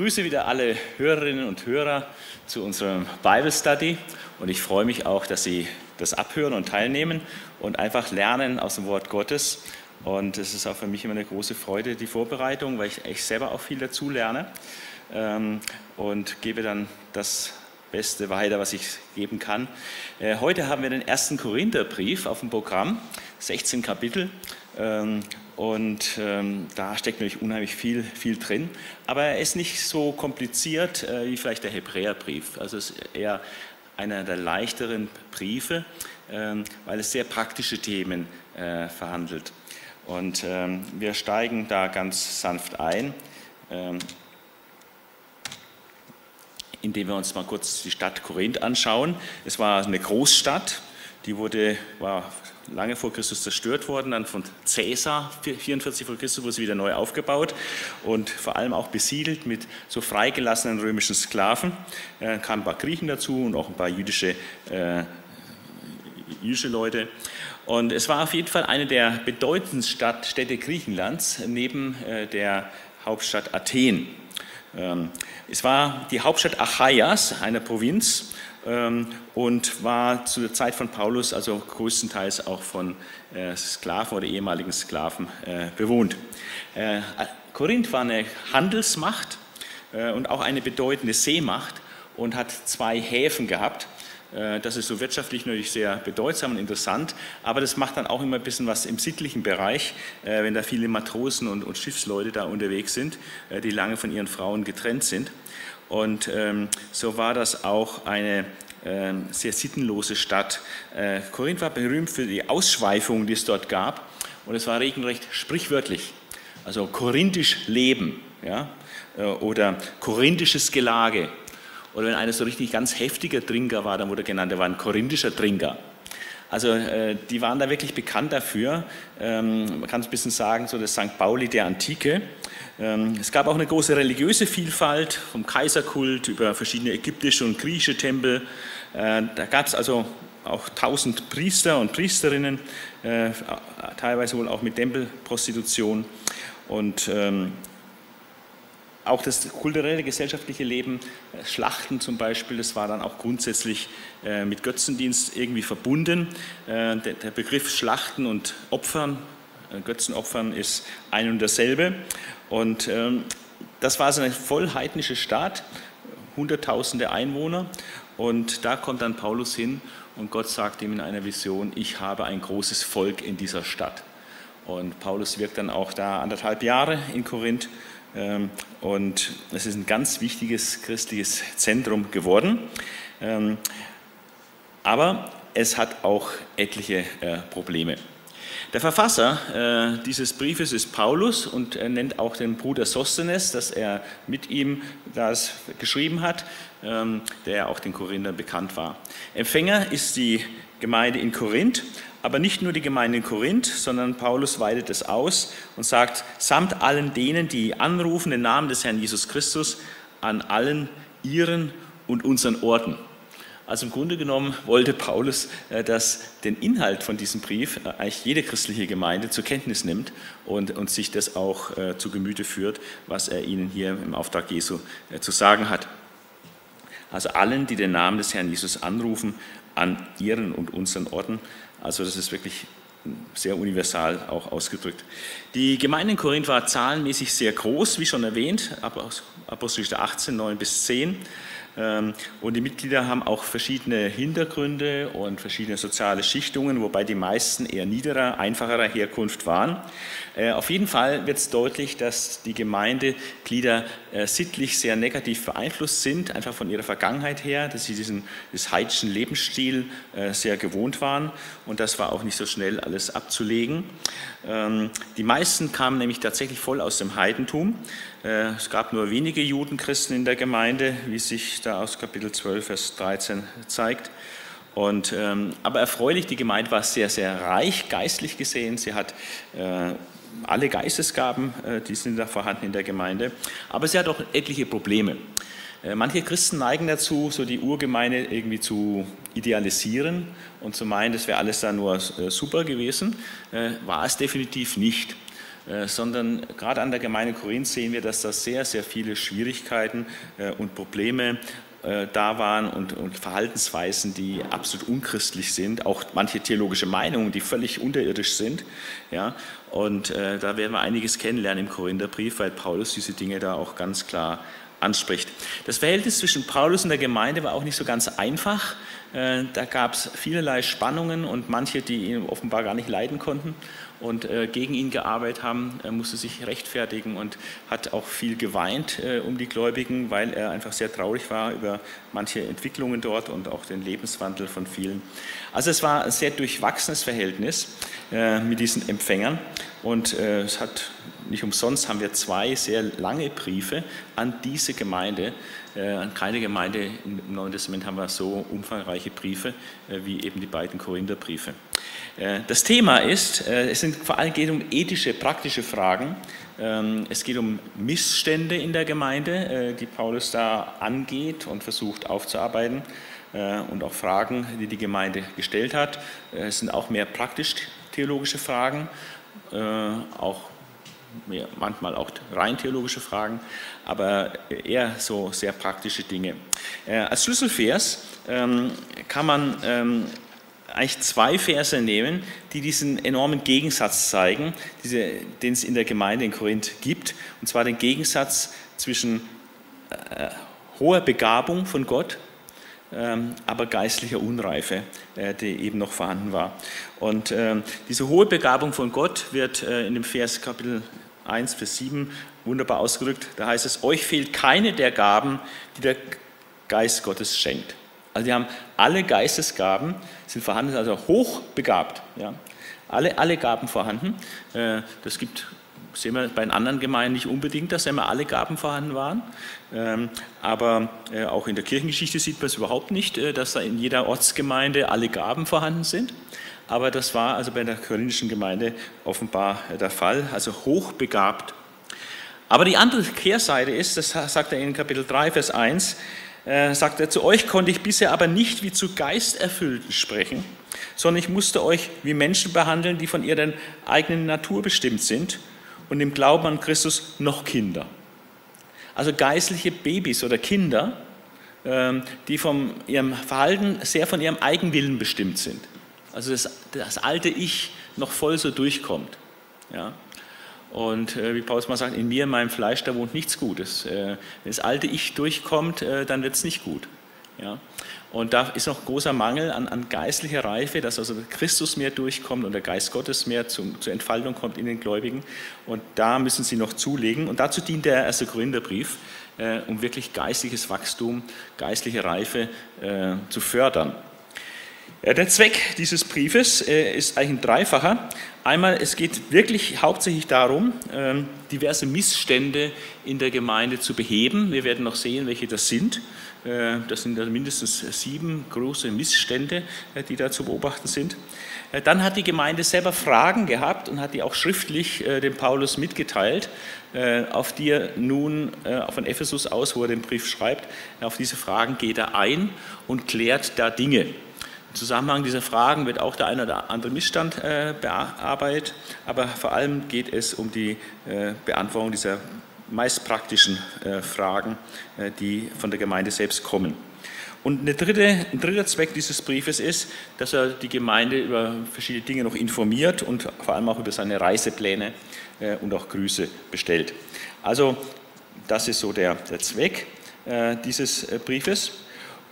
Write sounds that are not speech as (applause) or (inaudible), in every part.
begrüße wieder alle Hörerinnen und Hörer zu unserem Bible Study und ich freue mich auch, dass Sie das abhören und teilnehmen und einfach lernen aus dem Wort Gottes. Und es ist auch für mich immer eine große Freude, die Vorbereitung, weil ich, ich selber auch viel dazu lerne ähm, und gebe dann das Beste weiter, was ich geben kann. Äh, heute haben wir den ersten Korintherbrief auf dem Programm, 16 Kapitel. Und ähm, da steckt natürlich unheimlich viel, viel drin. Aber er ist nicht so kompliziert äh, wie vielleicht der Hebräerbrief. Also es ist eher einer der leichteren Briefe, ähm, weil es sehr praktische Themen äh, verhandelt. Und ähm, wir steigen da ganz sanft ein, ähm, indem wir uns mal kurz die Stadt Korinth anschauen. Es war eine Großstadt, die wurde, war lange vor Christus zerstört worden, dann von Caesar 44 vor Christus wurde sie wieder neu aufgebaut und vor allem auch besiedelt mit so freigelassenen römischen Sklaven. Äh, kamen ein paar Griechen dazu und auch ein paar jüdische, äh, jüdische Leute. Und es war auf jeden Fall eine der bedeutendsten Städte Griechenlands neben äh, der Hauptstadt Athen. Ähm, es war die Hauptstadt Achaias, einer Provinz, und war zu der Zeit von Paulus also größtenteils auch von äh, Sklaven oder ehemaligen Sklaven äh, bewohnt. Äh, Korinth war eine Handelsmacht und auch eine bedeutende Seemacht und hat zwei Häfen gehabt. Das ist so wirtschaftlich natürlich sehr bedeutsam und interessant, aber das macht dann auch immer ein bisschen was im sittlichen Bereich, wenn da viele Matrosen und Schiffsleute da unterwegs sind, die lange von ihren Frauen getrennt sind. Und ähm, so war das auch eine äh, sehr sittenlose Stadt. Äh, Korinth war berühmt für die Ausschweifungen, die es dort gab. Und es war regelrecht sprichwörtlich. Also korinthisch Leben ja? Äh, oder korinthisches Gelage. Oder wenn einer so richtig ganz heftiger Trinker war, dann wurde er genannt, er war ein korinthischer Trinker. Also äh, die waren da wirklich bekannt dafür. Ähm, man kann es ein bisschen sagen, so das St. Pauli der Antike. Ähm, es gab auch eine große religiöse Vielfalt, vom Kaiserkult über verschiedene ägyptische und griechische Tempel. Äh, da gab es also auch tausend Priester und Priesterinnen, äh, teilweise wohl auch mit Tempelprostitution. Und ähm, auch das kulturelle, gesellschaftliche Leben, äh, Schlachten zum Beispiel, das war dann auch grundsätzlich mit Götzendienst irgendwie verbunden. Der Begriff Schlachten und Opfern, Götzenopfern ist ein und dasselbe. Und ähm, das war so eine voll heidnische Stadt, hunderttausende Einwohner. Und da kommt dann Paulus hin und Gott sagt ihm in einer Vision, ich habe ein großes Volk in dieser Stadt. Und Paulus wirkt dann auch da anderthalb Jahre in Korinth. Ähm, und es ist ein ganz wichtiges christliches Zentrum geworden. Ähm, aber es hat auch etliche äh, Probleme. Der Verfasser äh, dieses Briefes ist Paulus und er nennt auch den Bruder Sosthenes, dass er mit ihm das geschrieben hat, ähm, der auch den Korinthern bekannt war. Empfänger ist die Gemeinde in Korinth, aber nicht nur die Gemeinde in Korinth, sondern Paulus weitet es aus und sagt, samt allen denen, die anrufen den Namen des Herrn Jesus Christus, an allen ihren und unseren Orten. Also im Grunde genommen wollte Paulus, äh, dass den Inhalt von diesem Brief äh, eigentlich jede christliche Gemeinde zur Kenntnis nimmt und, und sich das auch äh, zu Gemüte führt, was er ihnen hier im Auftrag Jesu zu sagen hat. Also allen, die den Namen des Herrn Jesus anrufen, an ihren und unseren Orten. Also das ist wirklich sehr universal auch ausgedrückt. Die Gemeinde in Korinth war zahlenmäßig sehr groß, wie schon erwähnt, Apostelgeschichte 18, 9 bis 10. Ähm, und die Mitglieder haben auch verschiedene Hintergründe und verschiedene soziale Schichtungen, wobei die meisten eher niederer, einfacherer Herkunft waren. Äh, auf jeden Fall wird es deutlich, dass die Gemeindeglieder äh, sittlich sehr negativ beeinflusst sind, einfach von ihrer Vergangenheit her, dass sie diesen das heidischen Lebensstil äh, sehr gewohnt waren und das war auch nicht so schnell alles abzulegen. Ähm, die meisten kamen nämlich tatsächlich voll aus dem Heidentum. Es gab nur wenige Judenchristen in der Gemeinde, wie sich da aus Kapitel 12, Vers 13 zeigt. Und, ähm, aber erfreulich, die Gemeinde war sehr, sehr reich geistlich gesehen. Sie hat äh, alle Geistesgaben, äh, die sind da vorhanden in der Gemeinde. Aber sie hat auch etliche Probleme. Äh, manche Christen neigen dazu, so die Urgemeinde irgendwie zu idealisieren und zu meinen, das wäre alles da nur äh, super gewesen. War es definitiv nicht. sondern gerade an der Gemeinde Korinth sehen wir, dass da sehr, sehr viele Schwierigkeiten und Probleme da waren und, und, Verhaltensweisen, die absolut unchristlich sind, auch manche theologische Meinungen, die völlig unterirdisch sind. Ja, und äh, da werden wir einiges kennenlernen im Korintherbrief, weil Paulus diese Dinge da auch ganz klar anspricht. Das Verhältnis zwischen Paulus und der Gemeinde war auch nicht so ganz einfach. Äh, da gab es vielerlei Spannungen und manche, die ihn offenbar gar nicht leiden konnten und äh, gegen ihn gearbeitet haben. Er musste sich rechtfertigen und hat auch viel geweint äh, um die Gläubigen, weil er einfach sehr traurig war über manche Entwicklungen dort und auch den Lebenswandel von vielen. Also es war ein sehr durchwachsenes Verhältnis mit diesen Empfängern und es hat nicht umsonst haben wir zwei sehr lange Briefe an diese Gemeinde. An keine Gemeinde im Neuen Testament haben wir so umfangreiche Briefe wie eben die beiden Korintherbriefe. Äh, das Thema ist, äh, es sind vor allem geht um ethische, praktische Fragen. Ähm, es geht um Missstände in der Gemeinde, äh, die Paulus da angeht und versucht aufzuarbeiten und auch Fragen, die die Gemeinde gestellt hat. Es sind auch mehr praktisch-theologische Fragen, auch manchmal auch rein theologische Fragen, aber eher so sehr praktische Dinge. Als Schlüsselvers ähm, kann man ähm, eigentlich zwei Verse nehmen, die diesen enormen Gegensatz zeigen, diese, den es in der Gemeinde in Korinth gibt, und zwar den Gegensatz zwischen äh, hoher Begabung von Gott, ähm, aber geistlicher Unreife, äh, die eben noch vorhanden war. Und äh, diese hohe Begabung von Gott wird äh, in dem Vers Kapitel 1, Vers 7 wunderbar ausgedrückt. Da heißt es, euch fehlt keine der Gaben, die der Geist Gottes schenkt. Also die haben alle Geistesgaben, sind vorhanden, also hochbegabt. Ja. Alle, alle Gaben vorhanden. Äh, das gibt, sehen wir bei den anderen Gemeinden nicht unbedingt, dass immer alle Gaben vorhanden waren. Ähm, aber äh, auch in der Kirchengeschichte sieht man es überhaupt nicht, äh, dass da in jeder Ortsgemeinde alle Gaben vorhanden sind. Aber das war also bei der korinthischen Gemeinde offenbar der Fall, also hochbegabt. Aber die andere Kehrseite ist, das sagt er in Kapitel 3, Vers 1, äh, sagt er, zu euch konnte ich bisher aber nicht wie zu Geisterfüllten sprechen, sondern ich musste euch wie Menschen behandeln, die von ihrer eigenen Natur bestimmt sind und im Glauben an Christus noch Kinder. Also geistliche Babys oder Kinder, ähm, die von ihrem Verhalten sehr von ihrem Eigenwillen bestimmt sind. Also das, das alte Ich noch voll so durchkommt. Ja? Und äh, wie Paulus mal sagt, in mir, in meinem Fleisch, da wohnt nichts Gutes. Äh, wenn das alte Ich durchkommt, äh, dann wird es nicht gut. Ja? Und da ist noch großer Mangel an, an, geistlicher Reife, dass also Christus mehr durchkommt und der Geist Gottes mehr zum, zur Entfaltung kommt in den Gläubigen. Und da müssen sie noch zulegen. Und dazu dient der erste Korintherbrief, äh, um wirklich geistliches Wachstum, geistliche Reife äh, zu fördern. Der Zweck dieses Briefes äh, ist eigentlich ein dreifacher. Einmal, es geht wirklich hauptsächlich darum, ähm, diverse Missstände in der Gemeinde zu beheben. Wir werden noch sehen, welche das sind. Äh, das sind also mindestens sieben große Missstände, äh, die da zu beobachten sind. Dann hat die Gemeinde selber Fragen gehabt und hat die auch schriftlich dem Paulus mitgeteilt, auf die er nun von Ephesus aus, wo er den Brief schreibt, auf diese Fragen geht er ein und klärt da Dinge. Im Zusammenhang dieser Fragen wird auch der eine oder andere Missstand äh, bearbeitet, aber vor allem geht es um die äh, Beantwortung dieser meist praktischen äh, Fragen, die von der Gemeinde selbst kommen. Und dritte, ein dritter Zweck dieses Briefes ist, dass er die Gemeinde über verschiedene Dinge noch informiert und vor allem auch über seine Reisepläne und auch Grüße bestellt. Also das ist so der, der Zweck dieses Briefes.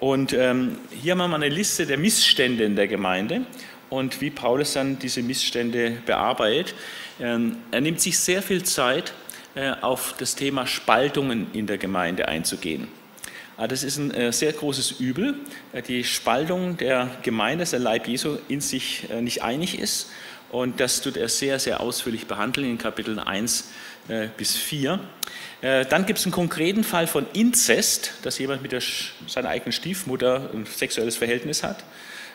Und ähm, hier haben wir mal eine Liste der Missstände in der Gemeinde und wie Paulus dann diese Missstände bearbeitet. Ähm, er nimmt sich sehr viel Zeit, äh, auf das Thema Spaltungen in der Gemeinde einzugehen. Ah, das ist ein äh, sehr großes Übel, äh, die Spaltung der Gemeinde, dass der Leib Jesu in sich äh, nicht einig ist. Und das tut er sehr, sehr ausführlich behandeln in Kapiteln 1 äh, bis 4. Äh, dann gibt es einen konkreten Fall von Inzest, dass jemand mit der, seiner eigenen Stiefmutter ein sexuelles Verhältnis hat.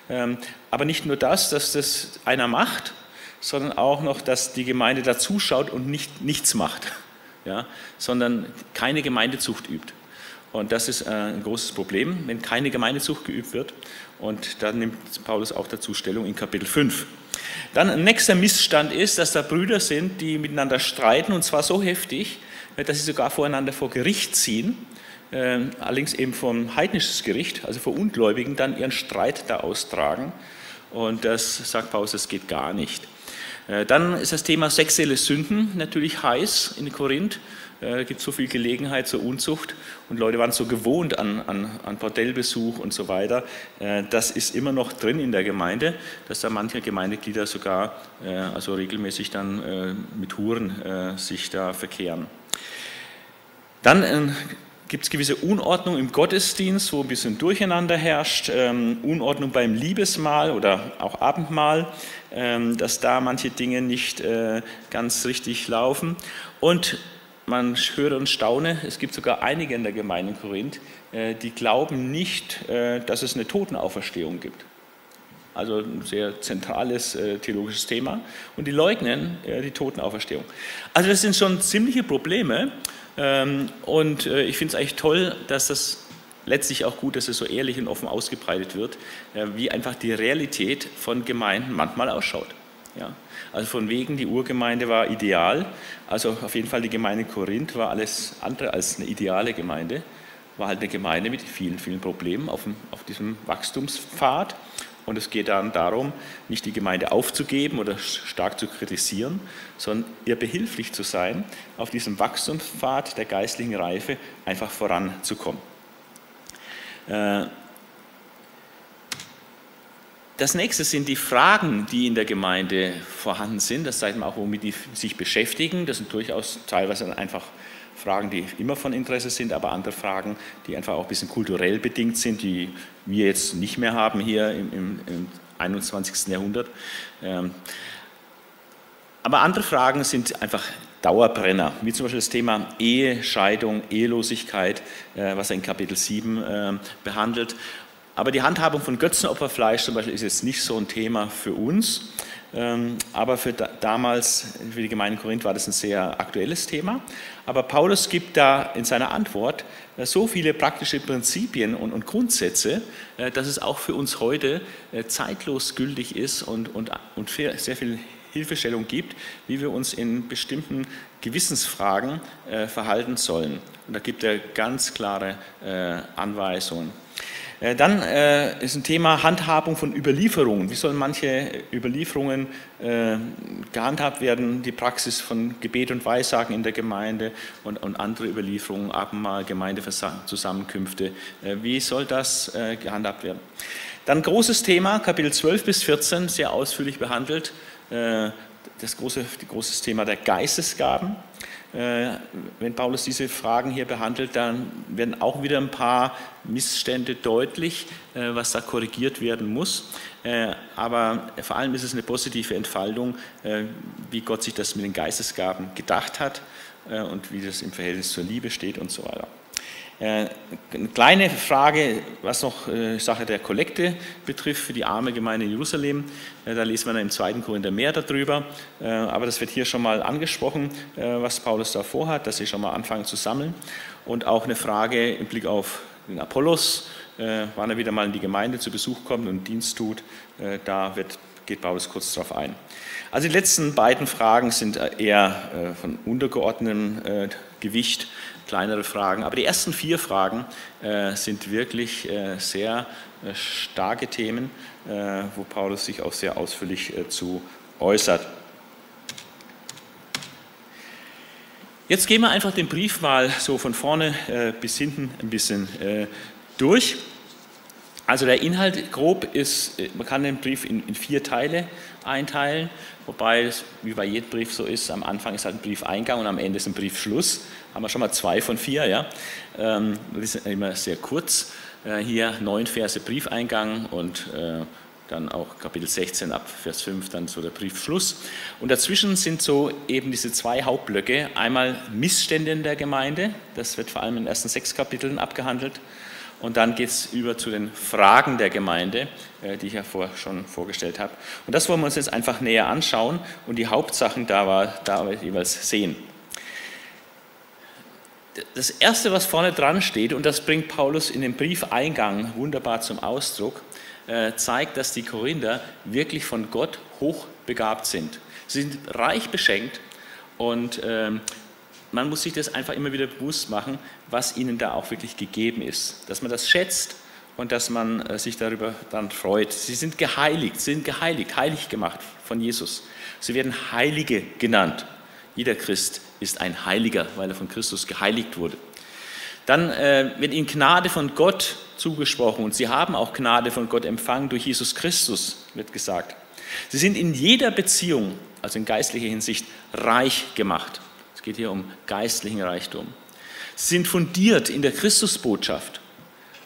Ähm, aber nicht nur das, dass das einer macht, sondern auch noch, dass die Gemeinde dazuschaut und nicht, nichts macht, (laughs) ja, sondern keine Gemeindezucht übt. Und das ist äh, ein großes Problem, wenn keine Gemeindezucht geübt wird. Und da nimmt Paulus auch dazu Stellung in Kapitel 5. Dann ein nächster Missstand ist, dass da Brüder sind, die miteinander streiten und zwar so heftig, dass sie sogar voreinander vor Gericht ziehen, äh, allerdings eben vom heidnisches Gericht, also vor Ungläubigen, dann ihren Streit da austragen. Und das sagt Paulus, das geht gar nicht. Äh, dann ist das Thema sexuelle Sünden natürlich heiß in Korinth. Äh, es gibt so viel Gelegenheit zur Unzucht und Leute waren so gewohnt an, an, an Bordellbesuch und so weiter. Äh, das ist immer noch drin in der Gemeinde, dass da manche Gemeindeglieder sogar also regelmäßig dann mit Huren sich da verkehren. Dann gibt es gewisse Unordnung im Gottesdienst, wo ein bisschen Durcheinander herrscht, ähm, Unordnung beim Liebesmahl oder auch Abendmahl, ähm, dass da manche Dinge nicht äh, ganz richtig laufen. Und man höre und staune, es gibt sogar einige in der Gemeinde in Korinth, äh, die glauben nicht, äh, dass es eine Totenauferstehung gibt. Also ein sehr zentrales äh, theologisches Thema. Und die leugnen die Totenauferstehung. Also das sind schon ziemliche Probleme. Ähm, und ich finde es eigentlich toll, dass das letztlich auch gut, dass es so ehrlich und offen ausgebreitet wird, wie einfach die Realität von Gemeinden manchmal ausschaut. Ja, also von wegen, die Urgemeinde war ideal, also auf jeden Fall die Gemeinde Korinth war alles andere als eine ideale Gemeinde, war halt eine Gemeinde mit vielen, vielen Problemen auf, dem, auf diesem Wachstumspfad. Und es geht dann darum, nicht die Gemeinde aufzugeben oder stark zu kritisieren, sondern ihr behilflich zu sein, auf diesem Wachstumspfad der geistlichen Reife einfach voranzukommen. Das nächste sind die Fragen, die in der Gemeinde vorhanden sind. Das zeigt man auch, womit die sich beschäftigen. Das sind durchaus teilweise einfach Fragen, die immer von Interesse sind, aber andere Fragen, die einfach auch ein bisschen kulturell bedingt sind, die wir jetzt nicht mehr haben hier im, im, im 21. Jahrhundert. Ähm, aber andere Fragen sind einfach Dauerbrenner, wie zum Beispiel das Thema Ehe, Scheidung, Ehelosigkeit, äh, was er in Kapitel 7 äh, behandelt. Aber die Handhabung von Götzenopferfleisch zum Beispiel ist jetzt nicht so ein Thema für uns. Ähm, aber für damals, für die Gemeinde Korinth war das ein sehr aktuelles Thema. Aber Paulus gibt da in seiner Antwort äh, so viele praktische Prinzipien und, Grundsätze, äh, dass es auch für uns heute äh, zeitlos gültig ist und, und, und sehr viel Hilfestellung gibt, wie wir uns in bestimmten Gewissensfragen verhalten sollen. Und da gibt er ganz klare Anweisungen. Äh, dann äh, ist ein Thema Handhabung von Überlieferungen. Wie sollen manche Überlieferungen äh, gehandhabt werden? Die Praxis von Gebet und Weissagen in der Gemeinde und, andere Überlieferungen, Abendmahl, Gemeindezusammenkünfte. Wie soll das gehandhabt werden? Dann großes Thema, Kapitel 12 bis 14, sehr ausführlich behandelt. Das große, das großes Thema der Geistesgaben. Äh, wenn Paulus diese Fragen hier behandelt, dann werden auch wieder ein paar Missstände deutlich, äh, was da korrigiert werden muss. Äh, aber vor allem ist es eine positive Entfaltung, wie Gott sich das mit den Geistesgaben gedacht hat und wie das im Verhältnis zur Liebe steht und so weiter. Äh, eine kleine Frage, was noch äh, Sache der Kollekte betrifft für die arme Gemeinde in Jerusalem. Äh, da lesen wir im 2. Korinther mehr darüber. Aber das wird hier schon mal angesprochen, was Paulus da vorhat, dass sie schon mal anfangen zu sammeln. Und auch eine Frage im Blick auf den Apollos, wann er wieder mal in die Gemeinde zu Besuch kommt und Dienst tut. Da wird, geht Paulus kurz darauf ein. Also die letzten beiden Fragen sind eher von untergeordnetem Gewicht kleinere Fragen. Aber die ersten vier Fragen äh, sind wirklich äh, sehr äh, starke Themen, äh, wo Paulus sich auch sehr ausführlich äh, zu äußert. Jetzt gehen wir einfach den Brief mal so von vorne bis hinten ein bisschen durch. Also der Inhalt grob ist, man kann den Brief in, in, vier Teile einteilen, wobei es wie bei jedem Brief so ist, am Anfang ist halt ein Briefeingang und am Ende ist ein Briefschluss haben wir schon mal zwei von vier, ja. Ähm, ist immer sehr kurz. Äh, hier neun Verse Briefeingang und äh, dann auch Kapitel 16 ab Vers 5, dann so der Briefschluss. Und dazwischen sind so eben diese zwei Hauptblöcke. Einmal Missstände in der Gemeinde, das wird vor allem in den ersten sechs Kapiteln abgehandelt. Und dann geht es über zu den Fragen der Gemeinde, äh, die ich ja vorher schon vorgestellt habe. Und das wollen wir uns jetzt einfach näher anschauen und die Hauptsachen da, war, da jeweils sehen das Erste, was vorne dran steht, und das bringt Paulus in dem Briefeingang wunderbar zum Ausdruck, äh, zeigt, dass die Korinther wirklich von Gott hochbegabt sind. Sie sind reich beschenkt und ähm, man muss sich das einfach immer wieder bewusst machen, was ihnen da auch wirklich gegeben ist. Dass man das schätzt und dass man äh, sich darüber dann freut. Sie sind geheiligt, sie sind geheiligt, heilig gemacht von Jesus. Sie werden Heilige genannt. Jeder Christ ist ein Heiliger, weil er von Christus geheiligt wurde. Dann äh, wird ihnen Gnade von Gott zugesprochen und sie haben auch Gnade von Gott empfangen durch Jesus Christus, wird gesagt. Sie sind in jeder Beziehung, also in geistlicher Hinsicht, reich gemacht. Es geht hier um geistlichen Reichtum. Sie sind fundiert in der Christusbotschaft,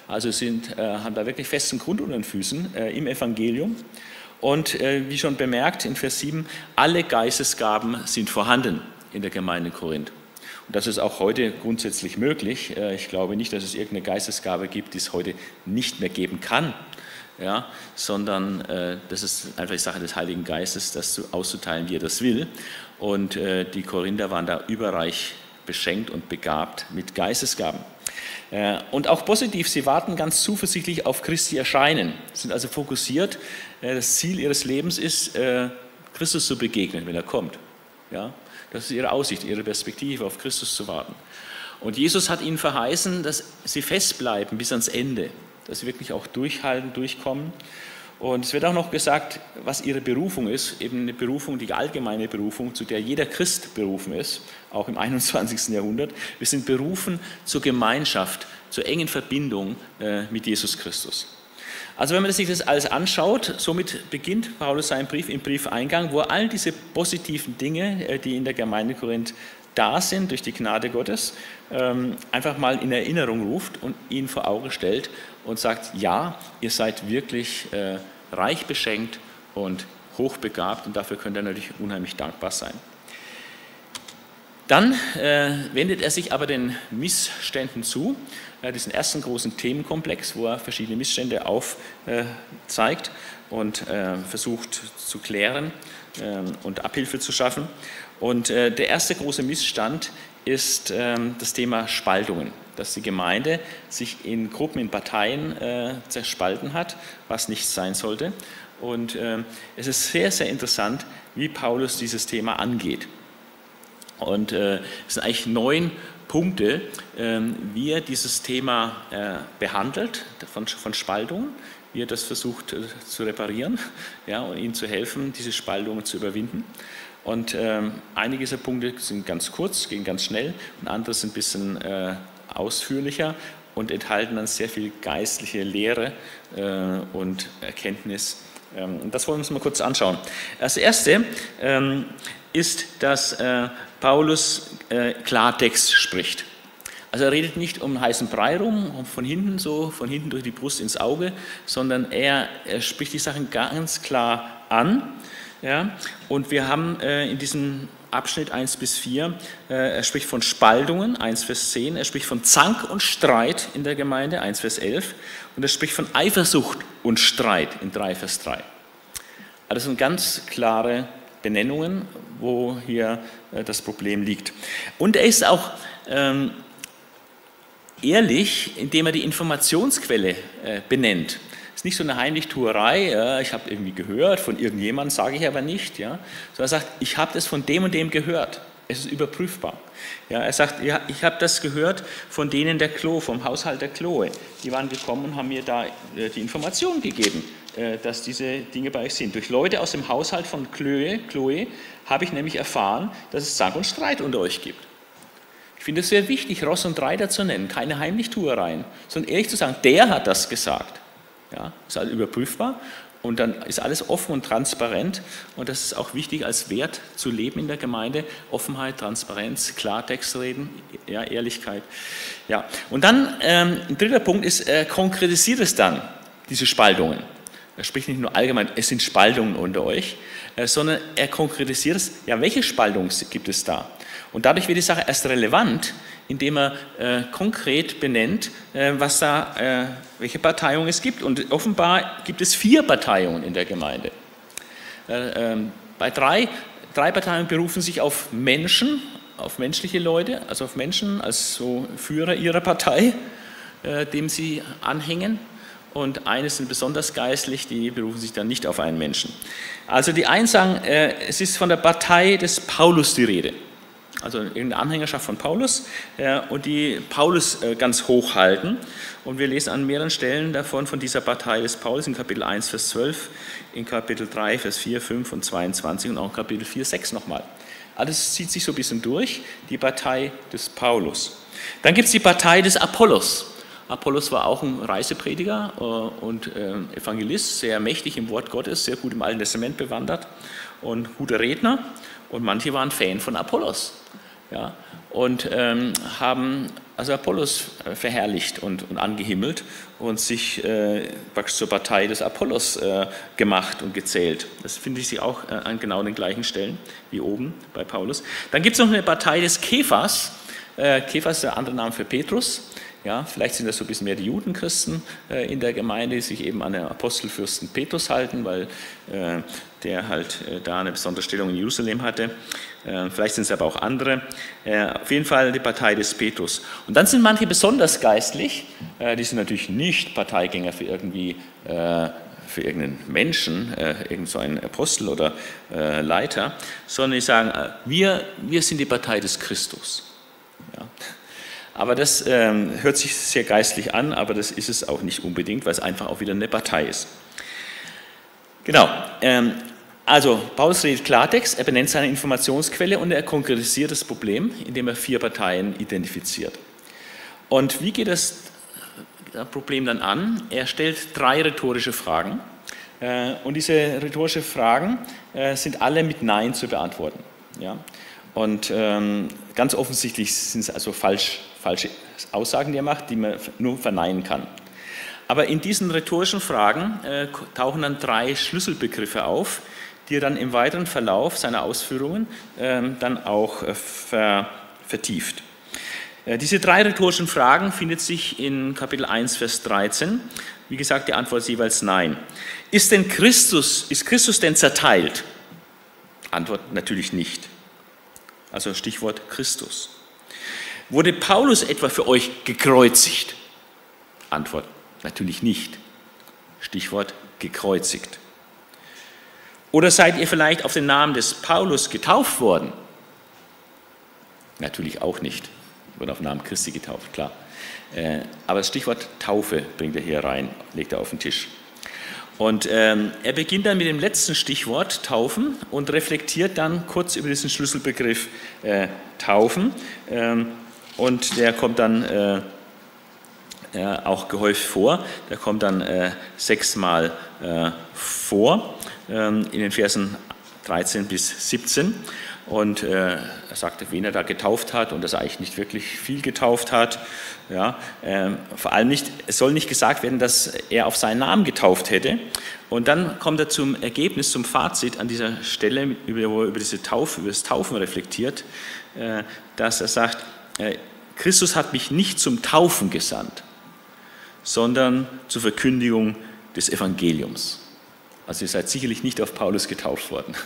also sind, äh, haben da wirklich festen Grund unter den Füßen äh, im Evangelium. Und äh, wie schon bemerkt in Vers 7, alle Geistesgaben sind vorhanden in der Gemeinde Korinth. Und das ist auch heute grundsätzlich möglich. Äh, ich glaube nicht, dass es irgendeine Geistesgabe gibt, die es heute nicht mehr geben kann, ja, sondern äh, das ist einfach die Sache des Heiligen Geistes, das auszuteilen, wie er das will. Und äh, die Korinther waren da überreich beschenkt und begabt mit Geistesgaben. Und auch positiv, sie warten ganz zuversichtlich auf Christi Erscheinen, sind also fokussiert. Das Ziel ihres Lebens ist, Christus zu begegnen, wenn er kommt. Ja? Das ist ihre Aussicht, ihre Perspektive, auf Christus zu warten. Und Jesus hat ihnen verheißen, dass sie festbleiben bis ans Ende, dass sie wirklich auch durchhalten, durchkommen. Und es wird auch noch gesagt, was ihre Berufung ist, eben eine Berufung, die allgemeine Berufung, zu der jeder Christ berufen ist, auch im 21. Jahrhundert. Wir sind berufen zur Gemeinschaft, zur engen Verbindung äh, mit Jesus Christus. Also wenn man sich das alles anschaut, somit beginnt Paulus seinen Brief im Briefeingang, wo er all diese positiven Dinge, äh, die in der Gemeinde Korinth da sind durch die Gnade Gottes, ähm, einfach mal in Erinnerung ruft und ihn vor Augen stellt und sagt, ja, ihr seid wirklich äh, reich beschenkt und hochbegabt und dafür könnt ihr natürlich unheimlich dankbar sein. Dann äh, wendet er sich aber den Missständen zu, diesen ersten großen Themenkomplex, wo er verschiedene Missstände aufzeigt äh, und äh, versucht zu klären ähm, und Abhilfe zu schaffen. Und äh, der erste große Missstand ist ähm, das Thema Spaltungen, dass die Gemeinde sich in Gruppen, in Parteien äh, zerspalten hat, was nicht sein sollte. Und ähm, es ist sehr, sehr interessant, wie Paulus dieses Thema angeht. Und äh, es sind eigentlich neun Punkte, ähm, wie er dieses Thema äh, behandelt, von, von Spaltungen, wie er das versucht äh, zu reparieren (laughs) ja, und ihnen zu helfen, diese Spaltungen zu überwinden. Und ähm, einige dieser Punkte sind ganz kurz, gehen ganz schnell und andere sind ein bisschen äh, ausführlicher und enthalten dann sehr viel geistliche Lehre äh, und Erkenntnis. Ähm, und das wollen wir uns mal kurz anschauen. Das erste ähm, ist, dass äh, Paulus äh, Klartext spricht. Also er redet nicht um heißen Brei rum, von hinten so, von hinten durch die Brust ins Auge, sondern er, er spricht die Sachen ganz klar an. Ja? Und wir haben äh, in diesem Abschnitt 1 bis 4, äh, er spricht von Spaltungen, 1 Vers 10, er spricht von Zank und Streit in der Gemeinde, 1 Vers 11, und er spricht von Eifersucht und Streit in 3 Vers 3. Also das sind ganz klare Benennungen, wo hier äh, das Problem liegt. Und er ist auch ähm, ehrlich, indem er die Informationsquelle äh, benennt. Es ist nicht so eine Heimlichtuerei, ich habe irgendwie gehört, von irgendjemandem sage ich aber nicht, ja, sondern er sagt, ich habe das von dem und dem gehört. Es ist überprüfbar. Ja, er sagt, ja, ich habe das gehört von denen der Klo, vom Haushalt der Chloe. Die waren gekommen und haben mir da äh, die Informationen gegeben. Äh, dass diese Dinge bei euch sind. Durch Leute aus dem Haushalt von Chloe, Chloe habe ich nämlich erfahren, dass es Zank und Streit unter euch gibt. Ich finde es sehr wichtig, Ross und Reiter zu nennen, keine Heimlichtuereien, sondern ehrlich zu sagen, der hat das gesagt. Ja, ist alles überprüfbar und dann ist alles offen und transparent und das ist auch wichtig als Wert zu leben in der Gemeinde. Offenheit, Transparenz, Klartext reden, ja, Ehrlichkeit. Ja. Und dann ähm, ein dritter Punkt ist, äh, konkretisiert es dann, diese Spaltungen. Er spricht nicht nur allgemein, es sind Spaltungen unter euch, äh, sondern er konkretisiert es, ja, welche Spaltungen gibt es da? Und dadurch wird die Sache erst relevant, indem er äh, konkret benennt, äh, was da, äh, welche Parteiungen es gibt. Und offenbar gibt es vier Parteiungen in der Gemeinde. Äh, ähm, bei drei, drei Parteien berufen sich auf Menschen, auf menschliche Leute, also auf Menschen als so Führer ihrer Partei, äh, dem sie anhängen. Und eine sind besonders geistlich, die berufen sich dann nicht auf einen Menschen. Also die einen sagen, äh, es ist von der Partei des Paulus die Rede also irgendeine Anhängerschaft von Paulus, äh, und die Paulus äh, ganz hoch halten. Und wir lesen an mehreren Stellen davon, von dieser Partei des Paulus, in Kapitel 1, Vers 12, in Kapitel 3, Vers 4, 5 und 22 und auch in Kapitel 4, 6 nochmal. Alles zieht sich so ein bisschen durch, die Partei des Paulus. Dann gibt es die Partei des Apollos. Apollos war auch ein Reiseprediger äh, und äh, Evangelist, sehr mächtig im Wort Gottes, sehr gut im Alten Testament bewandert und guter Redner. Und manche waren Fan von Apollos ja, und ähm, haben also Apollos äh, verherrlicht und, und angehimmelt und sich äh, zur Partei des Apollos äh, gemacht und gezählt. Das finde ich sie auch äh, an genau den gleichen Stellen wie oben bei Paulus. Dann gibt es noch eine Partei des Kephas. Äh, Kephas ist der andere Name für Petrus. Ja, vielleicht sind das so ein bisschen mehr die Judenchristen äh, in der Gemeinde, die sich eben an den Apostelfürsten Petrus halten, weil äh, der halt äh, da eine besondere Stellung in Jerusalem hatte. Äh, vielleicht sind es aber auch andere. Äh, auf jeden Fall die Partei des Petrus. Und dann sind manche besonders geistlich, äh, die sind natürlich nicht Parteigänger für irgendwie für irgendeinen Menschen, äh, irgend so einen Apostel oder äh, Leiter, sondern die sagen, wir, wir sind die Partei des Christus. Ja. Aber das ähm, hört sich sehr geistlich an, aber das ist es auch nicht unbedingt, weil es einfach auch wieder eine Partei ist. Genau. Ähm, also Paulus redet Klartext, er benennt seine Informationsquelle und er konkretisiert das Problem, indem er vier Parteien identifiziert. Und wie geht das Problem dann an? Er stellt drei rhetorische Fragen. Äh, und diese rhetorischen Fragen äh, sind alle mit Nein zu beantworten. Und ähm, ganz offensichtlich sind es also falsch falsche Aussagen, die er macht, die man nur verneinen kann. Aber in diesen rhetorischen Fragen äh, tauchen dann drei Schlüsselbegriffe auf, die er dann im weiteren Verlauf seiner Ausführungen äh, dann auch äh, ver, vertieft. Äh, diese drei rhetorischen Fragen findet sich in Kapitel 1, Vers 13. Wie gesagt, die Antwort ist jeweils Nein. Ist denn Christus, ist Christus denn zerteilt? Antwort natürlich nicht. Also Stichwort Christus. Wurde Paulus etwa für euch gekreuzigt? Antwort, natürlich nicht. Stichwort gekreuzigt. Oder seid ihr vielleicht auf den Namen des Paulus getauft worden? Natürlich auch nicht. Wurde auf den Namen Christi getauft, klar. Äh, aber das Stichwort Taufe bringt er hier rein, legt er auf den Tisch. Und ähm, er beginnt dann mit dem letzten Stichwort Taufen und reflektiert dann kurz über diesen Schlüsselbegriff äh, Taufen. Ähm, und der kommt dann äh, äh, auch gehäuft vor. Der kommt dann äh, sechsmal äh, vor ähm, in den Versen 13 bis 17. Und äh, er sagte, wen er da getauft hat und dass er eigentlich nicht wirklich viel getauft hat. Ja, ähm, vor allem nicht, es soll nicht gesagt werden, dass er auf seinen Namen getauft hätte. Und dann kommt er zum Ergebnis, zum Fazit an dieser Stelle, wo er über diese Taufe, über das Taufen reflektiert, äh, dass er sagt, Christus hat mich nicht zum Taufen gesandt, sondern zur Verkündigung des Evangeliums. Also ihr seid sicherlich nicht auf Paulus getauft worden. (laughs)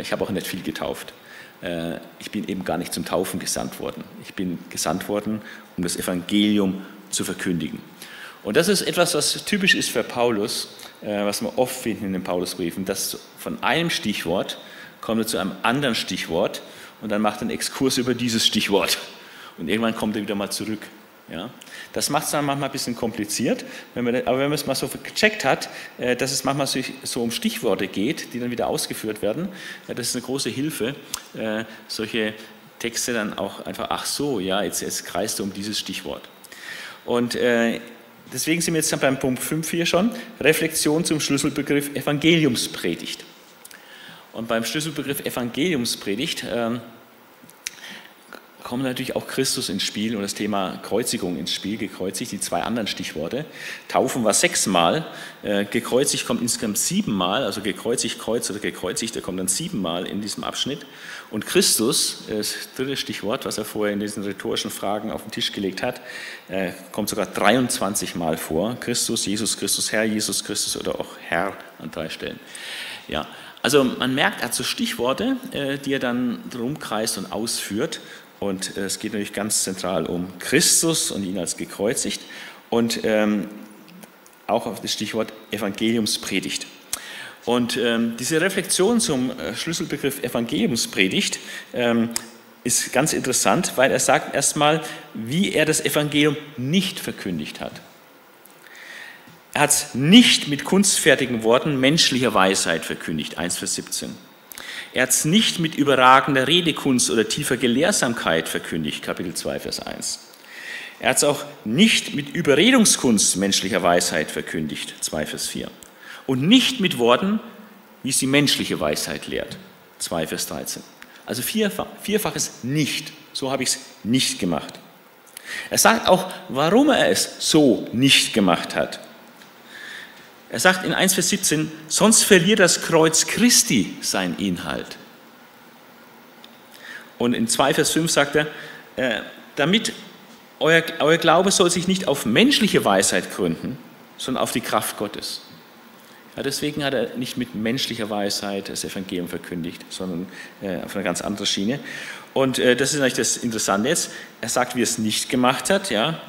Ich habe auch nicht viel getauft. Äh, ich bin eben gar nicht zum Taufen gesandt worden. Ich bin gesandt worden, um das Evangelium zu verkündigen. Und das ist etwas, was typisch ist für Paulus, äh, was wir oft finden in den Paulusbriefen, dass von einem Stichwort kommt er zu einem anderen Stichwort und dann macht er einen Exkurs über dieses Stichwort und irgendwann kommt er wieder mal zurück. Ja? Das macht es dann manchmal ein bisschen kompliziert, wenn man, aber wenn man es mal so gecheckt hat, äh, dass es manchmal so um Stichworte geht, die dann wieder ausgeführt werden, das ist eine große Hilfe, äh, solche Texte dann auch einfach, ach so, ja, jetzt, jetzt kreist du um dieses Stichwort. Und äh, deswegen sind wir jetzt beim Punkt 5 hier schon, Reflexion zum Schlüsselbegriff Evangeliumspredigt. Und beim Schlüsselbegriff Evangeliumspredigt ähm, kommt natürlich auch Christus ins Spiel und das Thema Kreuzigung ins Spiel, gekreuzigt, die zwei anderen Stichworte. Taufen war sechsmal, äh, gekreuzigt kommt insgesamt siebenmal, also gekreuzigt, Kreuz oder gekreuzigt, der kommt dann siebenmal in diesem Abschnitt. Und Christus, äh, das dritte Stichwort, was er vorher in diesen rhetorischen Fragen auf den Tisch gelegt hat, äh, kommt sogar 23 Mal vor. Christus, Jesus Christus, Herr Jesus Christus oder auch Herr an drei Stellen. Ja, also man merkt, er hat so Stichworte, äh, die er dann drum kreist und ausführt und äh, es geht natürlich ganz zentral um Christus und ihn als gekreuzigt. Und ähm, auch auf das Stichwort Evangeliumspredigt. Und ähm, diese Reflexion zum äh, Schlüsselbegriff Evangeliumspredigt ähm, ist ganz interessant, weil er sagt erstmal, wie er das Evangelium nicht verkündigt hat. Er hat es nicht mit kunstfertigen Worten menschlicher Weisheit verkündigt, 1 Vers 17. Er hat es nicht mit überragender Redekunst oder tiefer Gelehrsamkeit verkündigt, Kapitel 2, Vers 1. Er hat es auch nicht mit Überredungskunst menschlicher Weisheit verkündigt, 2 Vers 4. Und nicht mit Worten, wie sie menschliche Weisheit lehrt, 2 Vers 13. Also vierfach, vierfaches Nicht. So habe ich es nicht gemacht. Er sagt auch, warum er es so nicht gemacht hat. Er sagt in 1 Vers 17, sonst verliert das Kreuz Christi seinen Inhalt. Und in 2 Vers 5 sagt er, äh, damit euer, euer Glaube soll sich nicht auf menschliche Weisheit gründen, sondern auf die Kraft Gottes. Ja, deswegen hat er nicht mit menschlicher Weisheit das Evangelium verkündigt, sondern äh, auf eine ganz andere Schiene. Und äh, das ist eigentlich das Interessante jetzt. Er sagt, wie er es nicht gemacht hat. Ja.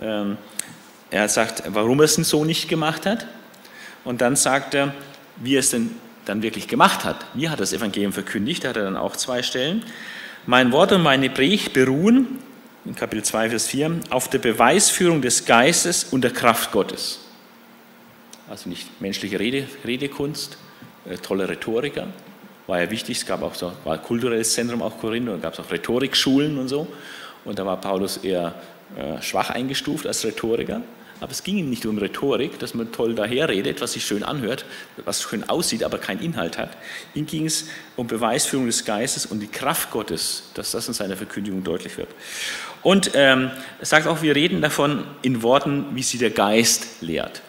Ähm, er sagt, warum er es so nicht gemacht hat. Und dann sagt er, wie er es denn dann wirklich gemacht hat. Wie hat das Evangelium verkündigt? Da hat er dann auch zwei Stellen. Mein Wort und meine Predigt beruhen, in Kapitel 2, Vers 4, auf der Beweisführung des Geistes und der Kraft Gottes also nicht menschliche Rede, Redekunst, äh, tolle Rhetoriker, war ja wichtig, es gab auch so, war ein kulturelles Zentrum auch Korinth, da gab es auch Rhetorikschulen und so, und da war Paulus eher äh, schwach eingestuft als Rhetoriker, aber es ging ihm nicht um Rhetorik, dass man toll daherredet, was sich schön anhört, was schön aussieht, aber keinen Inhalt hat. Ihm ging es um Beweisführung des Geistes und die Kraft Gottes, dass das in seiner Verkündigung deutlich wird. Und ähm, er sagt auch, wir reden davon in Worten, wie sie der Geist lehrt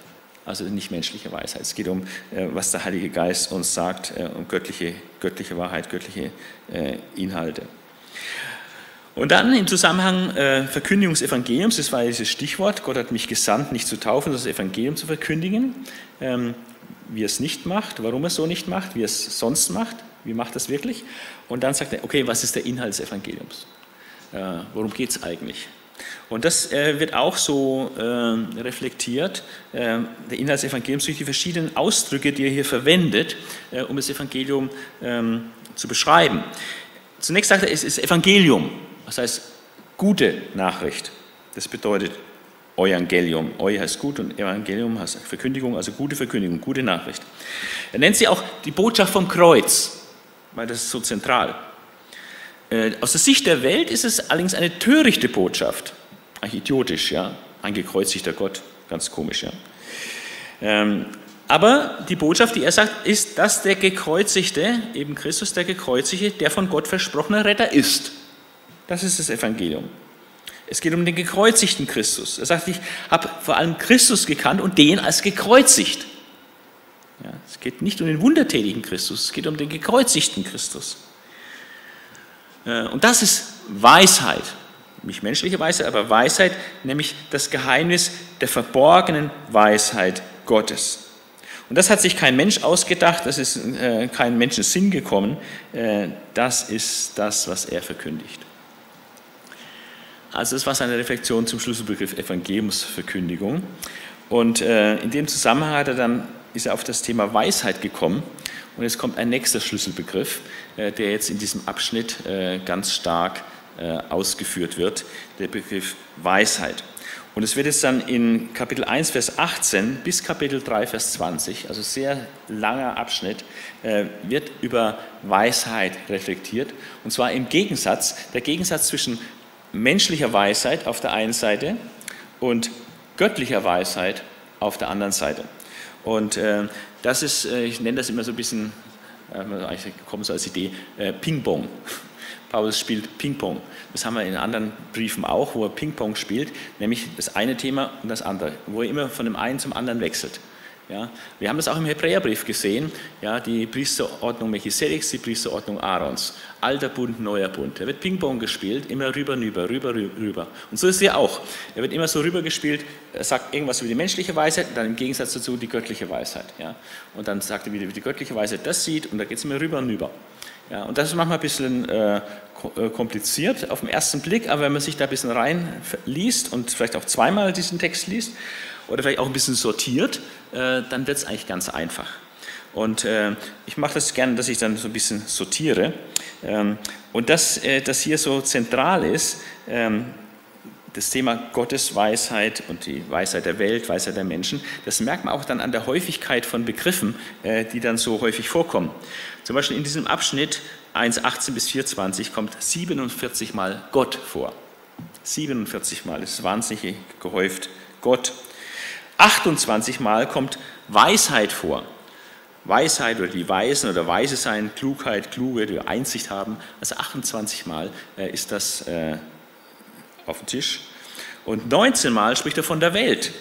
also nicht menschliche Weisheit. Es geht um, äh, was der Heilige Geist uns sagt, äh, um göttliche, göttliche Wahrheit, göttliche äh, Inhalte. Und dann im Zusammenhang Verkündigung des Evangeliums, das war dieses Stichwort, Gott hat mich gesandt, nicht zu taufen, sondern das Evangelium zu verkündigen, ähm, wie er es nicht macht, warum er es so nicht macht, wie er es sonst macht, wie macht es wirklich. Und dann sagt er, okay, was ist der Inhalt des Evangeliums? Worum geht es eigentlich? Und das äh, wird auch so äh, reflektiert, äh, der Inhalt des Evangeliums durch die verschiedenen Ausdrücke, die er hier verwendet, äh, um das Evangelium ähm, zu beschreiben. Zunächst sagt er, es ist Evangelium, das heißt gute Nachricht. Das bedeutet Evangelium. Eu heißt gut und Evangelium heißt Verkündigung, also gute Verkündigung, gute Nachricht. Er nennt sie auch die Botschaft vom Kreuz, weil das ist so zentral. Äh, aus der Sicht der Welt ist es allerdings eine törichte Botschaft. Eigentlich idiotisch, ja. Ein gekreuzigter Gott, ganz komisch, ja. Ähm, aber die Botschaft, die er sagt, ist, dass der Gekreuzigte, eben Christus der Gekreuzigte, der von Gott versprochene Retter ist. Das ist das Evangelium. Es geht um den gekreuzigten Christus. Er sagt, ich habe vor allem Christus gekannt und den als gekreuzigt. Ja, es geht nicht um den wundertätigen Christus, es geht um den gekreuzigten Christus. Äh, und das ist Weisheit. Nicht menschliche Weisheit, aber Weisheit, nämlich das Geheimnis der verborgenen Weisheit Gottes. Und das hat sich kein Mensch ausgedacht, das ist äh, kein Menschen Sinn gekommen, äh, das ist das, was er verkündigt. Also das war seine Reflexion zum Schlüsselbegriff Evangeliumsverkündigung. Und äh, in dem Zusammenhang hat er dann, ist er auf das Thema Weisheit gekommen und jetzt kommt ein nächster Schlüsselbegriff, äh, der jetzt in diesem Abschnitt äh, ganz stark äh, ausgeführt wird, der Begriff Weisheit. Und es wird jetzt dann in Kapitel 1, Vers 18 bis Kapitel 3, Vers 20, also sehr langer Abschnitt, wird über Weisheit reflektiert. Und zwar im Gegensatz, der Gegensatz zwischen menschlicher Weisheit auf der einen Seite und göttlicher Weisheit auf der anderen Seite. Und das ist, äh, ich nenne das immer so ein bisschen, äh, eigentlich kommt so als Idee, äh, Ping-Pong. (laughs) Paulus spielt Ping-Pong. Das haben wir in anderen Briefen auch, wo er Ping-Pong spielt, nämlich das eine Thema und das andere, wo er immer von dem einen zum anderen wechselt. Ja, wir haben das auch im Hebräerbrief gesehen, ja, die Priesterordnung Melchisedeks, die Priesterordnung Aarons. Alter Bund, neuer Bund. Da wird Ping-Pong gespielt, immer rüber, rüber, rüber, rüber. Und so ist er auch. Er wird immer so rüber gespielt, er sagt irgendwas über die menschliche Weisheit, dann im Gegensatz dazu die göttliche Weisheit. Ja. Und dann sagt er wieder, wie die göttliche Weisheit das sieht, und da geht es immer rüber und rüber. Ja, und das ist manchmal ein bisschen äh, äh, kompliziert auf den ersten Blick, aber wenn man sich da ein bisschen reinliest und vielleicht auch zweimal diesen Text liest oder vielleicht auch ein bisschen sortiert, äh, dann wird es eigentlich ganz einfach. Und äh, ich mache das gerne, dass ich dann so ein bisschen sortiere. Ähm, und das, äh, das hier so zentral ist, ähm, das Thema Gottes Weisheit und die Weisheit der Welt, Weisheit der Menschen, das merkt man auch dann an der Häufigkeit von Begriffen, äh, die dann so häufig vorkommen. Zum Beispiel in diesem Abschnitt 1,18 bis 4,20 kommt 47 Mal Gott vor. 47 Mal, ist wahnsinnig gehäuft. Gott. 28 Mal kommt Weisheit vor. Weisheit oder die Weisen oder Weise sein, Klugheit, Kluge, die Einsicht haben. Also 28 Mal äh, ist das äh, auf dem Tisch. Und 19 Mal spricht er von der Welt.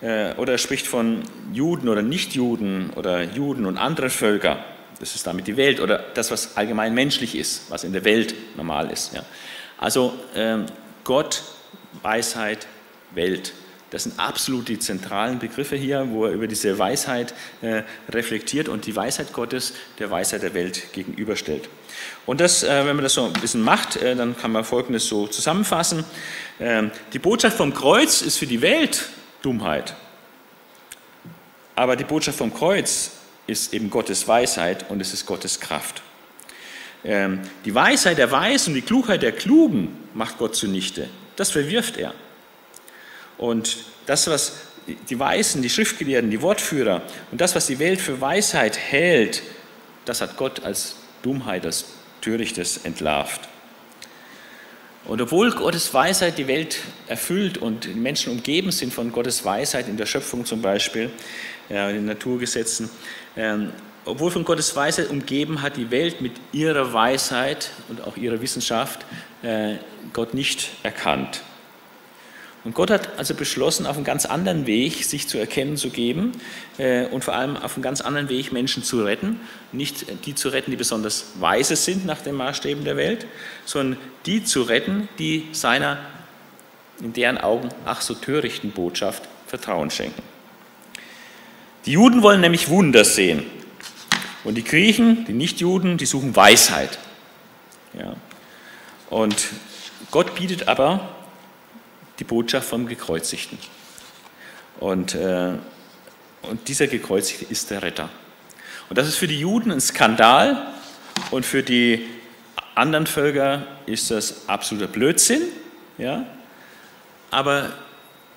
Äh, oder er spricht von Juden oder Nichtjuden oder Juden und anderen Völker. Das ist damit die Welt oder das, was allgemein menschlich ist, was in der Welt normal ist. Also ähm, Gott, Weisheit, Welt. Das sind absolut die zentralen Begriffe hier, wo er über diese Weisheit äh, reflektiert und die Weisheit Gottes der Weisheit der Welt gegenüberstellt. Und das, äh, wenn man das so ein bisschen macht, äh, dann kann man Folgendes so zusammenfassen. Ähm, die Botschaft vom Kreuz ist für die Welt Dummheit. Aber die Botschaft vom Kreuz ist eben Gottes Weisheit und es ist Gottes Kraft. Ähm, die Weisheit der Weisen und die Klugheit der Klugen macht Gott zunichte. Das verwirft er. Und das, was die Weisen, die Schriftgelehrten, die Wortführer und das, was die Welt für Weisheit hält, das hat Gott als Dummheit, als Törichtes entlarvt. Und obwohl Gottes Weisheit die Welt erfüllt und Menschen umgeben sind von Gottes Weisheit in der Schöpfung zum Beispiel, in den Naturgesetzen, ähm, obwohl von Gottes Weisheit umgeben hat die Welt mit ihrer Weisheit und auch ihrer Wissenschaft äh, Gott nicht erkannt. Und Gott hat also beschlossen, auf einen ganz anderen Weg sich zu erkennen zu geben äh, und vor allem auf einen ganz anderen Weg Menschen zu retten. Nicht die zu retten, die besonders weise sind nach den Maßstäben der Welt, sondern die zu retten, die seiner in deren Augen ach so törichten Botschaft Vertrauen schenken. Die Juden wollen nämlich Wunder sehen. Und die Griechen, die Nichtjuden, die suchen Weisheit. Ja. Und Gott bietet aber die Botschaft vom Gekreuzigten. Und, äh, und dieser Gekreuzigte ist der Retter. Und das ist für die Juden ein Skandal und für die anderen Völker ist das absoluter Blödsinn. Ja? Aber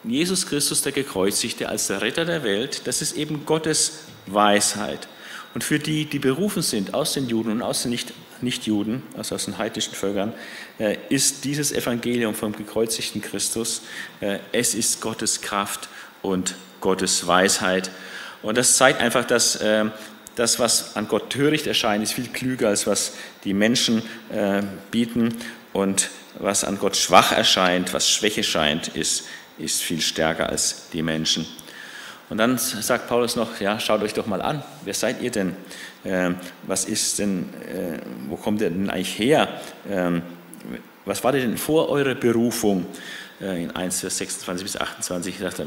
Jesus Christus, der Gekreuzigte, als der Retter der Welt, das ist eben Gottes Weisheit. Und für die, die berufen sind aus den Juden und aus den Nicht Nichtjuden, also aus den heidnischen Völkern, äh, ist dieses Evangelium vom gekreuzigten Christus, äh, es ist Gottes Kraft und Gottes Weisheit. Und das zeigt einfach, dass äh, das, was an Gott töricht erscheint, ist viel klüger, als was die Menschen bieten. Und was an Gott schwach erscheint, was Schwäche scheint, ist, ist viel stärker als die Menschen. Und dann sagt Paulus noch, ja, schaut euch doch mal an, wer seid ihr denn? Ähm, was ist denn, äh, wo kommt ihr denn eigentlich her? Ähm, was war denn vor eurer Berufung? Äh, in 1, Vers 26 bis 28 sagt er,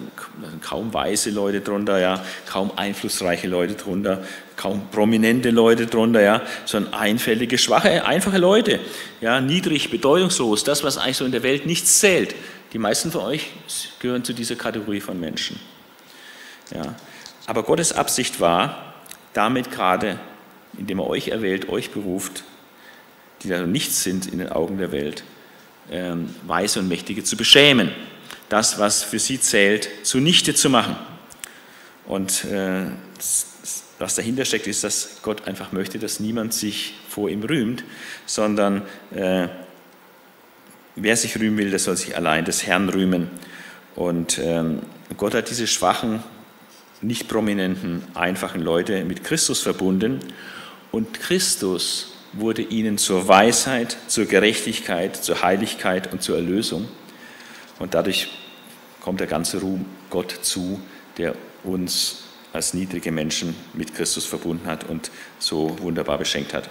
kaum weise Leute drunter, ja, kaum einflussreiche Leute drunter, kaum prominente Leute drunter, ja, sondern einfältige, schwache, einfache Leute, ja, niedrig, bedeutungslos, das, was eigentlich so in der Welt nichts zählt. Die meisten von euch gehören zu dieser Kategorie von Menschen. Ja. Aber Gottes Absicht war, damit gerade, indem er euch erwählt, euch beruft, die da nichts sind in den Augen der Welt, ähm, Weise und Mächtige zu beschämen, das, was für sie zählt, zunichte zu machen. Und äh, was dahinter steckt, ist, dass Gott einfach möchte, dass niemand sich vor ihm rühmt, sondern äh, wer sich rühmen will, der soll sich allein des Herrn rühmen. Und ähm, Gott hat diese schwachen nicht prominenten, einfachen Leute mit Christus verbunden und Christus wurde ihnen zur Weisheit, zur Gerechtigkeit, zur Heiligkeit und zur Erlösung. Und dadurch kommt der ganze Ruhm Gott zu, der uns als niedrige Menschen mit Christus verbunden hat und so wunderbar beschenkt hat.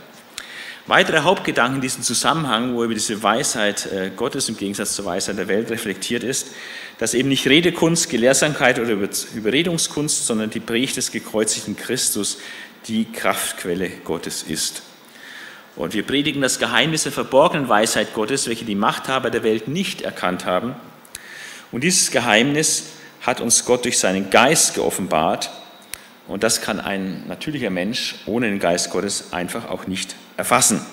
Weitere Hauptgedanken in diesem Zusammenhang, wo über diese Weisheit äh, Gottes im Gegensatz zur Weisheit der Welt reflektiert ist, dass eben nicht Redekunst, Gelehrsamkeit oder Überredungskunst, sondern die Predigt des gekreuzigten Christus die Kraftquelle Gottes ist. Und wir predigen das Geheimnis der verborgenen Weisheit Gottes, welche die Machthaber der Welt nicht erkannt haben. Und dieses Geheimnis hat uns Gott durch seinen Geist geoffenbart. Und das kann ein natürlicher Mensch ohne den Geist Gottes einfach auch nicht erfassen.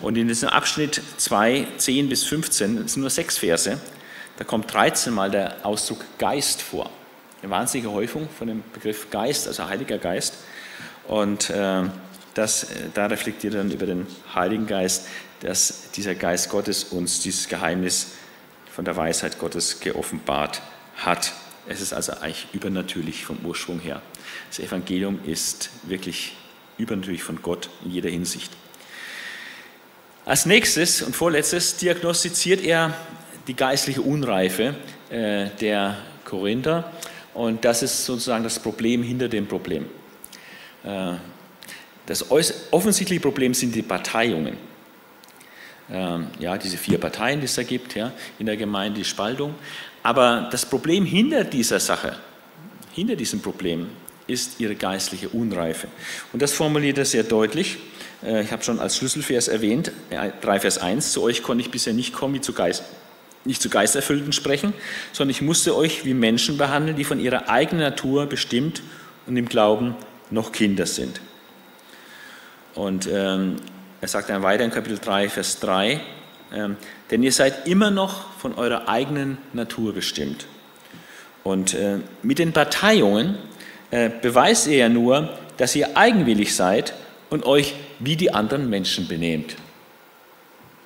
Und in diesem Abschnitt 2, 10 bis 15, das sind nur sechs Verse, da kommt 13 Mal der Ausdruck Geist vor. Eine wahnsinnige Häufung von dem Begriff Geist, also Heiliger Geist. Und äh, das, da reflektiert er dann über den Heiligen Geist, dass dieser Geist Gottes uns dieses Geheimnis von der Weisheit Gottes geoffenbart hat. Es ist also eigentlich übernatürlich vom Ursprung her. Das Evangelium ist wirklich übernatürlich von Gott in jeder Hinsicht. Als nächstes und vorletztes diagnostiziert er die geistliche Unreife äh, der Korinther und das ist sozusagen das Problem hinter dem Problem. Äh, das offensichtliche Problem sind die Parteiungen. Ähm, ja, diese vier Parteien, die es da gibt ja, in der Gemeinde, die Spaltung. Aber das Problem hinter dieser Sache, hinter diesem Problem, ist ihre geistliche Unreife. Und das formuliert er sehr deutlich. Äh, ich habe schon als Schlüsselvers erwähnt, 3 Vers 1, zu euch konnte ich bisher nicht kommen, wie zu Geist, nicht zu Geisterfüllten sprechen, sondern ich musste euch wie Menschen behandeln, die von ihrer eigenen Natur bestimmt und im Glauben noch Kinder sind. Und ähm, er sagt dann weiter in Kapitel 3, Vers 3, ähm, denn ihr seid immer noch von eurer eigenen Natur bestimmt. Und äh, mit den Parteiungen äh, beweist ihr ja nur, dass ihr eigenwillig seid und euch wie die anderen Menschen benehmt.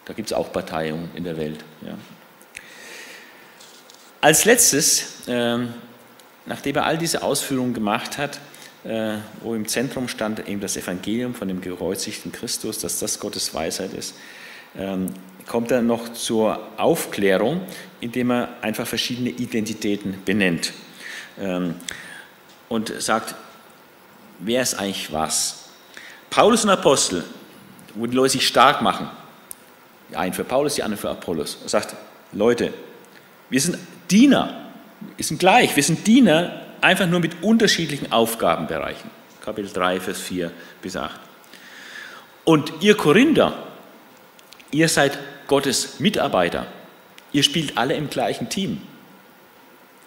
Da gibt es auch Parteiungen in der Welt. Ja. Als letztes, äh, nachdem er all diese Ausführungen gemacht hat, äh, wo im Zentrum stand eben das Evangelium von dem gekreuzigten Christus, dass das Gottes Weisheit ist, ähm, kommt er noch zur Aufklärung, indem er einfach verschiedene Identitäten benennt ähm, und sagt, wer ist eigentlich was? Paulus und Apostel, wo die Leute sich stark machen, die einen für Paulus, die anderen für Apollos, er sagt, Leute, wir sind Diener, wir sind gleich, wir sind Diener einfach nur mit unterschiedlichen Aufgabenbereichen. Kapitel 3, Vers 4 bis 8. Und ihr Korinther, ihr seid Gottes Mitarbeiter. Ihr spielt alle im gleichen Team.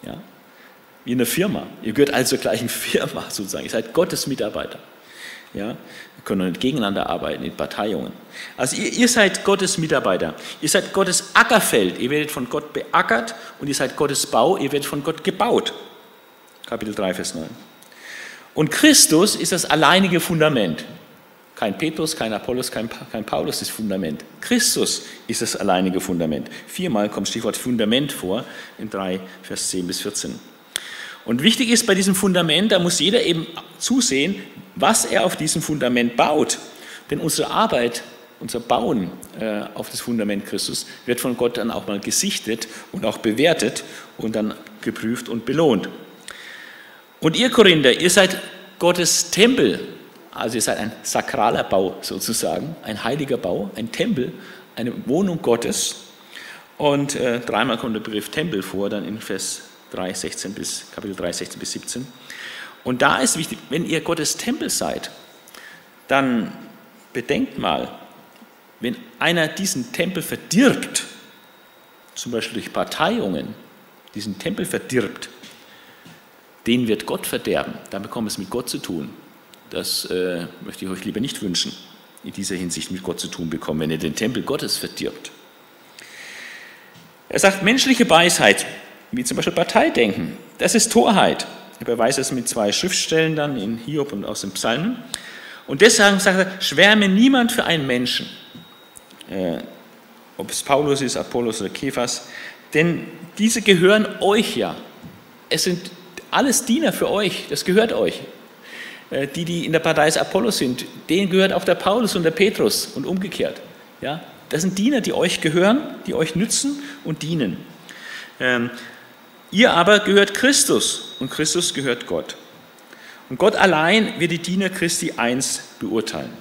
Ja? Wie in einer Firma. Ihr gehört also zur gleichen Firma (laughs) sozusagen. Ihr seid Gottes Mitarbeiter. Ja? Wir können nicht gegeneinander arbeiten in Parteiungen. Also ihr, ihr seid Gottes Mitarbeiter. Ihr seid Gottes Ackerfeld. Ihr werdet von Gott beackert und ihr seid Gottes Bau. Ihr werdet von Gott gebaut. Kapitel 3, Vers 9. Und Christus ist das alleinige Fundament. Kein Petrus, kein Apollos, kein, kein Paulus ist Fundament. Christus ist das alleinige Fundament. Viermal kommt Stichwort Fundament vor in 3, Vers 10 bis 14. Und wichtig ist bei diesem Fundament, da muss jeder eben zusehen, was er auf diesem Fundament baut. Denn unsere Arbeit, unser Bauen äh, auf das Fundament Christus wird von Gott dann auch mal gesichtet und auch bewertet und dann geprüft und belohnt. Und ihr Korinther, ihr seid Gottes Tempel, also ihr seid ein sakraler Bau sozusagen, ein heiliger Bau, ein Tempel, eine Wohnung Gottes. Und äh, dreimal kommt der Begriff Tempel vor, dann in Vers 3, 16 bis, Kapitel 3, 16 bis 17. Und da ist wichtig, wenn ihr Gottes Tempel seid, dann bedenkt mal, wenn einer diesen Tempel verdirbt, zum Beispiel durch Parteiungen, diesen Tempel verdirbt, den wird Gott verderben. Dann bekommt es mit Gott zu tun. Das äh, möchte ich euch lieber nicht wünschen, in dieser Hinsicht mit Gott zu tun bekommen, wenn ihr den Tempel Gottes verdirbt. Er sagt, menschliche Weisheit, wie zum Beispiel Parteidenken, das ist Torheit. Er beweist es mit zwei Schriftstellen dann in Hiob und aus den Psalmen. Und deshalb sagt er, schwärme niemand für einen Menschen, äh, ob es Paulus ist, Apollos oder Kephas, denn diese gehören euch ja. Es sind alles Diener für euch, das gehört euch. Äh, die, die in der Partei des Apollos sind, denen gehört auch der Paulus und der Petrus und umgekehrt. Ja? Das sind Diener, die euch gehören, die euch nützen und dienen. Ähm, ihr aber gehört Christus und Christus gehört Gott. Und Gott allein wird die Diener Christi eins beurteilen.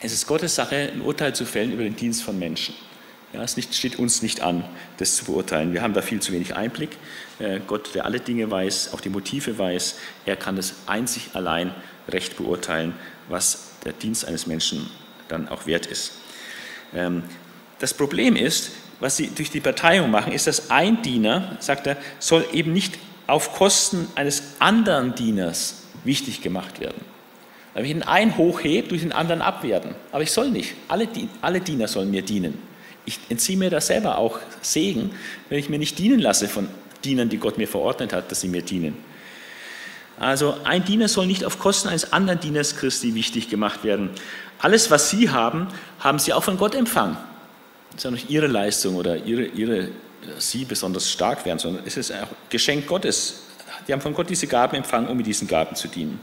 Es ist Gottes Sache, ein Urteil zu fällen über den Dienst von Menschen. Ja, es nicht, steht uns nicht an, das zu beurteilen. Wir haben da viel zu wenig Einblick. Äh, Gott, der alle Dinge weiß, auch die Motive weiß, er kann das einzig allein recht beurteilen, was der Dienst eines Menschen dann auch wert ist. Ähm, das Problem ist, was sie durch die Parteiung machen, ist, dass ein Diener, sagt er, soll eben nicht auf Kosten eines anderen Dieners wichtig gemacht werden. Wenn ich den einen hochhebe, durch den anderen abwerten. Aber ich soll nicht. Alle, alle Diener sollen mir dienen. Ich entziehe mir da selber auch Segen, wenn ich mir nicht dienen lasse von Dienern, die Gott mir verordnet hat, dass sie mir dienen. Also ein Diener soll nicht auf Kosten eines anderen Dieners Christi wichtig gemacht werden. Alles, was Sie haben, haben Sie auch von Gott empfangen. Das ist ja nicht Ihre Leistung oder Ihre, Ihre Sie besonders stark werden, sondern es ist ein Geschenk Gottes. Die haben von Gott diese Gaben empfangen, um mit diesen Gaben zu dienen.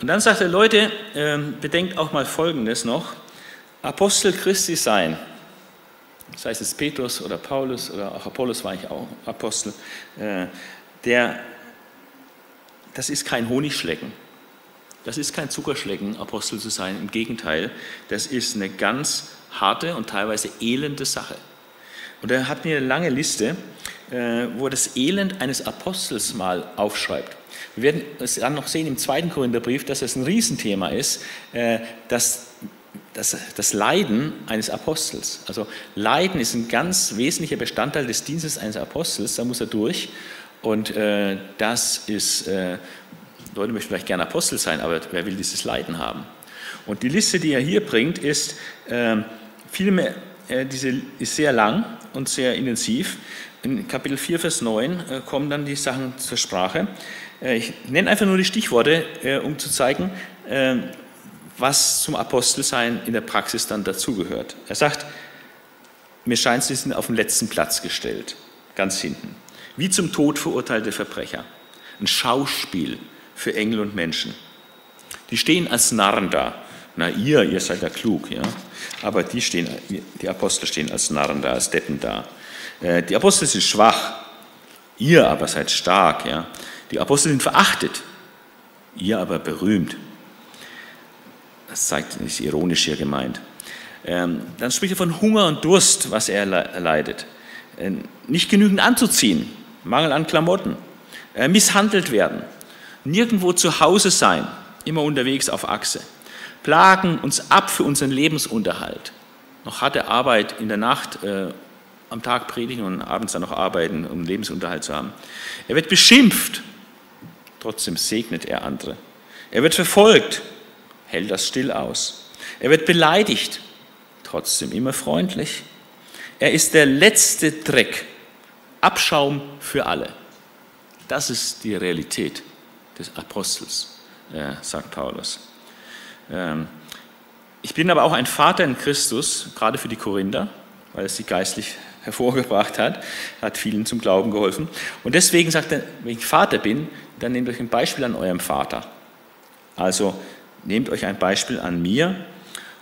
Und dann sagt er, Leute, ähm, bedenkt auch mal Folgendes noch. Apostel Christi sein, sei es jetzt Petrus oder Paulus oder auch Apollos war ich auch Apostel, äh, der, das ist kein Honigschlecken. Das ist kein Zuckerschlecken, Apostel zu sein. Im Gegenteil, das ist eine ganz harte und teilweise elende Sache. Und er hat mir eine lange Liste, äh, wo er das Elend eines Apostels mal aufschreibt. Wir werden es dann noch sehen im zweiten Korintherbrief, dass es ein Riesenthema ist, äh, dass das, das Leiden eines Apostels. Also Leiden ist ein ganz wesentlicher Bestandteil des Dienstes eines Apostels, da muss er durch. Und äh, das ist, äh, Leute möchten vielleicht gerne Apostel sein, aber wer will dieses Leiden haben? Und die Liste, die er hier bringt, ist äh, vielmehr, äh, diese ist sehr lang und sehr intensiv. In Kapitel 4, Vers 9 äh, kommen dann die Sachen zur Sprache. Äh, ich nenne einfach nur die Stichworte, äh, um zu zeigen, äh, was zum Apostelsein in der Praxis dann dazugehört. Er sagt, mir scheint, sie sind auf den letzten Platz gestellt, ganz hinten. Wie zum Tod verurteilte Verbrecher. Ein Schauspiel für Engel und Menschen. Die stehen als Narren da. Na ihr, ihr seid ja klug, ja. Aber die stehen, die Apostel stehen als Narren da, als Deppen da. Die Apostel sind schwach. Ihr aber seid stark, ja. Die Apostel sind verachtet. Ihr aber berühmt. Das zeigt, ist ironisch hier gemeint. Ähm, dann spricht er von Hunger und Durst, was er leidet. Äh, nicht genügend anzuziehen, Mangel an Klamotten, äh, misshandelt werden, nirgendwo zu Hause sein, immer unterwegs auf Achse, plagen uns ab für unseren Lebensunterhalt, noch harte Arbeit in der Nacht, äh, am Tag predigen und abends dann noch arbeiten, um Lebensunterhalt zu haben. Er wird beschimpft, trotzdem segnet er andere. Er wird verfolgt, hält das still aus. Er wird beleidigt, trotzdem immer freundlich. Er ist der letzte Dreck, Abschaum für alle. Das ist die Realität des Apostels, äh, sagt Paulus. Ähm, ich bin aber auch ein Vater in Christus, gerade für die Korinther, weil es sie geistlich (laughs) hervorgebracht hat, hat vielen zum Glauben geholfen. Und deswegen sagt er, wenn ich Vater bin, dann nehmt euch ein Beispiel an eurem Vater. Also nehmt euch ein Beispiel an mir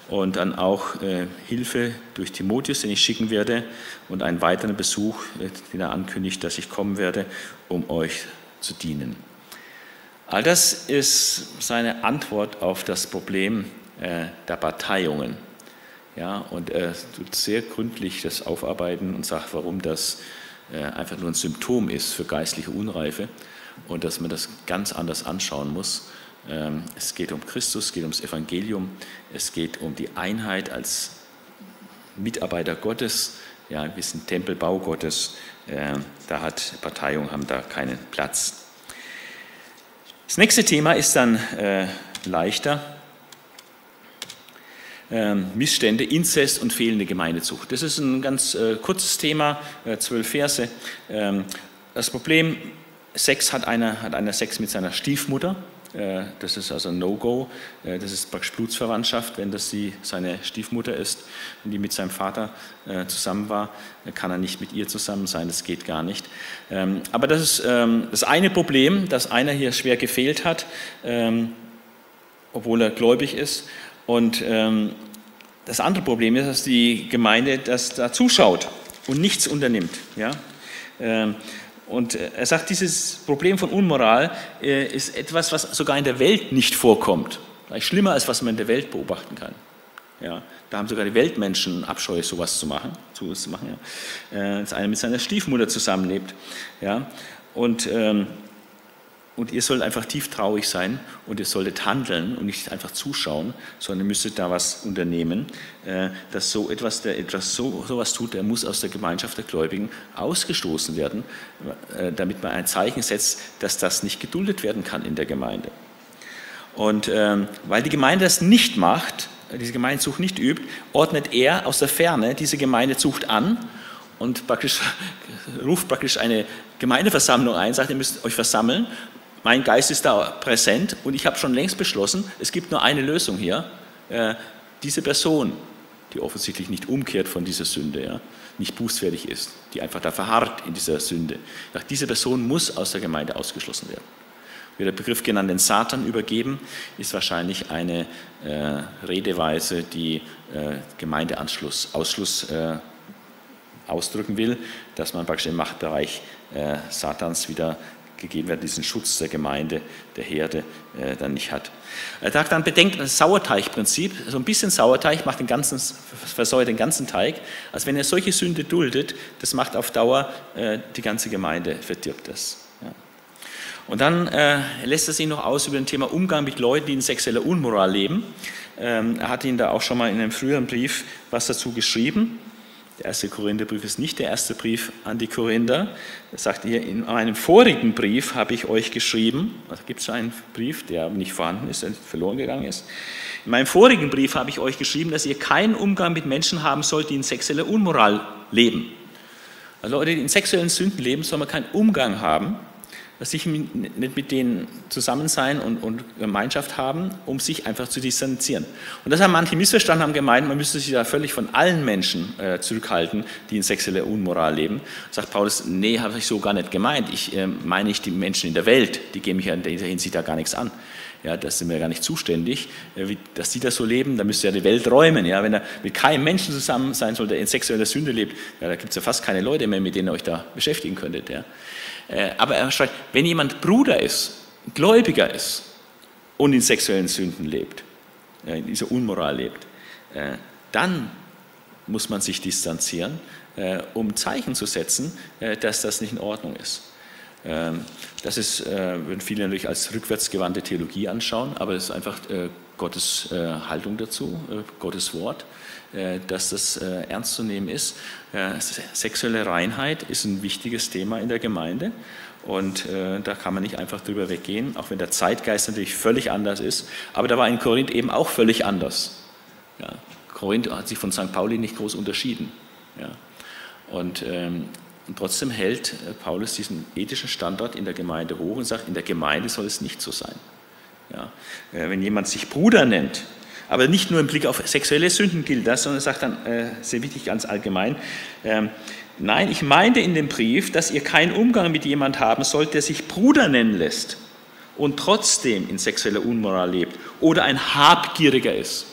und dann auch äh, Hilfe durch Timotheus, den ich schicken werde, und einen weiteren Besuch, äh, den er ankündigt, dass ich kommen werde, um euch zu dienen. All das ist seine Antwort auf das Problem äh, der Parteiungen. Ja, und er tut sehr gründlich das aufarbeiten und sagt, warum das äh, einfach nur ein Symptom ist für geistliche Unreife und dass man das ganz anders anschauen muss ähm, es geht um Christus, es geht ums Evangelium, es geht um die Einheit als Mitarbeiter Gottes. Ja, wir sind Tempelbau Gottes. Ähm, da hat Parteiung haben da keinen Platz. Das nächste Thema ist dann äh, leichter. Ähm, Missstände, Inzest und fehlende Gemeindezucht. Das ist ein ganz äh, kurzes Thema, äh, zwölf Verse. das Problem, Sex hat einer, hat einer Sex mit seiner Stiefmutter. Äh, das ist also ein No-Go. Äh, das ist praktisch Blutsverwandtschaft. Wenn das sie, seine Stiefmutter ist und die mit seinem Vater äh, zusammen war, kann er nicht mit ihr zusammen sein. Das geht gar nicht. Ähm, aber das ist ähm, das eine Problem, dass einer hier schwer gefehlt hat, ähm, obwohl er gläubig ist. Und das andere Problem ist, dass die Gemeinde das da zuschaut und nichts unternimmt. Ja? Und äh, er sagt, dieses Problem von Unmoral äh, ist etwas, was sogar in der Welt nicht vorkommt. Vielleicht schlimmer als was man in der Welt beobachten kann. Ja, da haben sogar die Weltmenschen Abscheu, sowas zu machen, zu machen ja. Äh, als einer mit seiner Stiefmutter zusammenlebt. Ja. Und, ähm, und ihr sollt einfach tief traurig sein und ihr solltet handeln und nicht einfach zuschauen, sondern ihr müsstet da was unternehmen, äh, dass so etwas, der etwas so sowas tut, der muss aus der Gemeinschaft der Gläubigen ausgestoßen werden, äh, damit man ein Zeichen setzt, dass das nicht geduldet werden kann in der Gemeinde. Und ähm, weil die Gemeinde das nicht macht, diese Gemeindezucht nicht übt, ordnet er aus der Ferne diese Gemeindezucht an und praktisch, (laughs) ruft praktisch eine Gemeindeversammlung ein, sagt, ihr müsst euch versammeln mein Geist ist da präsent und ich habe schon längst beschlossen, es gibt nur eine Lösung hier. Äh, diese Person, die offensichtlich nicht umkehrt von dieser Sünde, ja, nicht bußfertig ist, die einfach da verharrt in dieser Sünde, diese Person muss aus der Gemeinde ausgeschlossen werden. Wird der Begriff genannt den Satan übergeben, ist wahrscheinlich eine äh, Redeweise, die äh, Gemeindeanschluss, Ausschluss äh, ausdrücken will, dass man praktisch im Machtbereich äh, Satans wieder gegeben werden, diesen Schutz der Gemeinde, der Herde äh, dann nicht hat. Er sagt dann, bedenkt das Sauerteigprinzip, so ein bisschen Sauerteig macht den ganzen, versäuert den ganzen Teig. Also wenn er solche Sünde duldet, das macht auf Dauer äh, die ganze Gemeinde, verdirbt das. Und dann äh, lässt er sich noch aus über das Thema Umgang mit Leuten, die in sexueller Unmoral leben. Ähm, er hat Ihnen da auch schon mal in einem früheren Brief was dazu geschrieben. Der erste Korintherbrief ist nicht der erste Brief an die Korinther. Er sagt hier, in meinem vorigen Brief habe ich euch geschrieben, also gibt es einen Brief, der nicht vorhanden ist, der verloren gegangen ist. In meinem vorigen Brief habe ich euch geschrieben, dass ihr keinen Umgang mit Menschen haben sollt, die in sexueller Unmoral leben. Also Leute, die in sexuellen Sünden leben, soll man keinen Umgang haben sich nicht mit denen zusammen sein und, und, Gemeinschaft haben, um sich einfach zu distanzieren. Und das haben manche missverstanden, haben gemeint, man müsste sich da völlig von allen Menschen äh, zurückhalten, die in sexueller Unmoral leben. Sagt Paulus, nee, habe ich so gar nicht gemeint. Ich äh, meine nicht die Menschen in der Welt, die gehen mich in dieser Hinsicht da gar nichts an. Ja, das sind wir gar nicht zuständig. Äh, dass die das so leben, da müsste ja die Welt räumen. Ja, wenn er mit keinem Menschen zusammen sein soll, der in sexueller Sünde lebt, ja, da gibt es ja fast keine Leute mehr, mit denen ihr euch da beschäftigen könntet. Ja. Äh, aber er schreibt, wenn jemand Bruder ist, Gläubiger ist und in sexuellen Sünden lebt, in dieser Unmoral lebt, äh, dann muss man sich distanzieren, äh, um Zeichen zu setzen, dass das nicht in Ordnung ist. Ähm, das ist, würden viele natürlich als rückwärtsgewandte Theologie anschauen, aber es ist einfach Gottes Haltung dazu, Gottes Wort. Äh, dass das äh, ernst zu nehmen ist. Äh, sexuelle Reinheit ist ein wichtiges Thema in der Gemeinde und da kann man nicht einfach drüber weggehen, auch wenn der Zeitgeist natürlich völlig anders ist. Aber da war in Korinth eben auch völlig anders. Ja, Korinth hat sich von St. Pauli nicht groß unterschieden. Ja. Und, ähm, und trotzdem hält Paulus diesen ethischen Standard in der Gemeinde hoch und sagt, in der Gemeinde soll es nicht so sein. Ja. Wenn jemand sich Bruder nennt, aber nicht nur im Blick auf sexuelle Sünden gilt das, sondern er sagt dann, äh, sehr wichtig, ganz allgemein, ähm, nein, ich meinte in dem Brief, dass ihr keinen Umgang mit jemand haben sollt, der sich Bruder nennen lässt und trotzdem in sexueller Unmoral lebt oder ein Habgieriger ist.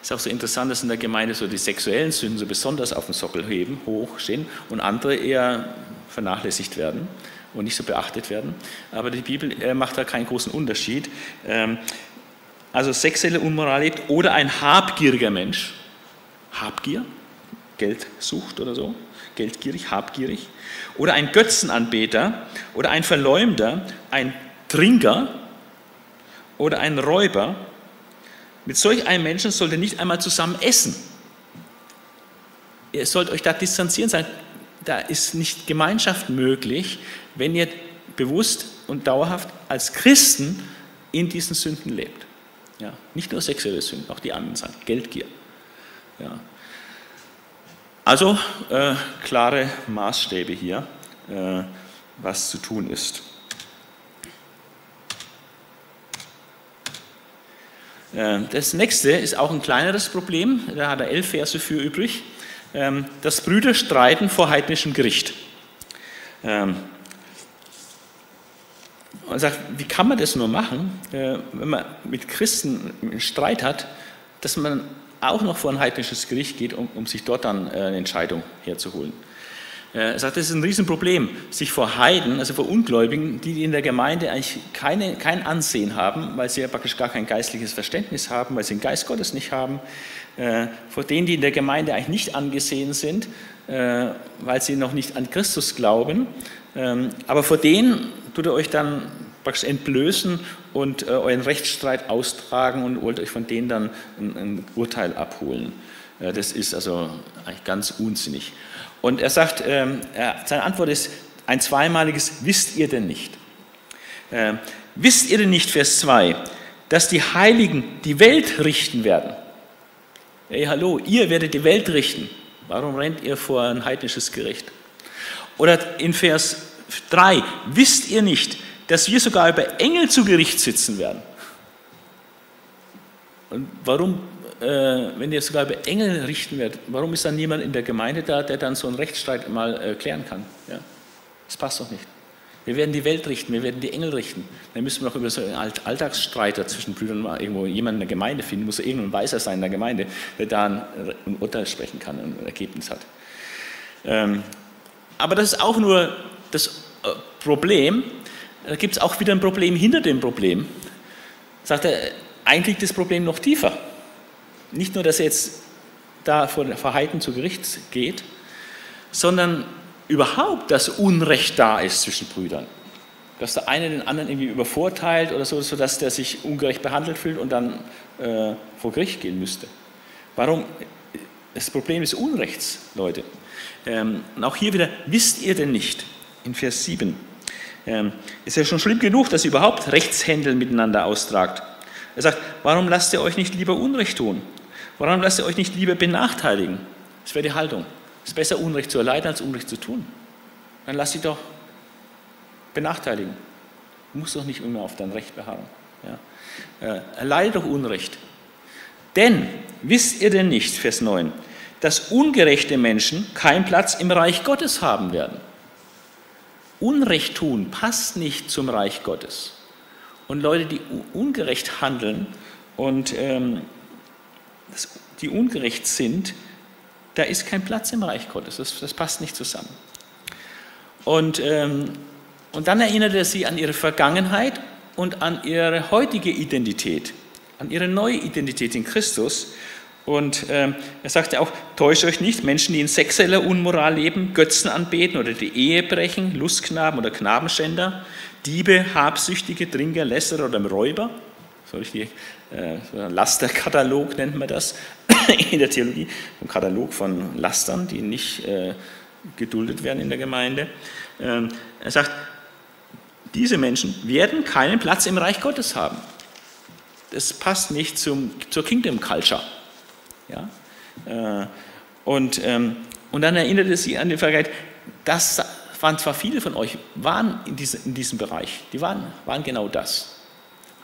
Ist auch so interessant, dass in der Gemeinde so die sexuellen Sünden so besonders auf den Sockel heben, hoch stehen und andere eher vernachlässigt werden und nicht so beachtet werden. Aber die Bibel äh, macht da keinen großen Unterschied. Also sexuelle Unmoral lebt, oder ein habgieriger Mensch, Habgier, Geldsucht oder so, geldgierig, habgierig, oder ein Götzenanbeter oder ein Verleumder, ein Trinker oder ein Räuber, mit solch einem Menschen sollt ihr nicht einmal zusammen essen. Ihr sollt euch da distanzieren sein. Da ist nicht Gemeinschaft möglich, wenn ihr bewusst und dauerhaft als Christen in diesen Sünden lebt. Ja, nicht nur sexuelle Sünden, auch die anderen Sachen, Geldgier. Ja. Also äh, klare Maßstäbe hier, äh, was zu tun ist. Äh, das nächste ist auch ein kleineres Problem, da hat er elf Verse für übrig. Ähm, das Brüder streiten vor heidnischem Gericht. Ähm, und sagt, wie kann man das nur machen, äh, wenn man mit Christen einen Streit hat, dass man auch noch vor ein heidnisches Gericht geht, um, um sich dort dann äh, eine Entscheidung herzuholen. Äh, er sagt, das ist ein Riesenproblem, sich vor Heiden, also vor Ungläubigen, die in der Gemeinde eigentlich keine, kein Ansehen haben, weil sie ja praktisch gar kein geistliches Verständnis haben, weil sie den Geist Gottes nicht haben, vor denen, die in der Gemeinde eigentlich nicht angesehen sind, weil sie noch nicht an Christus glauben, ähm, aber vor denen tut ihr euch dann praktisch entblößen und äh, euren Rechtsstreit austragen und wollt euch von denen dann ein, ein Urteil abholen. Äh, das ist also eigentlich ganz unsinnig. Und er sagt, ähm, er, seine Antwort ist ein zweimaliges, wisst ihr denn nicht? Äh, wisst ihr denn nicht, Vers 2, dass die Heiligen die Welt richten werden? Hey, hallo, ihr werdet die Welt richten. Warum rennt ihr vor ein heidnisches Gericht? Oder in Vers 3, wisst ihr nicht, dass wir sogar über Engel zu Gericht sitzen werden? Und warum, äh, wenn ihr sogar über Engel richten werdet, warum ist dann niemand in der Gemeinde da, der dann so einen Rechtsstreit mal äh, klären kann? Ja? Das passt doch nicht. Wir werden die Welt richten, wir werden die Engel richten. Dann müssen wir noch über so einen Alltagsstreiter zwischen Brüdern mal irgendwo jemanden in der Gemeinde finden, muss irgendein Weiser sein in der Gemeinde, der da ein, Urteil sprechen kann und ein Ergebnis hat. Ähm, aber das ist auch nur das äh, Problem. Da gibt es auch wieder ein Problem hinter dem Problem. Sagt er, eigentlich liegt das Problem noch tiefer. Nicht nur, dass er jetzt da vor Verhalten zu Gericht geht, sondern überhaupt, dass Unrecht da ist zwischen Brüdern. Dass der eine den anderen irgendwie übervorteilt oder so, sodass der sich ungerecht behandelt fühlt und dann äh, vor Gericht gehen müsste. Warum? Das Problem ist Unrechts, Leute. Ähm, und auch hier wieder, wisst ihr denn nicht, in Vers 7, ähm, ist ja schon schlimm genug, dass ihr überhaupt Rechtshändel miteinander austragt. Er sagt, warum lasst ihr euch nicht lieber Unrecht tun? Warum lasst ihr euch nicht lieber benachteiligen? Das wäre die Haltung. Es ist besser, Unrecht zu erleiden, als Unrecht zu tun. Dann lass sie doch benachteiligen. Du musst doch nicht immer auf dein Recht beharren. Ja. Äh, erleide doch Unrecht. Denn, wisst ihr denn nicht, Vers 9, dass ungerechte Menschen keinen Platz im Reich Gottes haben werden? Unrecht tun passt nicht zum Reich Gottes. Und Leute, die ungerecht handeln und ähm, die ungerecht sind, da ist kein Platz im Reich Gottes. Das, das passt nicht zusammen. Und, ähm, und dann erinnert er sie an ihre Vergangenheit und an ihre heutige Identität, an ihre neue Identität in Christus. Und ähm, er sagte auch, täuscht euch nicht, Menschen, die in sexueller Unmoral leben, Götzen anbeten oder die Ehe brechen, Lustknaben oder Knabenschänder, Diebe, Habsüchtige, Trinker, Lässerer oder Räuber, so richtig, äh, Lasterkatalog nennt man das, (coughs) in der Theologie, ein Katalog von Lastern, die nicht äh, geduldet werden in der Gemeinde. Ähm, er sagt, diese Menschen werden keinen Platz im Reich Gottes haben. Das passt nicht zum, zur Kingdom Culture. Ja? Äh, und, ähm, und dann erinnerte sie an die Vergangenheit, das waren zwar viele von euch, waren in, diese, in diesem Bereich, die waren, waren genau das.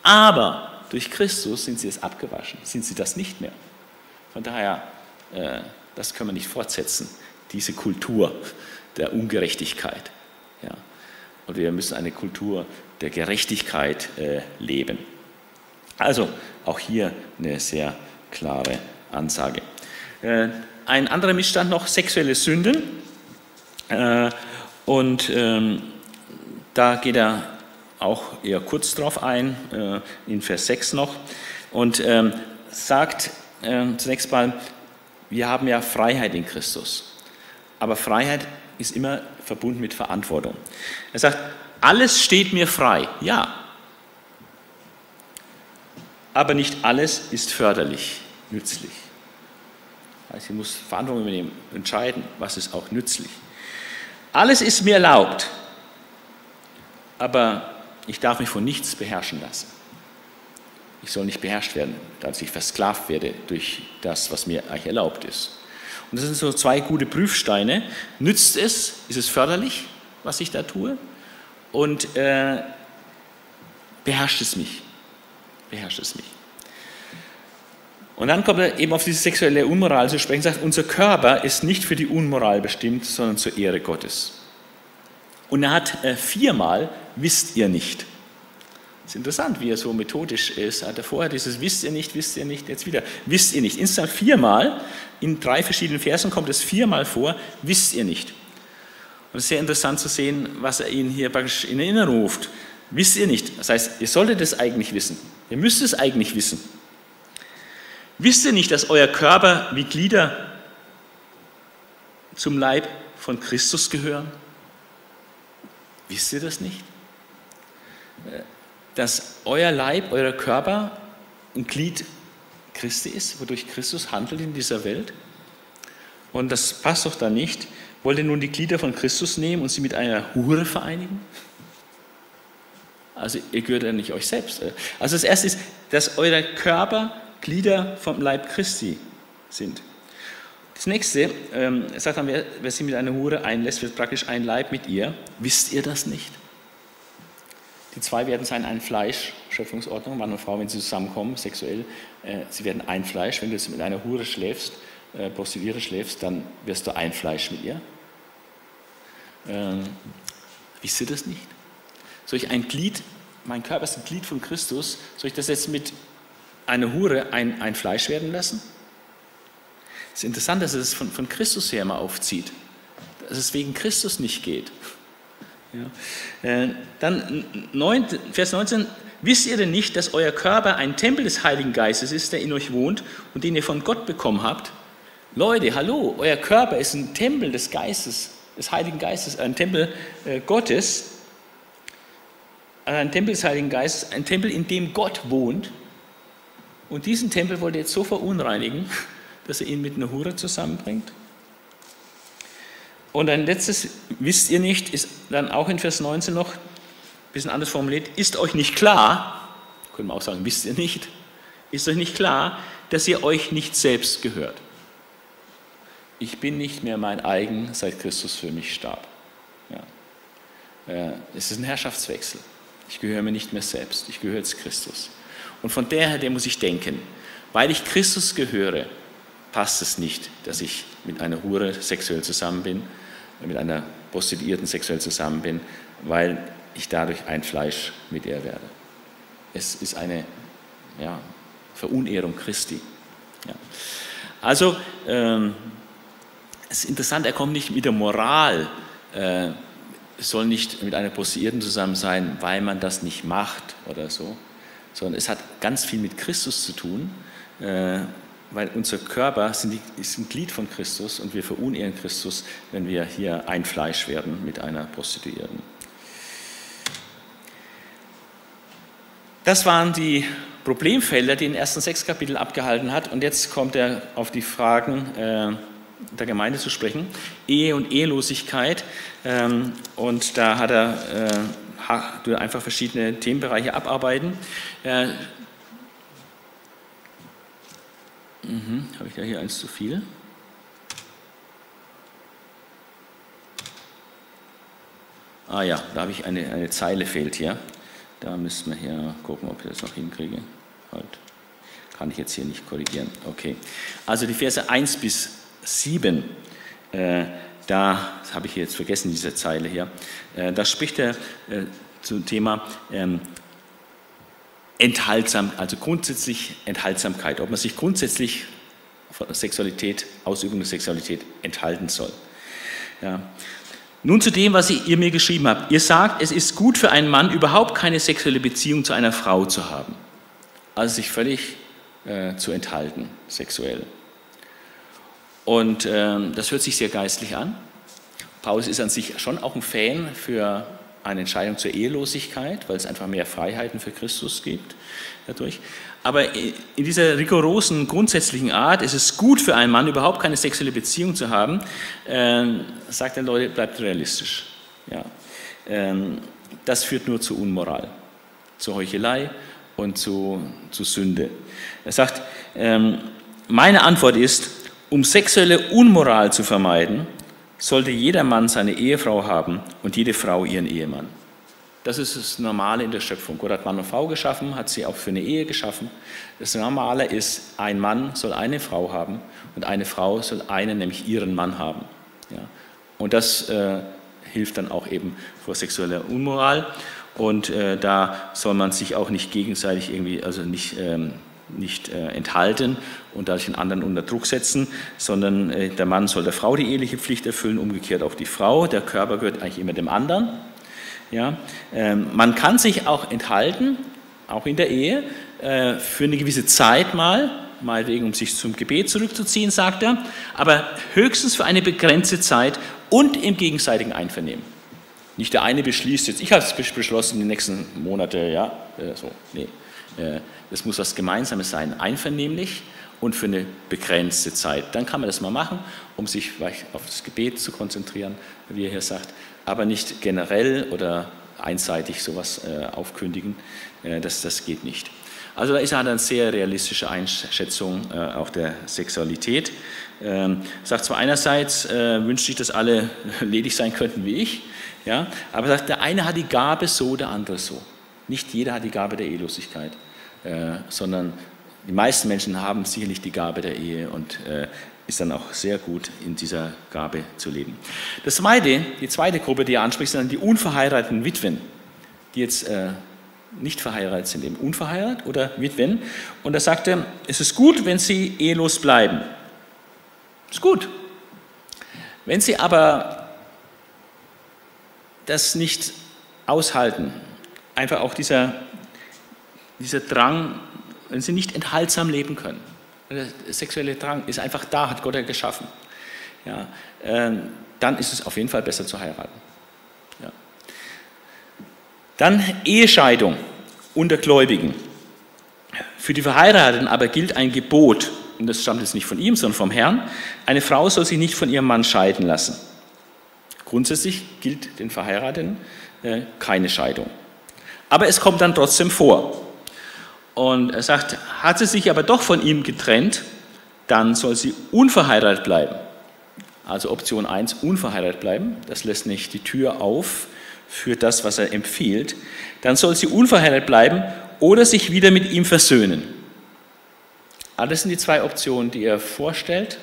Aber durch Christus sind sie es abgewaschen, sind sie das nicht mehr. Von daher, äh, das können wir nicht fortsetzen, diese Kultur der Ungerechtigkeit. Ja. Und wir müssen eine Kultur der Gerechtigkeit äh, leben. Also auch hier eine sehr klare Ansage. Äh, ein anderer Missstand noch, sexuelle Sünden. Äh, und ähm, da geht er auch eher kurz drauf ein, äh, in Vers 6 noch, und ähm, sagt, äh, zunächst mal, wir haben ja Freiheit in Christus. Aber Freiheit ist immer verbunden mit Verantwortung. Er sagt, alles steht mir frei. Ja. Aber nicht alles ist förderlich, nützlich. Also ich muss Verantwortung übernehmen, entscheiden, was ist auch nützlich. Alles ist mir erlaubt, aber ich darf mich von nichts beherrschen lassen. Ich soll nicht beherrscht werden, dass ich versklavt werde durch das, was mir eigentlich erlaubt ist. Und das sind so zwei gute Prüfsteine. Nützt es? Ist es förderlich, was ich da tue? Und äh, beherrscht es mich? Beherrscht es mich? Und dann kommt er eben auf diese sexuelle Unmoral zu sprechen, sagt, unser Körper ist nicht für die Unmoral bestimmt, sondern zur Ehre Gottes. Und er hat äh, viermal, wisst ihr nicht, es ist interessant, wie er so methodisch ist. Er hatte vorher dieses Wisst ihr nicht, wisst ihr nicht, jetzt wieder Wisst ihr nicht. Insgesamt viermal, in drei verschiedenen Versen kommt es viermal vor, Wisst ihr nicht. Und es ist sehr interessant zu sehen, was er ihnen hier praktisch in Erinnerung ruft. Wisst ihr nicht. Das heißt, ihr solltet es eigentlich wissen. Ihr müsst es eigentlich wissen. Wisst ihr nicht, dass euer Körper wie Glieder zum Leib von Christus gehören? Wisst ihr das nicht? dass euer Leib, euer Körper ein Glied Christi ist, wodurch Christus handelt in dieser Welt? Und das passt doch da nicht. Wollt ihr nun die Glieder von Christus nehmen und sie mit einer Hure vereinigen? Also ihr gehört ja nicht euch selbst. Also das Erste ist, dass eure Körper Glieder vom Leib Christi sind. Das nächste, ähm, sagt dann, wer, wer sie mit einer Hure einlässt, wird praktisch ein Leib mit ihr. Wisst ihr das nicht? Die zwei werden sein ein Fleisch, Schöpfungsordnung, Mann und Frau, wenn sie zusammenkommen, sexuell, äh, sie werden ein Fleisch. Wenn du jetzt mit einer Hure schläfst, äh, Prostituierte schläfst, dann wirst du ein Fleisch mit ihr. Ähm, wisst ihr das nicht? Soll ich ein Glied, mein Körper ist ein Glied von Christus, soll ich das jetzt mit einer Hure ein, ein Fleisch werden lassen? Es ist interessant, dass das von, von Christus her mal aufzieht, dass es wegen Christus nicht geht. Ja. Äh, dann 9, Vers 19, wisst ihr denn nicht, dass euer Körper ein Tempel des Heiligen Geistes ist, der in euch wohnt und den ihr von Gott bekommen habt? Leute, hallo, euer Körper ist ein Tempel des Geistes, des Heiligen Geistes, ein Tempel äh, Gottes, ein Tempel des Heiligen Geistes, ein Tempel, in dem Gott wohnt. Und diesen Tempel wollt ihr jetzt so verunreinigen, (laughs) dass er ihn mit einer Hure zusammenbringt? Und ein letztes, wisst ihr nicht, ist dann auch in Vers 19 noch ein bisschen anders formuliert, ist euch nicht klar, können wir auch sagen, wisst ihr nicht, ist euch nicht klar, dass ihr euch nicht selbst gehört. Ich bin nicht mehr mein eigen, seit Christus für mich starb. Ja. Äh, es ist ein Herrschaftswechsel. Ich gehöre mir nicht mehr selbst, ich gehöre zu Christus. Und von daher, der muss ich denken, weil ich Christus gehöre, passt es nicht, dass ich mit einer Hure sexuell zusammen bin, mit einer Prostituierten sexuell zusammen bin, weil ich dadurch ein Fleisch mit ihr werde. Es ist eine ja, Verunehrung Christi. Ja. Also, ähm, es ist interessant, er kommt nicht mit der Moral, äh, soll nicht mit einer Prostituierten zusammen sein, weil man das nicht macht oder so, sondern es hat ganz viel mit Christus zu tun. Äh, weil unser Körper die, ist ein Glied von Christus und wir verunehren Christus, wenn wir hier ein Fleisch werden mit einer Prostituierten. Das waren die Problemfelder, die in den ersten sechs Kapiteln abgehalten hat. Und jetzt kommt er auf die Fragen äh, der Gemeinde zu sprechen. Ehe und Ehelosigkeit. Ähm, und da hat er äh, einfach verschiedene Themenbereiche abarbeiten. Äh, Mhm. Habe ich da hier eins zu viel? Ah ja, da habe ich eine, eine Zeile fehlt hier. Da müssen wir hier gucken, ob ich das noch hinkriege. Halt. Kann ich jetzt hier nicht korrigieren. Okay. Also die Verse 1 bis 7, äh, da habe ich jetzt vergessen, diese Zeile hier. Äh, da spricht er äh, zum Thema ähm, enthaltsam, also grundsätzlich Enthaltsamkeit, ob man sich grundsätzlich von Sexualität, Ausübung der Sexualität enthalten soll. Ja. Nun zu dem, was ihr mir geschrieben habt. Ihr sagt, es ist gut für einen Mann, überhaupt keine sexuelle Beziehung zu einer Frau zu haben. Also sich völlig äh, zu enthalten, sexuell. Und äh, das hört sich sehr geistlich an. Paulus ist an sich schon auch ein Fan für eine Entscheidung zur Ehelosigkeit, weil es einfach mehr Freiheiten für Christus gibt dadurch. Aber in dieser rigorosen, grundsätzlichen Art ist es gut für einen Mann, überhaupt keine sexuelle Beziehung zu haben, ähm, sagt er, Leute, bleibt realistisch. Ja. Ähm, das führt nur zu Unmoral, zu Heuchelei und zu, zu Sünde. Er sagt, ähm, meine Antwort ist, um sexuelle Unmoral zu vermeiden, sollte jeder Mann seine Ehefrau haben und jede Frau ihren Ehemann. Das ist das Normale in der Schöpfung. Gott hat Mann und Frau geschaffen, hat sie auch für eine Ehe geschaffen. Das Normale ist, ein Mann soll eine Frau haben und eine Frau soll einen, nämlich ihren Mann haben. Ja. Und das äh, hilft dann auch eben vor sexueller Unmoral. Und äh, da soll man sich auch nicht gegenseitig irgendwie, also nicht ähm, nicht äh, enthalten und dadurch den anderen unter Druck setzen, sondern äh, der Mann soll der Frau die eheliche Pflicht erfüllen, umgekehrt auch die Frau. Der Körper gehört eigentlich immer dem anderen. Ja? Ähm, man kann sich auch enthalten, auch in der Ehe, äh, für eine gewisse Zeit mal, meinetwegen, um sich zum Gebet zurückzuziehen, sagt er, aber höchstens für eine begrenzte Zeit und im gegenseitigen Einvernehmen. Nicht der eine beschließt jetzt, ich habe es beschlossen, die nächsten Monate, ja, äh, so, nee. Es muss was Gemeinsames sein, einvernehmlich und für eine begrenzte Zeit. Dann kann man das mal machen, um sich vielleicht auf das Gebet zu konzentrieren, wie er hier sagt, aber nicht generell oder einseitig sowas äh, aufkündigen, äh, das, das geht nicht. Also da ist er eine sehr realistische Einschätzung äh, auch der Sexualität. Ähm, sagt zwar einerseits, äh, wünscht sich, dass alle (laughs) ledig sein könnten wie ich, ja, aber sagt, der eine hat die Gabe so, der andere so. Nicht jeder hat die Gabe der Ehelosigkeit, äh, sondern die meisten Menschen haben sicherlich die Gabe der Ehe und äh, ist dann auch sehr gut, in dieser Gabe zu leben. Das zweite, die zweite Gruppe, die er anspricht, sind dann die unverheirateten Witwen, die jetzt äh, nicht verheiratet sind, eben unverheiratet oder Witwen. Und er sagte, es ist gut, wenn sie ehelos bleiben. Ist gut. Wenn sie aber das nicht aushalten, einfach auch dieser, dieser Drang, wenn sie nicht enthaltsam leben können, der sexuelle Drang ist einfach da, hat Gott ja geschaffen, ja, äh, dann ist es auf jeden Fall besser zu heiraten. Ja. Dann Ehescheidung unter Gläubigen. Für die Verheirateten aber gilt ein Gebot, und das stammt jetzt nicht von ihm, sondern vom Herrn, eine Frau soll sich nicht von ihrem Mann scheiden lassen. Grundsätzlich gilt den Verheirateten äh, keine Scheidung. Aber es kommt dann trotzdem vor. Und er sagt, hat sie sich aber doch von ihm getrennt, dann soll sie unverheiratet bleiben. Also Option 1, unverheiratet bleiben. Das lässt nicht die Tür auf für das, was er empfiehlt. Dann soll sie unverheiratet bleiben oder sich wieder mit ihm versöhnen. Das sind die zwei Optionen, die er vorstellt.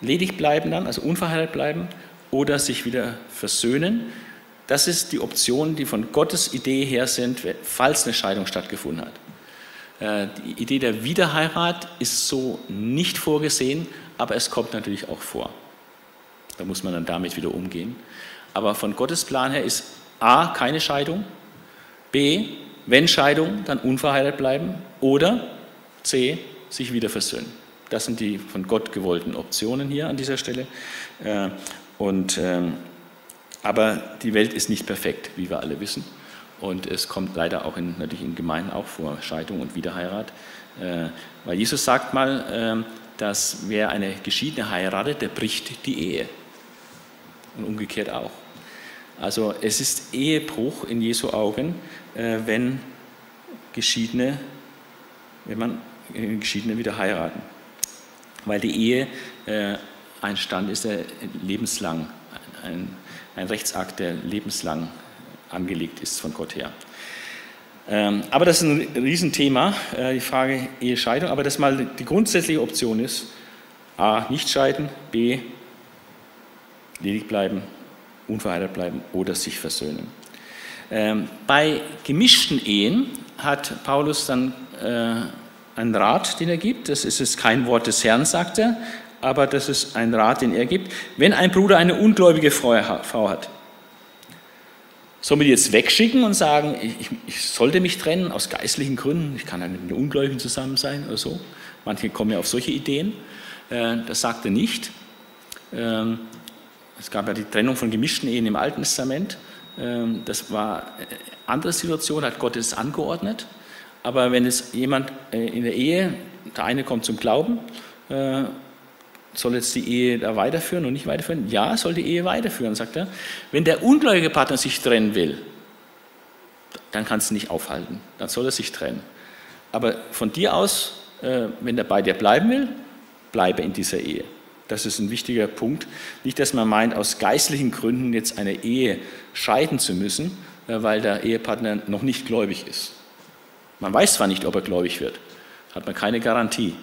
Ledig bleiben dann, also unverheiratet bleiben oder sich wieder versöhnen. Das ist die Option, die von Gottes Idee her sind, falls eine Scheidung stattgefunden hat. Äh, die Idee der Wiederheirat ist so nicht vorgesehen, aber es kommt natürlich auch vor. Da muss man dann damit wieder umgehen. Aber von Gottes Plan her ist A, keine Scheidung, B, wenn Scheidung, dann unverheiratet bleiben oder C, sich wieder versöhnen. Das sind die von Gott gewollten Optionen hier an dieser Stelle. Äh, und, ähm, aber die Welt ist nicht perfekt, wie wir alle wissen. Und es kommt leider auch in, natürlich in Gemeinden auch vor, Scheidung und Wiederheirat. Äh, weil Jesus sagt mal, äh, dass wer eine Geschiedene heiratet, der bricht die Ehe. Und umgekehrt auch. Also es ist Ehebruch in Jesu Augen, äh, wenn Geschiedene, wenn man äh, Geschiedene wieder heiraten. Weil die Ehe ein Stand ist, der lebenslang, ein, ein Rechtsakt, der lebenslang angelegt ist von Gott her. Ähm, aber das ist ein Riesenthema, äh, die Frage Ehescheidung. Aber das mal die grundsätzliche Option ist, a, nicht scheiden, b, ledig bleiben, unverheiratet bleiben oder sich versöhnen. Ähm, bei gemischten Ehen hat Paulus dann äh, einen Rat, den er gibt. Das ist jetzt kein Wort des Herrn, sagt er, aber das ist ein Rat, den er gibt. Wenn ein Bruder eine ungläubige Frau hat, die jetzt wegschicken und sagen, ich, ich, sollte mich trennen aus geistlichen Gründen, ich kann ja mit einem Ungläubigen zusammen sein oder so. Manche kommen ja auf solche Ideen. Äh, das sagt er nicht. Ähm, es gab ja die Trennung von gemischten Ehen im Alten Testament. Ähm, das war eine andere Situation, hat Gott es angeordnet. Aber wenn es jemand äh, in der Ehe, der eine kommt zum Glauben, äh, soll jetzt die Ehe da weiterführen und nicht weiterführen? Ja, soll die Ehe weiterführen, sagt er. Wenn der ungläubige Partner sich trennen will, dann kannst du nicht aufhalten, dann soll er sich trennen. Aber von dir aus, äh, wenn er bei dir bleiben will, bleibe in dieser Ehe. Das ist ein wichtiger Punkt. Nicht, dass man meint, aus geistlichen Gründen jetzt eine Ehe scheiden zu müssen, äh, weil der Ehepartner noch nicht gläubig ist. Man weiß zwar nicht, ob er gläubig wird, hat man keine Garantie,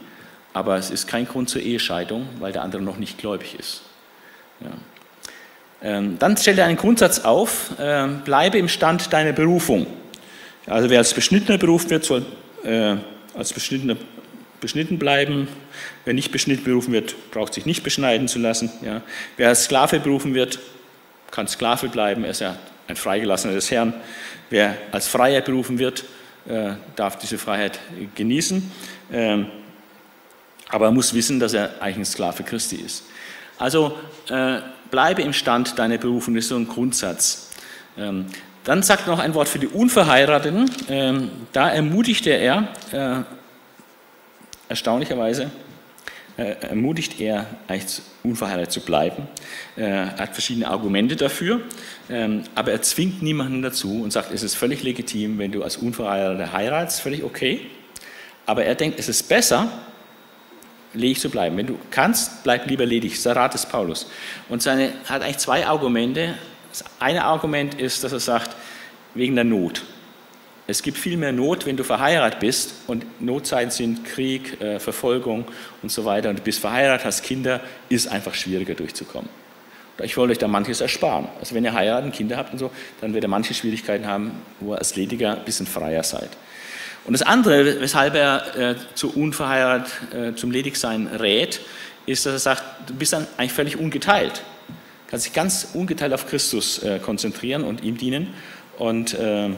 aber es ist kein Grund zur Ehescheidung, weil der andere noch nicht gläubig ist. Ja. Ähm, dann stellt er einen Grundsatz auf, ähm, bleibe im Stand deiner Berufung. Also wer als Beschnittener berufen wird, soll äh, als Beschnittener beschnitten bleiben. Wer nicht beschnitten berufen wird, braucht sich nicht beschneiden zu lassen. Ja. Wer als Sklave berufen wird, kann Sklave bleiben, er ist ja ein Freigelassener des Herrn. Wer als Freier berufen wird, äh, darf diese Freiheit genießen. Ähm, aber er muss wissen, dass er eigentlich ein Sklave Christi ist. Also äh, bleibe im Stand deiner Berufung, das ist so ein Grundsatz. Ähm, dann sagt noch ein Wort für die Unverheirateten. Ähm, da ermutigte er, äh, erstaunlicherweise, äh, ermutigt er, eigentlich unverheiratet zu bleiben. Er hat verschiedene Argumente dafür, ähm, aber er zwingt niemanden dazu und sagt, es ist völlig legitim, wenn du als Unverheirateter heiratest, völlig okay. Aber er denkt, es ist besser, ledig zu bleiben. Wenn du kannst, bleib lieber ledig. Das ist der Rat des Paulus. Und seine hat eigentlich zwei Argumente. Das eine Argument ist, dass er sagt, wegen der Not. Es gibt viel mehr Not, wenn du verheiratet bist und Notzeiten sind Krieg, äh, Verfolgung und so weiter und du bist verheiratet, hast Kinder, ist einfach schwieriger durchzukommen. Ich wollte euch da manches ersparen. Also wenn ihr heiraten, Kinder habt und so, dann werdet ihr manche Schwierigkeiten haben, wo ihr als Lediger ein bisschen freier seid. Und das andere, weshalb er äh, zu unverheiratet, äh, zum Ledigsein rät, ist, dass er sagt, du bist dann eigentlich völlig ungeteilt. Du kannst dich ganz ungeteilt auf Christus äh, konzentrieren und ihm dienen. Und äh,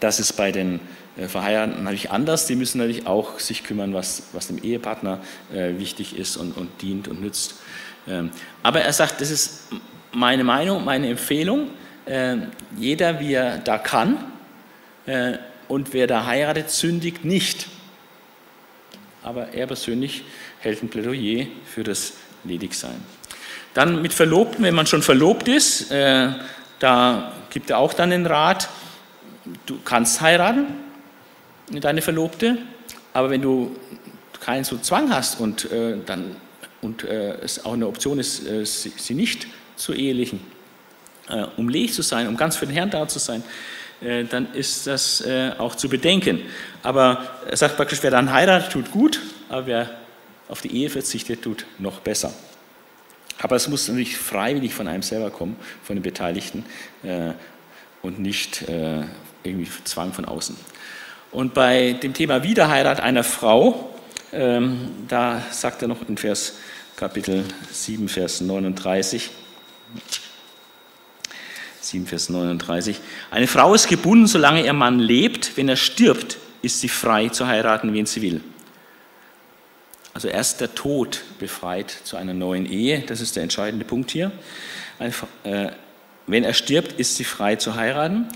das ist bei den äh, Verheirateten natürlich anders. Die müssen natürlich auch sich kümmern, was, was dem Ehepartner äh, wichtig ist und, und, dient und nützt. Ähm, aber er sagt, das ist meine Meinung, meine Empfehlung. Äh, jeder, wie er da kann. Und wer da heiratet, sündigt nicht. Aber er persönlich hält ein Plädoyer für das Ledigsein. Dann mit Verlobten, wenn man schon verlobt ist, äh, da gibt er auch dann den Rat, du kannst heiraten, deine Verlobte, aber wenn du keinen so Zwang hast und, äh, dann, und äh, es auch eine Option ist, äh, sie, sie, nicht zu ehelichen, äh, um ledig zu sein, um ganz für den Herrn da zu sein, dann ist das äh, auch zu bedenken. Aber er sagt praktisch, wer dann heiratet, tut gut, aber wer auf die Ehe verzichtet, tut noch besser. Aber es muss natürlich freiwillig von einem selber kommen, von den Beteiligten und nicht irgendwie Zwang von außen. Und bei dem Thema Wiederheirat einer Frau, ähm, da sagt er noch in Vers Kapitel 7, Vers 39, 7, Vers 39, eine Frau ist gebunden, solange ihr Mann lebt, wenn er stirbt, ist sie frei zu heiraten, wen sie will. Also erst der Tod befreit zu einer neuen Ehe, das ist der entscheidende Punkt hier. Äh, wenn er stirbt, ist sie frei zu heiraten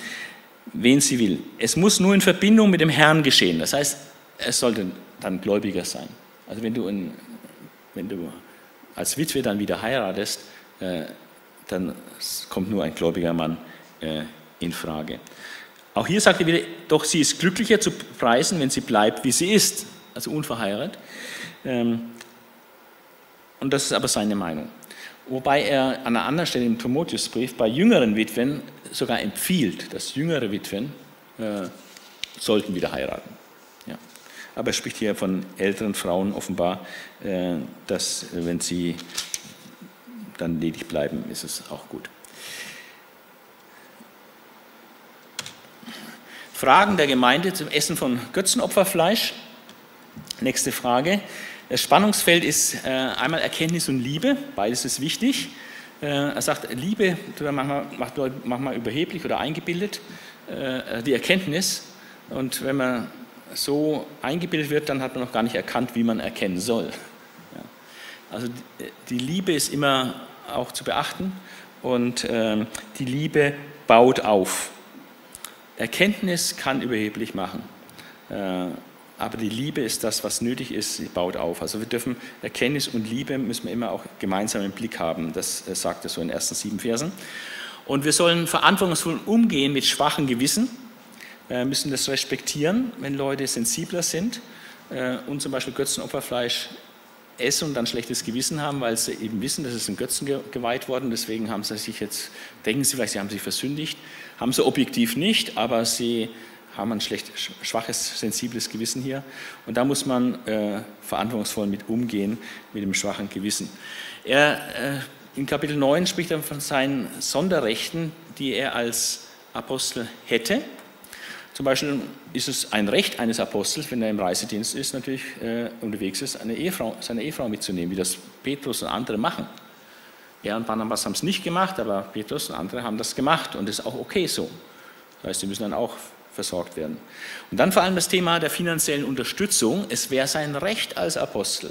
wen sie will. Es muss nur in Verbindung mit dem Herrn geschehen. Das heißt, es sollte dann Gläubiger sein. Also wenn du, in, wenn du als Witwe dann wieder heiratest, äh, dann kommt nur ein gläubiger Mann äh, in Frage. Auch hier sagt er wieder, doch sie ist glücklicher zu preisen, wenn sie bleibt, wie sie ist, also unverheiratet. Ähm, und das ist aber seine Meinung. Wobei er an einer anderen Stelle im Timotheusbrief bei jüngeren Witwen sogar empfiehlt, dass jüngere Witwen äh, sollten wieder heiraten. Ja. Aber er spricht hier von älteren Frauen offenbar, äh, dass wenn sie dann ledig bleiben, ist es auch gut. Fragen der Gemeinde zum Essen von Götzenopferfleisch. Nächste Frage. Das Spannungsfeld ist äh, einmal Erkenntnis und Liebe, beides ist wichtig. Äh, er sagt, Liebe macht Leute manchmal überheblich oder eingebildet, äh, die Erkenntnis. Und wenn man so eingebildet wird, dann hat man noch gar nicht erkannt, wie man erkennen soll. Also die Liebe ist immer auch zu beachten und ähm, die Liebe baut auf. Erkenntnis kann überheblich machen. Aber die Liebe ist das, was nötig ist, sie baut auf. Also wir dürfen Erkenntnis und Liebe müssen wir immer auch gemeinsam im Blick haben. Das äh, sagt er so in den ersten sieben Versen. Und wir sollen verantwortungsvoll umgehen mit schwachen Gewissen, wir müssen das respektieren, wenn Leute sensibler sind äh, und zum Beispiel Götzenopferfleisch essen und dann schlechtes Gewissen haben, weil sie eben wissen, dass es ein Götzen geweiht worden. Deswegen haben sie sich jetzt, denken sie vielleicht, sie haben sich versündigt. Haben sie objektiv nicht, aber sie haben ein schlecht, schwaches, sensibles Gewissen hier. Und da muss man äh, verantwortungsvoll mit umgehen, mit dem schwachen Gewissen. Er, äh, in Kapitel 9 spricht er von seinen Sonderrechten, die er als Apostel hätte. Zum Beispiel ist es ein Recht eines Apostels, wenn er im Reisedienst ist, natürlich äh, unterwegs ist, eine Ehefrau, seine Ehefrau mitzunehmen, wie das Petrus und andere machen. Er und Barnabas haben es nicht gemacht, aber Petrus und andere haben das gemacht und das ist auch okay so. Das heißt, sie müssen dann auch versorgt werden. Und dann vor allem das Thema der finanziellen Unterstützung. Es wäre sein Recht als Apostel,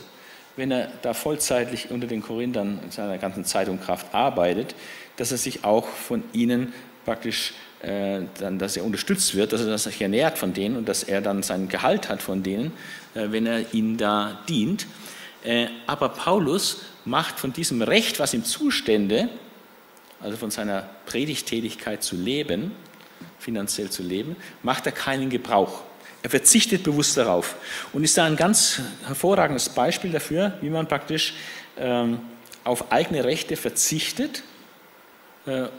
wenn er da vollzeitlich unter den Korinthern in seiner ganzen Zeit und Kraft arbeitet, dass er sich auch von ihnen praktisch, dann, dass er unterstützt wird, dass er sich ernährt von denen und dass er dann sein Gehalt hat von denen, äh, wenn er ihnen da dient. Äh, aber Paulus macht von diesem Recht, was ihm zustände, also von seiner Predigtätigkeit zu leben, finanziell zu leben, macht er keinen Gebrauch. Er verzichtet bewusst darauf und ist da ein ganz hervorragendes Beispiel dafür, wie man praktisch ähm, auf eigene Rechte verzichtet, äh,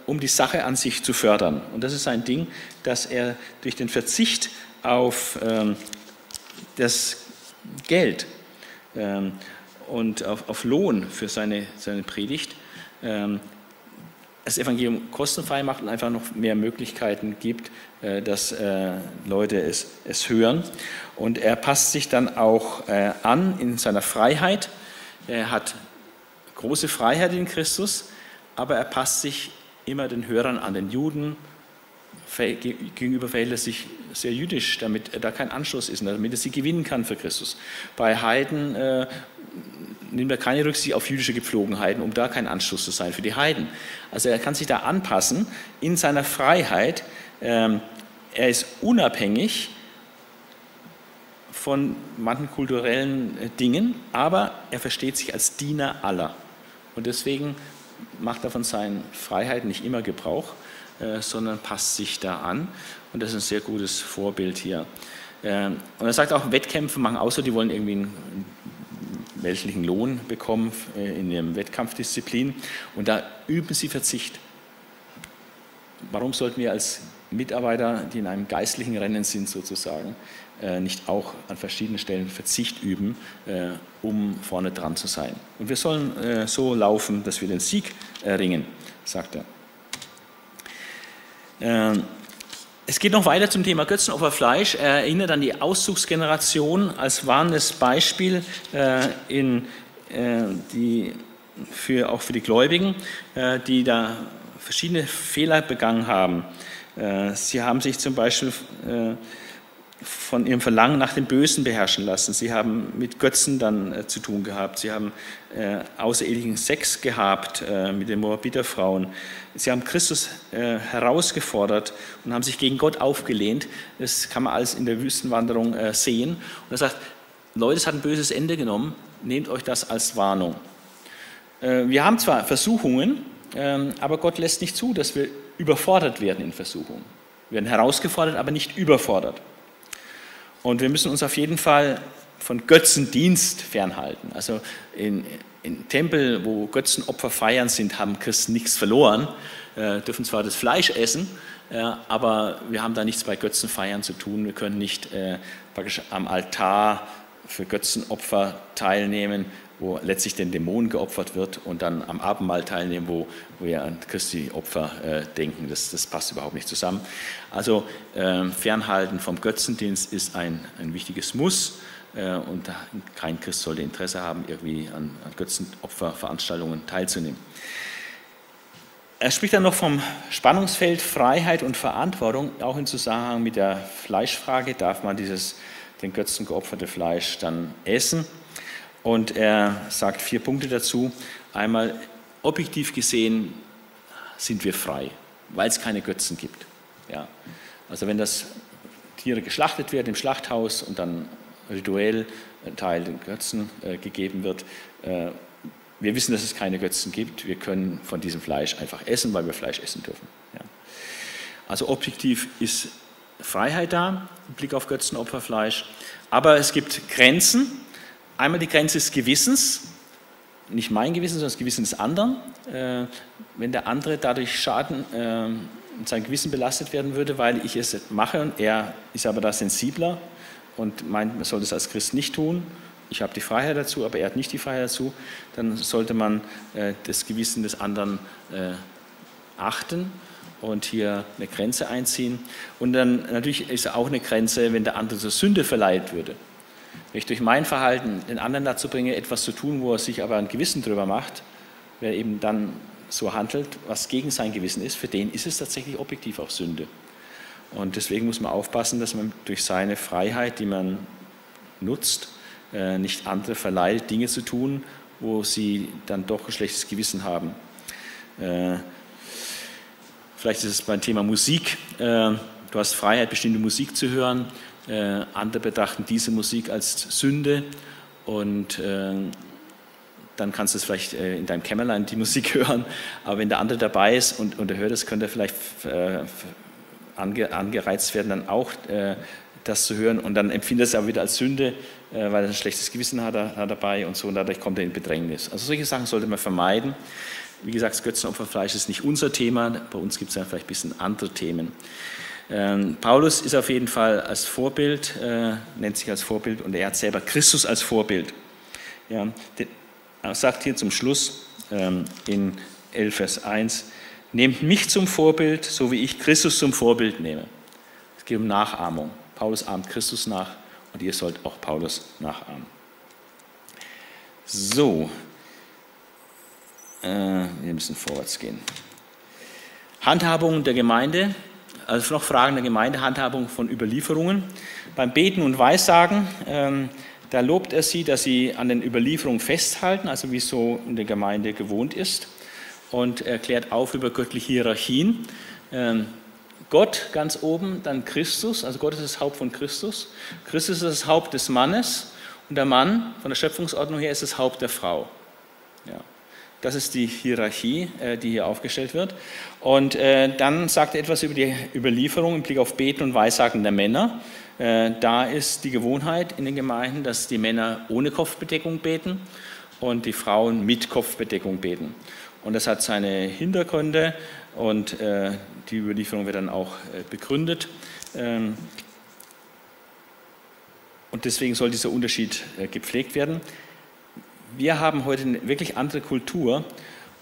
um die Sache an sich zu fördern. Und das ist ein Ding, dass er durch den Verzicht auf ähm, das Geld ähm, und auf, auf, Lohn für seine, seine Predigt ähm, das Evangelium kostenfrei macht und einfach noch mehr Möglichkeiten gibt, äh, dass äh, Leute es, es hören. Und er passt sich dann auch äh, an in seiner Freiheit. Er hat große Freiheit in Christus, aber er passt sich immer den Hörern an, den Juden. Gegenüber verhält er sich sehr jüdisch, damit er da kein Anschluss ist, damit er sie gewinnen kann für Christus. Bei Heiden äh, nimmt er keine Rücksicht auf jüdische Gepflogenheiten, um da kein Anschluss zu sein für die Heiden. Also er kann sich da anpassen in seiner Freiheit. Ähm, er ist unabhängig von manchen kulturellen äh, Dingen, aber er versteht sich als Diener aller. Und deswegen macht er von seinen Freiheiten nicht immer Gebrauch, äh, sondern passt sich da an. Und das ist ein sehr gutes Vorbild hier. Ähm, und er sagt auch, Wettkämpfe machen außer, die wollen irgendwie einen weltlichen Lohn bekommen äh, in ihrem Wettkampfdisziplin und da üben sie Verzicht. Warum sollten wir als Mitarbeiter, die in einem geistlichen Rennen sind sozusagen, nicht auch an verschiedenen Stellen Verzicht üben, äh, um vorne dran zu sein? Und wir sollen so laufen, dass wir den Sieg erringen, sagt er. Ähm, es geht noch weiter zum Thema Götzenopferfleisch. Er erinnert an die Auszugsgeneration als warnendes Beispiel äh, in, äh, die für, auch für die Gläubigen, äh, die da verschiedene Fehler begangen haben. Äh, sie haben sich zum Beispiel äh, von ihrem Verlangen nach dem Bösen beherrschen lassen. Sie haben mit Götzen dann äh, zu tun gehabt. Sie haben äh, außerehelichen Sex gehabt äh, mit den Moabiterfrauen. Sie haben Christus äh, herausgefordert und haben sich gegen Gott aufgelehnt. Das kann man alles in der Wüstenwanderung äh, sehen. Und er sagt, Leute, es hat ein böses Ende genommen. Nehmt euch das als Warnung. Äh, wir haben zwar Versuchungen, ähm, aber Gott lässt nicht zu, dass wir überfordert werden in Versuchungen. Wir werden herausgefordert, aber nicht überfordert. Und wir müssen uns auf jeden Fall von Götzendienst fernhalten. Also in, in Tempel, wo Götzenopfer feiern sind, haben Christen nichts verloren, äh, dürfen zwar das Fleisch essen, äh, aber wir haben da nichts bei Götzenfeiern zu tun. Wir können nicht äh, praktisch am Altar für Götzenopfer teilnehmen, wo letztlich den Dämonen geopfert wird und dann am Abendmahl teilnehmen, wo, wir an Christi Opfer äh, denken. Das, das, passt überhaupt nicht zusammen. Also äh, Fernhalten vom Götzendienst ist ein, ein wichtiges Muss äh, und kein Christ sollte Interesse haben, irgendwie an, an Götzenopferveranstaltungen teilzunehmen. Er spricht dann noch vom Spannungsfeld Freiheit und Verantwortung, auch im Zusammenhang mit der Fleischfrage. Darf man dieses den Götzen geopferte Fleisch dann essen? Und er sagt vier Punkte dazu. Einmal, objektiv gesehen sind wir frei, weil es keine Götzen gibt. Ja. Also wenn das Tiere geschlachtet werden im Schlachthaus und dann rituell ein Teil den Götzen äh, gegeben wird, äh, wir wissen, dass es keine Götzen gibt. Wir können von diesem Fleisch einfach essen, weil wir Fleisch essen dürfen. Ja. Also objektiv ist Freiheit da, im Blick auf Götzenopferfleisch. Aber es gibt Grenzen, Einmal die Grenze des Gewissens, nicht mein Gewissen, sondern das Gewissen des anderen. Äh, wenn der andere dadurch Schaden äh, sein Gewissen belastet werden würde, weil ich es mache und er ist aber da sensibler und meint, man soll das als Christ nicht tun, ich habe die Freiheit dazu, aber er hat nicht die Freiheit dazu, dann sollte man äh, das Gewissen des anderen äh, achten und hier eine Grenze einziehen. Und dann natürlich ist auch eine Grenze, wenn der andere zur Sünde verleiht würde. Wenn ich durch mein Verhalten den anderen dazu bringe, etwas zu tun, wo er sich aber ein Gewissen drüber macht, wer eben dann so handelt, was gegen sein Gewissen ist, für den ist es tatsächlich objektiv auch Sünde. Und deswegen muss man aufpassen, dass man durch seine Freiheit, die man nutzt, äh, nicht andere verleitet, Dinge zu tun, wo sie dann doch ein schlechtes Gewissen haben. Äh, vielleicht ist es beim Thema Musik. Äh, du hast Freiheit, bestimmte Musik zu hören. Äh, andere betrachten diese Musik als Sünde und äh, dann kannst du es vielleicht äh, in deinem Kämmerlein die (laughs) Musik hören. Aber wenn der andere dabei ist und, und er hört es, könnte er vielleicht äh, ange, angereizt werden, dann auch äh, das zu hören. Und dann empfindet er es auch wieder als Sünde, weil er ein schlechtes Gewissen hat, hat dabei und so. Und dadurch kommt er in Bedrängnis. Also solche Sachen sollte man vermeiden. Wie gesagt, das Götzenopferfleisch ist nicht unser Thema. Bei uns gibt es ja vielleicht ein bisschen andere Themen. Ähm, Paulus ist auf jeden Fall als Vorbild, äh, nennt sich als Vorbild und er hat selber Christus als Vorbild. Ja, er sagt hier zum Schluss ähm, in 11 Vers 1, nehmt mich zum Vorbild, so wie ich Christus zum Vorbild nehme. Es geht um Nachahmung. Paulus ahmt Christus nach und ihr sollt auch Paulus nachahmen. So, äh, wir müssen vorwärts gehen. Handhabung der Gemeinde, also noch Fragen der Gemeinde, Handhabung von Überlieferungen. Beim Beten und Weissagen, ähm, da lobt er sie, dass sie an den Überlieferungen festhalten, also wie es so in der Gemeinde gewohnt ist, und er klärt auf über göttliche Hierarchien. Ähm, Gott ganz oben, dann Christus, also Gott ist das Haupt von Christus. Christus ist das Haupt des Mannes und der Mann von der Schöpfungsordnung her ist das Haupt der Frau. Ja. Das ist die Hierarchie, äh, die hier aufgestellt wird. Und äh, dann sagt er etwas über die Überlieferung im Blick auf Beten und Weissagen der Männer. Äh, da ist die Gewohnheit in den Gemeinden, dass die Männer ohne Kopfbedeckung beten und die Frauen mit Kopfbedeckung beten. Und das hat seine Hintergründe und die Überlieferung wird dann auch begründet. Ähm, und deswegen soll dieser Unterschied gepflegt werden wir haben heute eine wirklich andere Kultur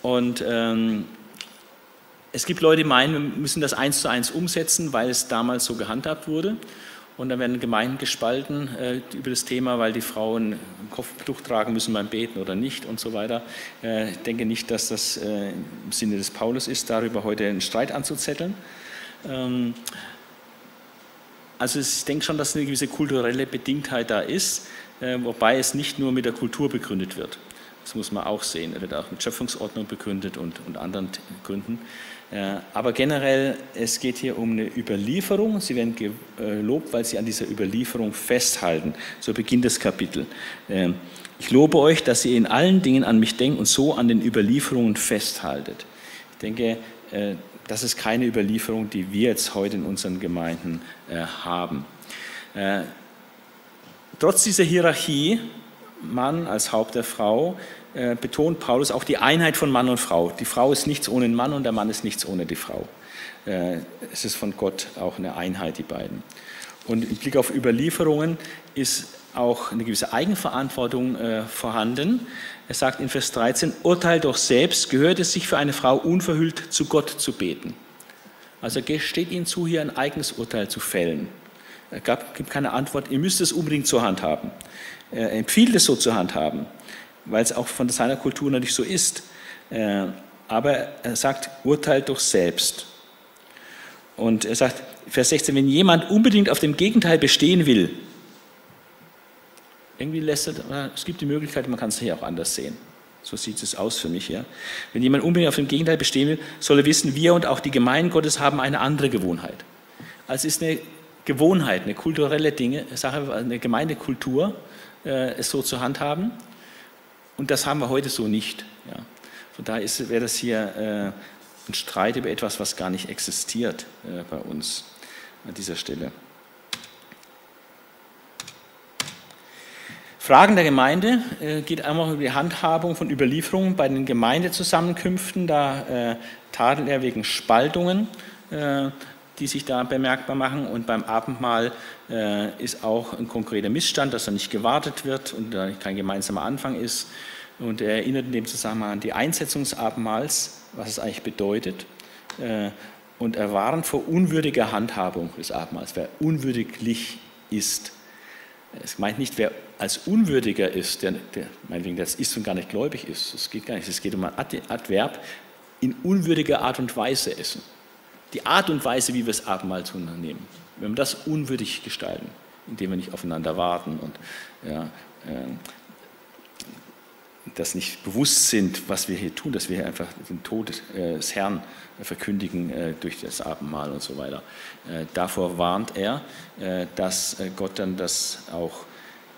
und ähm, es gibt Leute, die meinen, wir müssen das eins zu eins umsetzen, weil es damals so gehandhabt wurde. Und dann werden Gemeinden gespalten äh, über das Thema, weil die Frauen ein Kopftuch tragen müssen beim Beten oder nicht und so weiter. Äh, ich denke nicht, dass das äh, im Sinne des Paulus ist, darüber heute einen Streit anzuzetteln. Ähm, also ich denke schon, dass eine gewisse kulturelle Bedingtheit da ist. Äh, wobei es nicht nur mit der Kultur begründet wird. Das muss man auch sehen. Er wird auch mit Schöpfungsordnung begründet und, und anderen Gründen. Äh, aber generell, es geht hier um eine Überlieferung. Sie werden gelobt, weil Sie an dieser Überlieferung festhalten. So beginnt das Kapitel. Äh, ich lobe euch, dass ihr in allen Dingen an mich denkt und so an den Überlieferungen festhaltet. Ich denke, das ist keine Überlieferung, die wir jetzt heute in unseren Gemeinden haben. Trotz dieser Hierarchie, Mann als Haupt der Frau, äh, betont Paulus auch die Einheit von Mann und Frau. Die Frau ist nichts ohne den Mann und der Mann ist nichts ohne die Frau. Äh, es ist von Gott auch eine Einheit, die beiden. Und im Blick auf Überlieferungen ist auch eine gewisse Eigenverantwortung äh, vorhanden. Er sagt in Vers 13, Urteil doch selbst, gehört es sich für eine Frau unverhüllt zu Gott zu beten. Also steht ihnen zu, hier ein eigenes Urteil zu fällen. Er gab, gibt keine Antwort, ihr müsst es unbedingt zur Hand haben. Er empfiehlt es so zur Hand haben, weil es auch von seiner Kultur natürlich so ist. Äh, aber er sagt, urteilt doch selbst. Und er sagt, Vers 16, wenn jemand unbedingt auf dem Gegenteil bestehen will, irgendwie lässt er, es gibt die Möglichkeit, man kann es hier auch anders sehen. So sieht es aus für mich. Ja. Wenn jemand unbedingt auf dem Gegenteil bestehen will, soll er wissen, wir und auch die Gemeinden Gottes haben eine andere Gewohnheit. Also es ist eine Gewohnheit, eine kulturelle Dinge, Sache, eine Gemeindekultur, äh, es so zu handhaben. Und das haben wir heute so nicht. Ja. Von daher wäre das hier äh, ein Streit über etwas, was gar nicht existiert äh, bei uns an dieser Stelle. Fragen der Gemeinde äh, geht einmal über die Handhabung von Überlieferungen bei den Gemeindezusammenkünften. Da äh, tadelt er wegen Spaltungen. Die sich da bemerkbar machen. Und beim Abendmahl äh, ist auch ein konkreter Missstand, dass da nicht gewartet wird und da kein gemeinsamer Anfang ist. Und er erinnert in dem Zusammenhang an die Einsetzung des Abendmahls, was es eigentlich bedeutet. Äh, und er warnt vor unwürdiger Handhabung des Abendmahls, wer unwürdiglich ist. Es meint nicht, wer als unwürdiger ist, der, der meinetwegen das ist und gar nicht gläubig ist. Es geht gar nicht. Es geht um ein Adverb in unwürdiger Art und Weise essen die Art und Weise, wie wir das Abendmahl zu nehmen. Wenn wir das unwürdig gestalten, indem wir nicht aufeinander warten und ja, äh, das nicht bewusst sind, was wir hier tun, dass wir hier einfach den Tod des Herrn verkündigen durch das Abendmahl und so weiter. Davor warnt er, dass Gott dann das auch,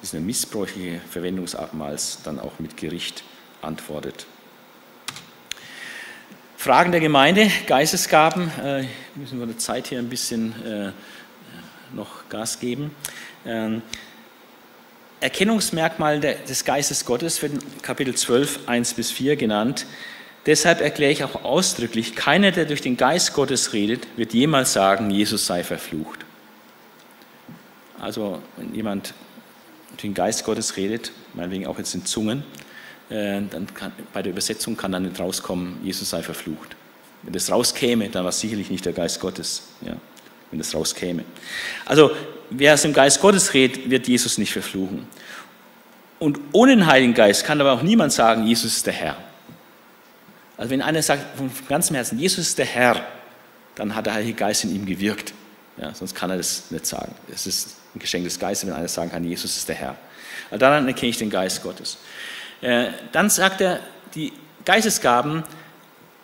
diese missbräuchliche Verwendung des Abendmahls dann auch mit Gericht antwortet. Fragen der Gemeinde, Geistesgaben, äh, müssen wir der Zeit hier ein bisschen äh, noch Gas geben. Ähm, Erkennungsmerkmal des Geistes Gottes wird in Kapitel 12, 1 bis 4 genannt. Deshalb erkläre ich auch ausdrücklich, keiner, der durch den Geist Gottes redet, wird jemals sagen, Jesus sei verflucht. Also wenn jemand durch den Geist Gottes redet, meinetwegen auch jetzt in Zungen, dann kann, bei der Übersetzung kann dann nicht rauskommen, Jesus sei verflucht. Wenn das rauskäme, dann war es sicherlich nicht der Geist Gottes, ja, wenn das rauskäme. Also wer aus dem Geist Gottes redet, wird Jesus nicht verfluchen. Und ohne den Heiligen Geist kann aber auch niemand sagen, Jesus ist der Herr. Also wenn einer sagt von ganzem Herzen, Jesus ist der Herr, dann hat der Heilige Geist in ihm gewirkt. Ja, sonst kann er das nicht sagen. Es ist ein Geschenk des Geistes, wenn einer sagen kann, Jesus ist der Herr. Also dann erkenne ich den Geist Gottes. Äh, dann sagt er, die Geistesgaben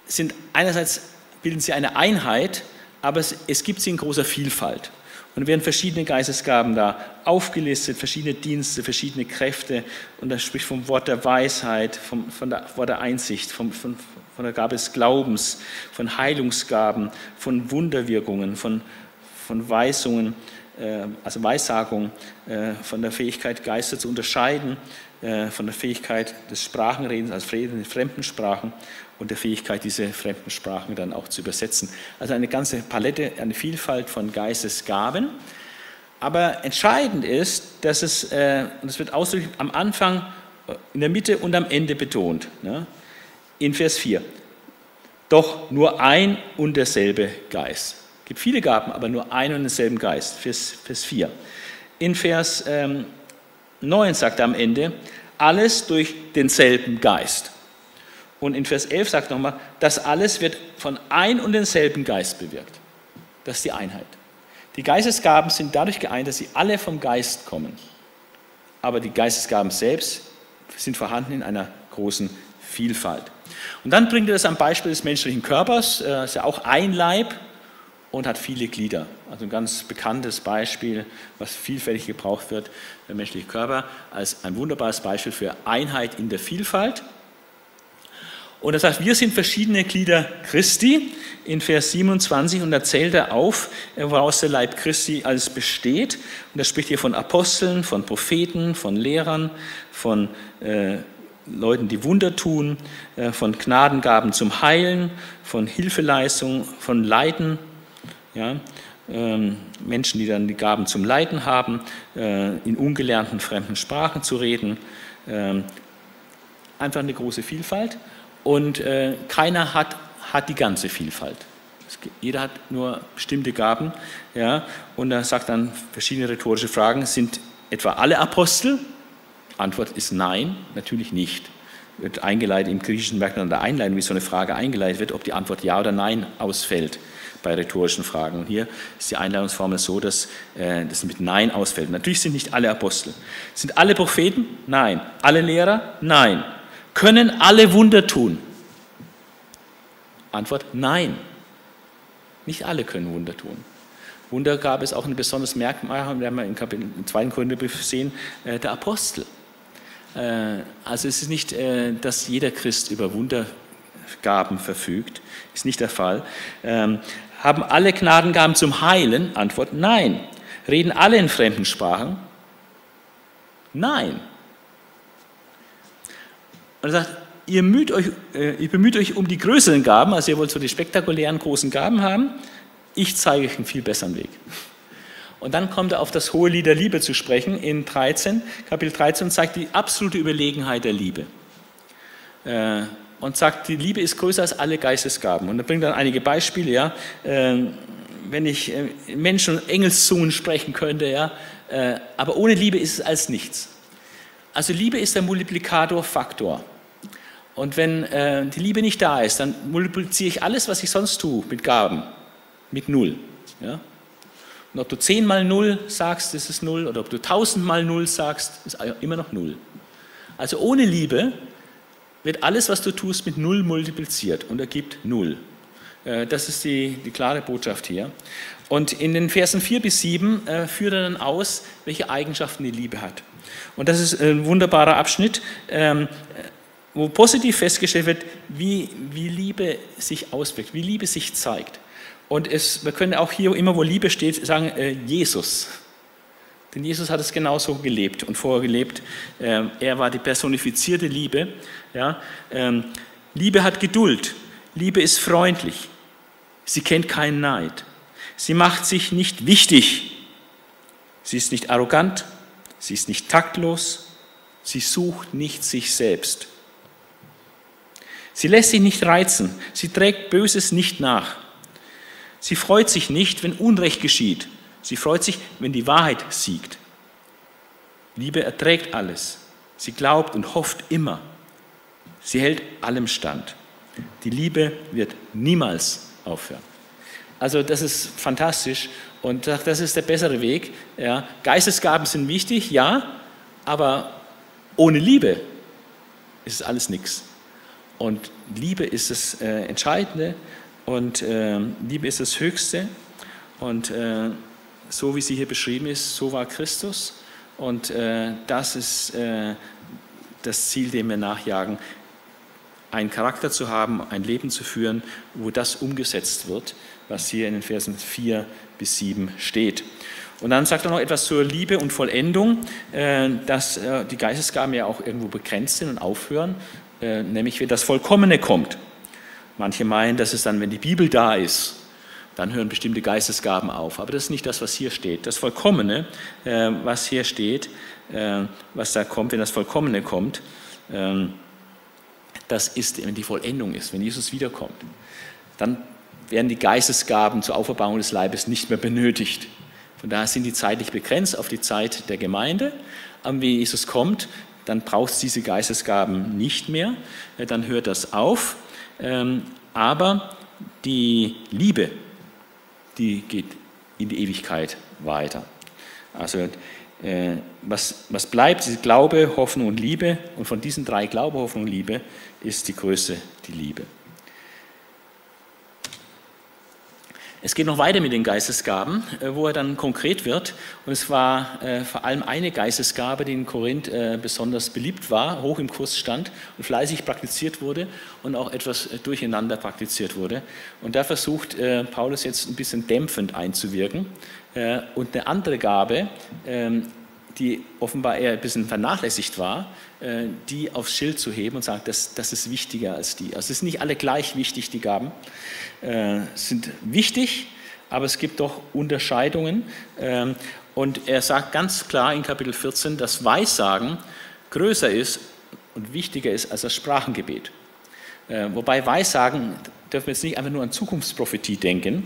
sind einerseits bilden sie eine Einheit, aber es, es gibt sie in großer Vielfalt. Und werden verschiedene Geistesgaben da aufgelistet, verschiedene Dienste, verschiedene Kräfte. Und das spricht vom Wort der Weisheit, vom, von der Wort der Einsicht, vom, von, von der Gabe des Glaubens, von Heilungsgaben, von Wunderwirkungen, von, von Weisungen, äh, also Weissagung, äh, von der Fähigkeit, Geister zu unterscheiden, von der Fähigkeit des Sprachenredens, also Reden in fremden Sprachen und der Fähigkeit, diese fremden Sprachen dann auch zu übersetzen. Also eine ganze Palette, eine Vielfalt von Geistesgaben. Aber entscheidend ist, dass es, äh, und es wird ausdrücklich am Anfang, äh, in der Mitte und am Ende betont, ne? in Vers 4. Doch nur ein und derselbe Geist. Es gibt viele Gaben, aber nur ein und derselben Geist. Vers, Vers 4. In Vers ähm, 9 sagt er am Ende, alles durch denselben Geist. Und in Vers 11 sagt er nochmal, das alles wird von ein und denselben Geist bewirkt. Das ist die Einheit. Die Geistesgaben sind dadurch geeint, dass sie alle vom Geist kommen. Aber die Geistesgaben selbst sind vorhanden in einer großen Vielfalt. Und dann bringt er das am Beispiel des menschlichen Körpers. Das ist ja auch ein Leib, und hat viele Glieder. Also ein ganz bekanntes Beispiel, was vielfältig gebraucht wird, der menschliche Körper, als ein wunderbares Beispiel für Einheit in der Vielfalt. Und das heißt, wir sind verschiedene Glieder Christi in Vers 27 und da zählt er auf, woraus der Leib Christi alles besteht. Und er spricht hier von Aposteln, von Propheten, von Lehrern, von äh, Leuten, die Wunder tun, äh, von Gnadengaben zum Heilen, von Hilfeleistung, von Leiden, ja, Menschen, die dann die Gaben zum Leiten haben, äh, in ungelernten fremden Sprachen zu reden. Ähm, einfach eine große Vielfalt und äh, keiner hat, hat die ganze Vielfalt. Jeder hat nur bestimmte Gaben. Ja, und er sagt dann verschiedene rhetorische Fragen. Sind etwa alle Apostel? Antwort ist nein, natürlich nicht. Wird eingeleitet im Griechischen an der Einleitung, wie so eine Frage eingeleitet wird, ob die Antwort ja oder nein ausfällt bei rhetorischen Fragen. Und hier ist die Einleitungsformel so, dass äh, das mit Nein ausfällt. Natürlich sind nicht alle Apostel. Sind alle Propheten? Nein. Alle Lehrer? Nein. Können alle Wunder tun? Antwort: Nein. Nicht alle können Wunder tun. Wunder gab es auch ein besonderes Merkmal, haben wir im, Kapitel, im zweiten Korintherbrief gesehen, äh, der Apostel. Äh, also es ist nicht, äh, dass jeder Christ über Wundergaben verfügt, ist nicht der Fall. Ähm, haben alle Gnadengaben zum Heilen? Antwort nein. Reden alle in fremden Sprachen? Nein. Und er sagt, ihr, müht euch, äh, ihr bemüht euch um die größeren Gaben, also ihr wollt so die spektakulären großen Gaben haben. Ich zeige euch einen viel besseren Weg. Und dann kommt er auf das hohe Lied der Liebe zu sprechen in 13, Kapitel 13 und zeigt die absolute Überlegenheit der Liebe. Äh, und sagt, die Liebe ist größer als alle Geistesgaben. Und er bringt dann einige Beispiele, ja. Ähm, wenn ich äh, Menschen und Engelszungen sprechen könnte, ja, äh, aber ohne Liebe ist es als nichts. Also Liebe ist der Multiplikatorfaktor. Und wenn äh, die Liebe nicht da ist, dann multipliziere ich alles, was ich sonst tue, mit Gaben, mit Null. Ja? Und ob du 10 mal Null sagst, ist es Null, oder ob du 1000 mal Null sagst, ist immer noch Null. Also ohne Liebe wird alles, was du tust, mit Null multipliziert und ergibt Null. Äh, das ist die, die klare Botschaft hier. Und in den Versen 4 bis 7 äh, führt er dann aus, welche Eigenschaften die Liebe hat. Und das ist ein wunderbarer Abschnitt, ähm, wo positiv festgestellt wird, wie, wie Liebe sich auswirkt, wie Liebe sich zeigt. Und es, wir können auch hier immer, wo Liebe steht, sagen, äh, Jesus. Denn Jesus hat es genauso gelebt und vorher gelebt. Ähm, er war die personifizierte Liebe. Ähm, Liebe hat Geduld. Liebe ist freundlich. Sie kennt keinen Neid. Sie macht sich nicht wichtig. Sie ist nicht arrogant. Sie ist nicht taktlos. Sie sucht nicht sich selbst. Sie lässt sich nicht reizen. Sie trägt Böses nicht nach. Sie freut sich nicht, wenn Unrecht geschieht. Sie freut sich, wenn die Wahrheit siegt. Liebe erträgt alles. Sie glaubt und hofft immer. Sie hält allem stand. Die Liebe wird niemals aufhören. Also das ist fantastisch und das ist der bessere Weg. Ja. Geistesgaben sind wichtig, ja, aber ohne Liebe ist alles nichts. Und Liebe ist das äh, Entscheidende und äh, Liebe ist das Höchste. Und äh, so wie sie hier beschrieben ist, so war Christus. Und äh, das ist äh, das Ziel, dem wir nachjagen, einen Charakter zu haben, ein Leben zu führen, wo das umgesetzt wird, was hier in den Versen 4 bis 7 steht. Und dann sagt er noch etwas zur Liebe und Vollendung, äh, dass äh, die Geistesgaben ja auch irgendwo begrenzt sind und aufhören, äh, nämlich wenn das Vollkommene kommt. Manche meinen, dass es dann, wenn die Bibel da ist, dann hören bestimmte Geistesgaben auf. Aber das ist nicht das, was hier steht. Das Vollkommene, äh, was hier steht, äh, was da kommt, wenn das Vollkommene kommt, ähm, das ist, wenn die Vollendung ist, wenn Jesus wiederkommt. Dann werden die Geistesgaben zur Auferbauung des Leibes nicht mehr benötigt. Von daher sind die zeitlich begrenzt auf die Zeit der Gemeinde. Aber wenn Jesus kommt, dann braucht es diese Geistesgaben nicht mehr. Dann hört das auf. Ähm, aber die Liebe, die geht in die Ewigkeit weiter. Also äh, was, was bleibt, ist Glaube, Hoffnung und Liebe. Und von diesen drei Glaube, Hoffnung und Liebe ist die größte die Liebe. Es geht noch weiter mit den Geistesgaben, äh, wo er dann konkret wird. Und es war äh, vor allem eine Geistesgabe, die in Korinth äh, besonders beliebt war, hoch im Kurs stand und fleißig praktiziert wurde und auch etwas durcheinander praktiziert wurde. Und da versucht Paulus jetzt ein bisschen dämpfend einzuwirken. Und eine andere Gabe, ähm, die offenbar eher ein bisschen vernachlässigt war, die aufs Schild zu heben und sagen, das, das ist wichtiger als die. Also es sind nicht alle gleich wichtig, die Gaben äh, sind wichtig, aber es gibt doch Unterscheidungen. Ähm, und er sagt ganz klar in Kapitel 14, dass Weissagen größer ist und wichtiger ist als das Sprachengebet. Äh, wobei Weissagen dürfen wir jetzt nicht einfach nur an Zukunftsprophetie denken,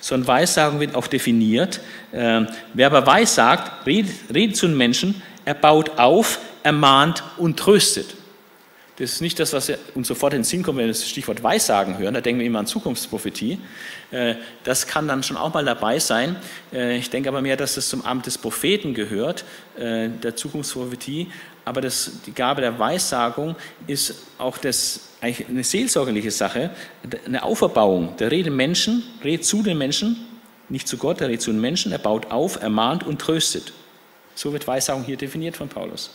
sondern Weissagen wird auch definiert. Äh, wer aber Weissagt, redet, redet zu den Menschen, er baut auf, ermahnt und tröstet. Das ist nicht das, was uns sofort in den Sinn kommt, wenn wir das Stichwort Weissagen hören. Da denken wir immer an Zukunftsprophetie. Äh, das kann dann schon auch mal dabei sein. Äh, ich denke aber mehr, dass es zum Amt des Propheten gehört, äh, der Zukunftsprophetie. Aber das, die Gabe der Weissagung ist auch das, eigentlich eine seelsorgerliche Sache, eine Auferbauung. Der redet Menschen, redet zu den Menschen, nicht zu Gott, er redet zu den Menschen, er baut auf, ermahnt und tröstet. So wird Weissagung hier definiert von Paulus.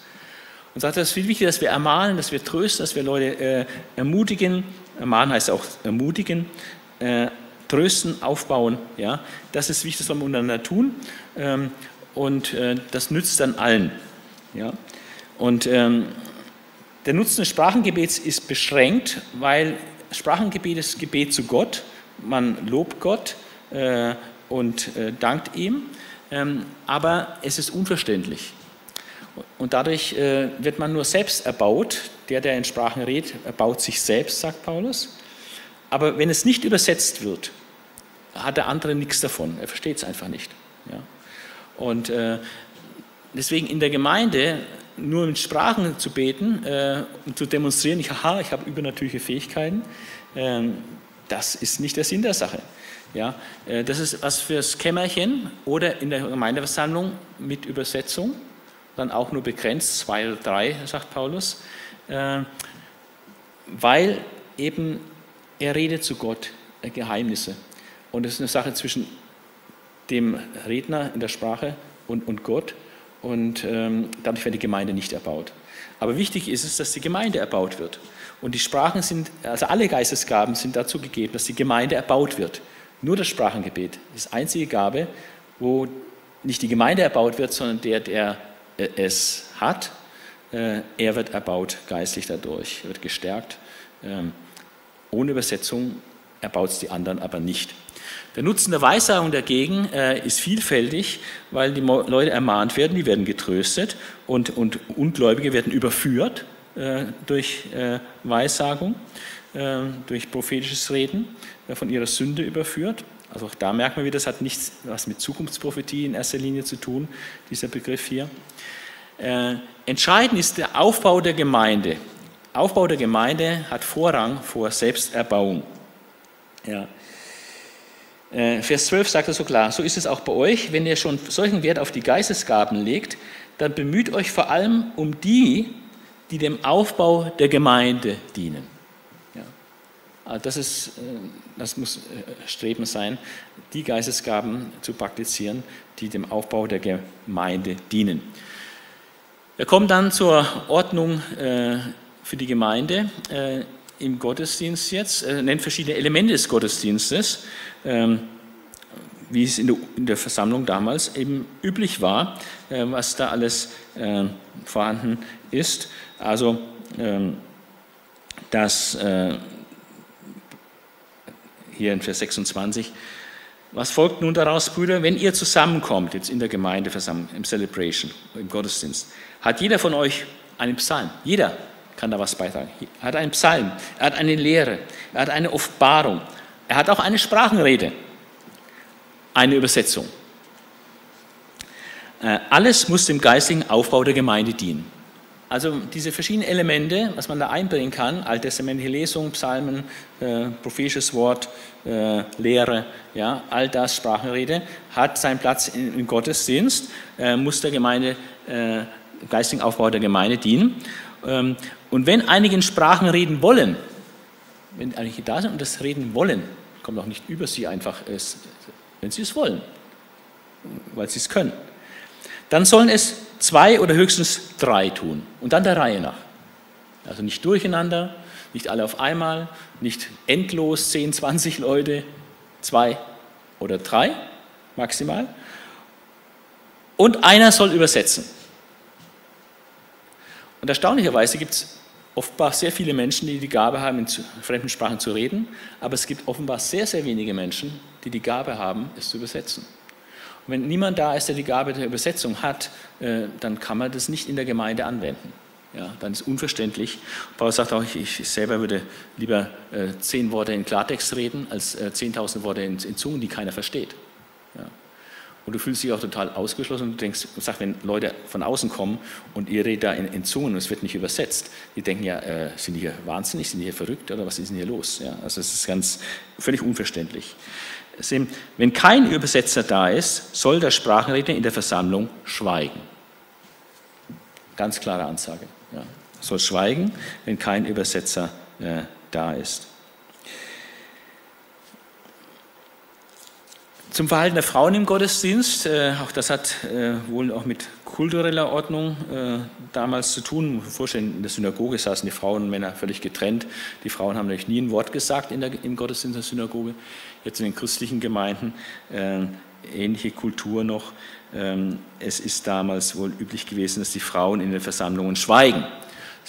Und sagt, es ist viel wichtiger, dass wir ermahnen, dass wir trösten, dass wir Leute äh, ermutigen. Ermahnen heißt auch ermutigen, äh, trösten, aufbauen. Ja? Das ist wichtig, das wir untereinander tun. Ähm, und äh, das nützt dann allen. Ja? Und ähm, der Nutzen des Sprachengebets ist beschränkt, weil Sprachengebet ist Gebet zu Gott. Man lobt Gott äh, und äh, dankt ihm. Ähm, aber es ist unverständlich. Und dadurch äh, wird man nur selbst erbaut. Der, der in Sprachen redet, erbaut sich selbst, sagt Paulus. Aber wenn es nicht übersetzt wird, hat der andere nichts davon. Er versteht es einfach nicht. Ja? Und äh, deswegen in der Gemeinde nur mit Sprachen zu beten äh, und zu demonstrieren, ich, haha, ich habe übernatürliche Fähigkeiten, äh, das ist nicht der Sinn der Sache. Ja, äh, das ist was fürs Kämmerchen oder in der Gemeindeversammlung mit Übersetzung dann auch nur begrenzt, zwei oder drei, sagt Paulus. Äh, weil eben er redet zu Gott äh, Geheimnisse. Und es ist eine Sache zwischen dem Redner in der Sprache und, und Gott. Und ähm, dadurch wird die Gemeinde nicht erbaut. Aber wichtig ist es, dass die Gemeinde erbaut wird. Und die Sprachen sind, also alle Geistesgaben sind dazu gegeben, dass die Gemeinde erbaut wird. Nur das Sprachengebet ist die einzige Gabe, wo nicht die Gemeinde erbaut wird, sondern der, der es hat, äh, er wird erbaut geistlich dadurch, wird gestärkt. Ähm, ohne Übersetzung erbaut es die anderen aber nicht. Der Nutzen der Weissagung dagegen äh, ist vielfältig, weil die Leute ermahnt werden, die werden getröstet und, und Ungläubige werden überführt äh, durch äh, Weissagung, äh, durch prophetisches Reden, äh, von ihrer Sünde überführt. Also auch da merkt man wieder, das hat nichts was mit Zukunftsprophetie in erster Linie zu tun, dieser Begriff hier. Äh, entscheidend ist der Aufbau der Gemeinde. Aufbau der Gemeinde hat Vorrang vor Selbsterbauung. Ja. Äh, Vers 12 sagt er so klar, so ist es auch bei euch, wenn ihr schon solchen Wert auf die Geistesgaben legt, dann bemüht euch vor allem um die, die dem Aufbau der Gemeinde dienen. Ja. Also das, ist, äh, das muss äh, Streben sein, die Geistesgaben zu praktizieren, die dem Aufbau der Gemeinde dienen. Wir kommen dann zur Ordnung für die Gemeinde im Gottesdienst jetzt, nennt verschiedene Elemente des Gottesdienstes. Ähm, wie es in der, in der, Versammlung damals eben üblich war, äh, was da alles äh, vorhanden ist. Also ähm, das äh, hier in Vers 26. Was folgt nun daraus, Brüder? Wenn ihr zusammenkommt, jetzt in der Gemeindeversammlung, im Celebration, im Gottesdienst, hat jeder von euch einen Psalm. Jeder kann da was beitragen. Er hat einen Psalm, er hat eine Lehre, er hat eine Offenbarung, er hat auch eine Sprachenrede, eine Übersetzung. Äh, alles muss dem geistigen Aufbau der Gemeinde dienen. Also diese verschiedenen Elemente, was man da einbringen kann, alttestamentliche Lesung, Psalmen, äh, prophetisches Wort, äh, Lehre, ja, all das, Sprachenrede, hat seinen Platz im, Gottesdienst, äh, muss der Gemeinde, äh, geistigen Aufbau der Gemeinde dienen. Ähm, und wenn einige in Sprachen reden wollen, wenn einige da sind und das reden wollen, kommt auch nicht über sie einfach, wenn sie es wollen, weil sie es können. Dann sollen es zwei oder höchstens drei tun und dann der Reihe nach. Also nicht durcheinander, nicht alle auf einmal, nicht endlos 10, 20 Leute, zwei oder drei maximal. Und einer soll übersetzen. Und erstaunlicherweise gibt es offenbar sehr viele Menschen, die die Gabe haben, in fremden Sprachen zu reden, aber es gibt offenbar sehr, sehr wenige Menschen, die die Gabe haben, es zu übersetzen. Und wenn niemand da ist, der die Gabe der Übersetzung hat, äh, dann kann man das nicht in der Gemeinde anwenden. Ja, dann ist es unverständlich. Paulus sagt auch, ich selber würde lieber äh, zehn Worte in Klartext reden, als äh, zehntausend Worte in, in Zungen, die keiner versteht. Und du fühlst dich auch total ausgeschlossen und du denkst, sag, wenn Leute von außen kommen und ihr redet da in, in Zungen und es wird nicht übersetzt, die denken ja, äh, sind die hier wahnsinnig, sind die hier verrückt oder was ist denn hier los? Ja, also es ist ganz völlig unverständlich. Wenn kein Übersetzer da ist, soll der Sprachenredner in der Versammlung schweigen. Ganz klare Ansage. Ja. Soll schweigen, wenn kein Übersetzer äh, da ist. Zum Verhalten der Frauen im Gottesdienst, äh, auch das hat äh, wohl auch mit kultureller Ordnung äh, damals zu tun. Muss vorstellen, in der Synagoge saßen die Frauen und Männer völlig getrennt. Die Frauen haben natürlich nie ein Wort gesagt in der, im Gottesdienst der Synagoge. Jetzt in den christlichen Gemeinden äh, ähnliche Kultur noch. Ähm, es ist damals wohl üblich gewesen, dass die Frauen in den Versammlungen schweigen.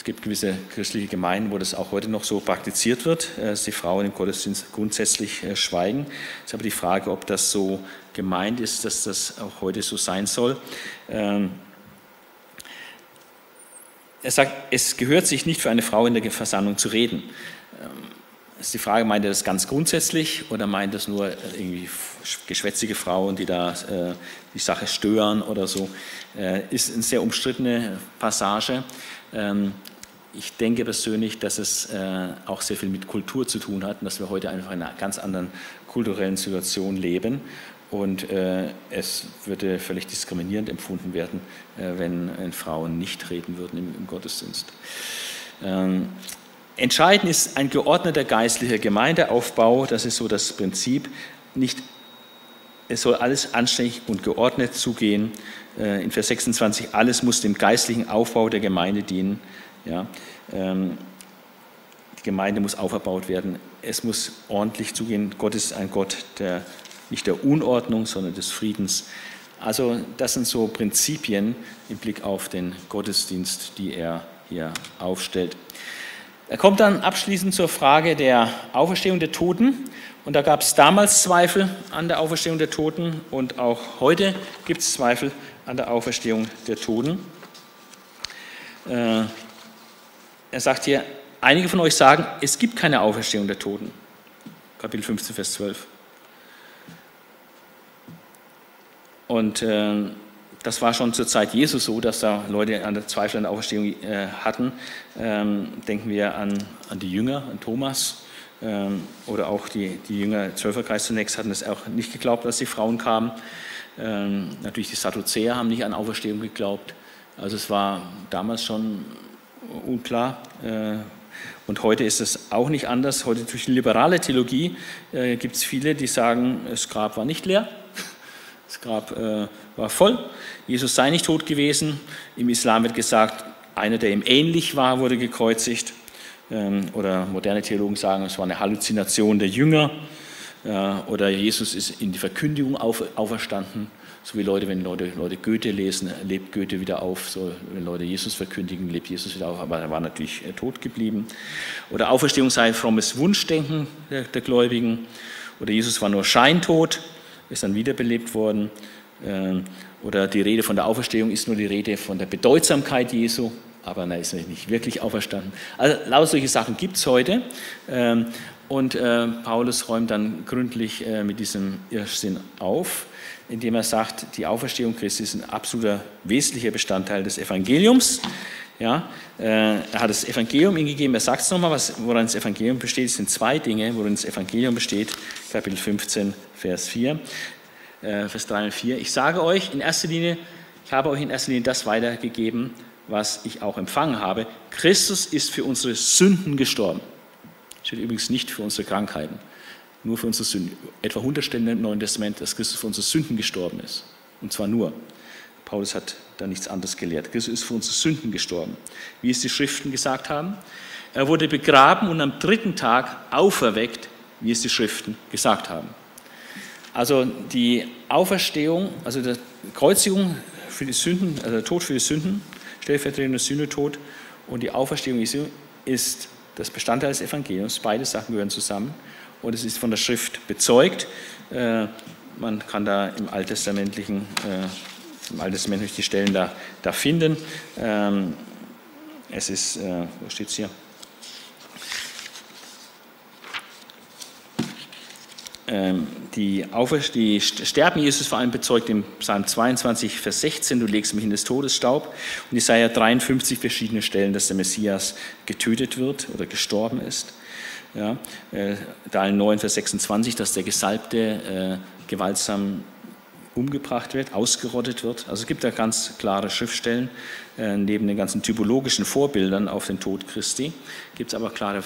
Es gibt gewisse christliche Gemeinden, wo das auch heute noch so praktiziert wird, äh, dass die Frauen im Gottesdienst grundsätzlich äh, schweigen. Es ist aber die Frage, ob das so gemeint ist, dass das auch heute so sein soll. Ähm, er sagt, es gehört sich nicht für eine Frau in der Versammlung zu reden. Ähm, ist die Frage, meint er das ganz grundsätzlich oder meint das nur irgendwie geschwätzige Frauen, die da äh, die Sache stören oder so? ist eine sehr umstrittene Passage. Ähm, ich denke persönlich, dass es äh, auch sehr viel mit Kultur zu tun hat und dass wir heute einfach in einer ganz anderen kulturellen Situation leben. Und äh, es würde völlig diskriminierend empfunden werden, äh, wenn Frauen nicht reden würden im, Gottesdienst. Ähm, entscheidend ist ein geordneter geistlicher Gemeindeaufbau. Das ist so das Prinzip. Nicht, es soll alles anständig und geordnet zugehen. Äh, in Vers 26, alles muss dem geistlichen Aufbau der Gemeinde dienen. Ja, ähm, die Gemeinde muss aufgebaut werden. Es muss ordentlich zugehen. Gott ist ein Gott der, nicht der Unordnung, sondern des Friedens. Also das sind so Prinzipien im Blick auf den Gottesdienst, die er hier aufstellt. Er kommt dann abschließend zur Frage der Auferstehung der Toten. Und da gab es damals Zweifel an der Auferstehung der Toten und auch heute gibt es Zweifel an der Auferstehung der Toten. Äh, er sagt hier, einige von euch sagen, es gibt keine Auferstehung der Toten. Kapitel 15, Vers 12. Und äh, das war schon zur Zeit Jesus so, dass da Leute an der Zweifel an der Auferstehung äh, hatten. Ähm, denken wir an, an die Jünger, an Thomas ähm, oder auch die, die Jünger Zwölferkreis zunächst hatten es auch nicht geglaubt, dass die Frauen kamen. Ähm, natürlich die Sadduzäer haben nicht an Auferstehung geglaubt. Also es war damals schon unklar. Äh, und heute ist es auch nicht anders. Heute durch die liberale Theologie äh, gibt es viele, die sagen, das Grab war nicht leer (laughs) das Grab äh, war voll. Jesus sei nicht tot gewesen. Im Islam wird gesagt, einer, der ihm ähnlich war, wurde gekreuzigt. Ähm, oder moderne Theologen sagen, es war eine Halluzination der Jünger. Oder Jesus ist in die Verkündigung auf, auferstanden. So wie Leute, wenn Leute, Leute Goethe lesen, lebt Goethe wieder auf. So, wenn Leute Jesus verkündigen, lebt Jesus wieder auf. Aber er war natürlich äh, tot geblieben. Oder Auferstehung sei frommes Wunschdenken der, der Gläubigen. Oder Jesus war nur scheintot ist dann wiederbelebt worden. Ähm, oder die Rede von der Auferstehung ist nur die Rede von der Bedeutsamkeit Jesu, aber er ist nicht wirklich auferstanden. Also lauter solche Sachen gibt es heute. Ähm, und äh, Paulus räumt dann gründlich äh, mit diesem Irrsinn auf, indem er sagt, die Auferstehung Christi ist ein absoluter wesentlicher Bestandteil des Evangeliums. Ja, äh, er hat das Evangelium ihm gegeben. Er sagt es nochmal, woran das Evangelium besteht. Es sind zwei Dinge, worin das Evangelium besteht. Kapitel 15, Vers 4, äh, Vers 3 und 4. Ich sage euch in erster Linie, ich habe euch in erster Linie das weitergegeben, was ich auch empfangen habe. Christus ist für unsere Sünden gestorben. Steht übrigens nicht für unsere Krankheiten, nur für unsere Sünden. Etwa 100 Stellen im Neuen Testament, dass Christus für unsere Sünden gestorben ist. Und zwar nur. Paulus hat da nichts anderes gelehrt. Christus ist für unsere Sünden gestorben, wie es die Schriften gesagt haben. Er wurde begraben und am dritten Tag auferweckt, wie es die Schriften gesagt haben. Also die Auferstehung, also die Kreuzigung für die Sünden, also der Tod für die Sünden, stellvertretender Sühnetod und die Auferstehung ist das Bestandteil des Evangeliums. Beide Sachen gehören zusammen und es ist von der Schrift bezeugt. Äh, man kann da im alttestamentlichen äh, im Alten Testament die Stellen da, da finden. Ähm, es ist, äh, wo steht es hier? Ähm, die, die Sterben Jesus vor allem bezeugt im Psalm 22, Vers 16, du legst mich in das Todesstaub. Und Jesaja 53 verschiedene Stellen, dass der Messias getötet wird oder gestorben ist. Ja, äh, Daniel 9, Vers 26, dass der Gesalbte äh, gewaltsam umgebracht wird, ausgerottet wird. Also es gibt da ganz klare Schriftstellen. Äh, neben den ganzen typologischen Vorbildern auf den Tod Christi gibt es aber klare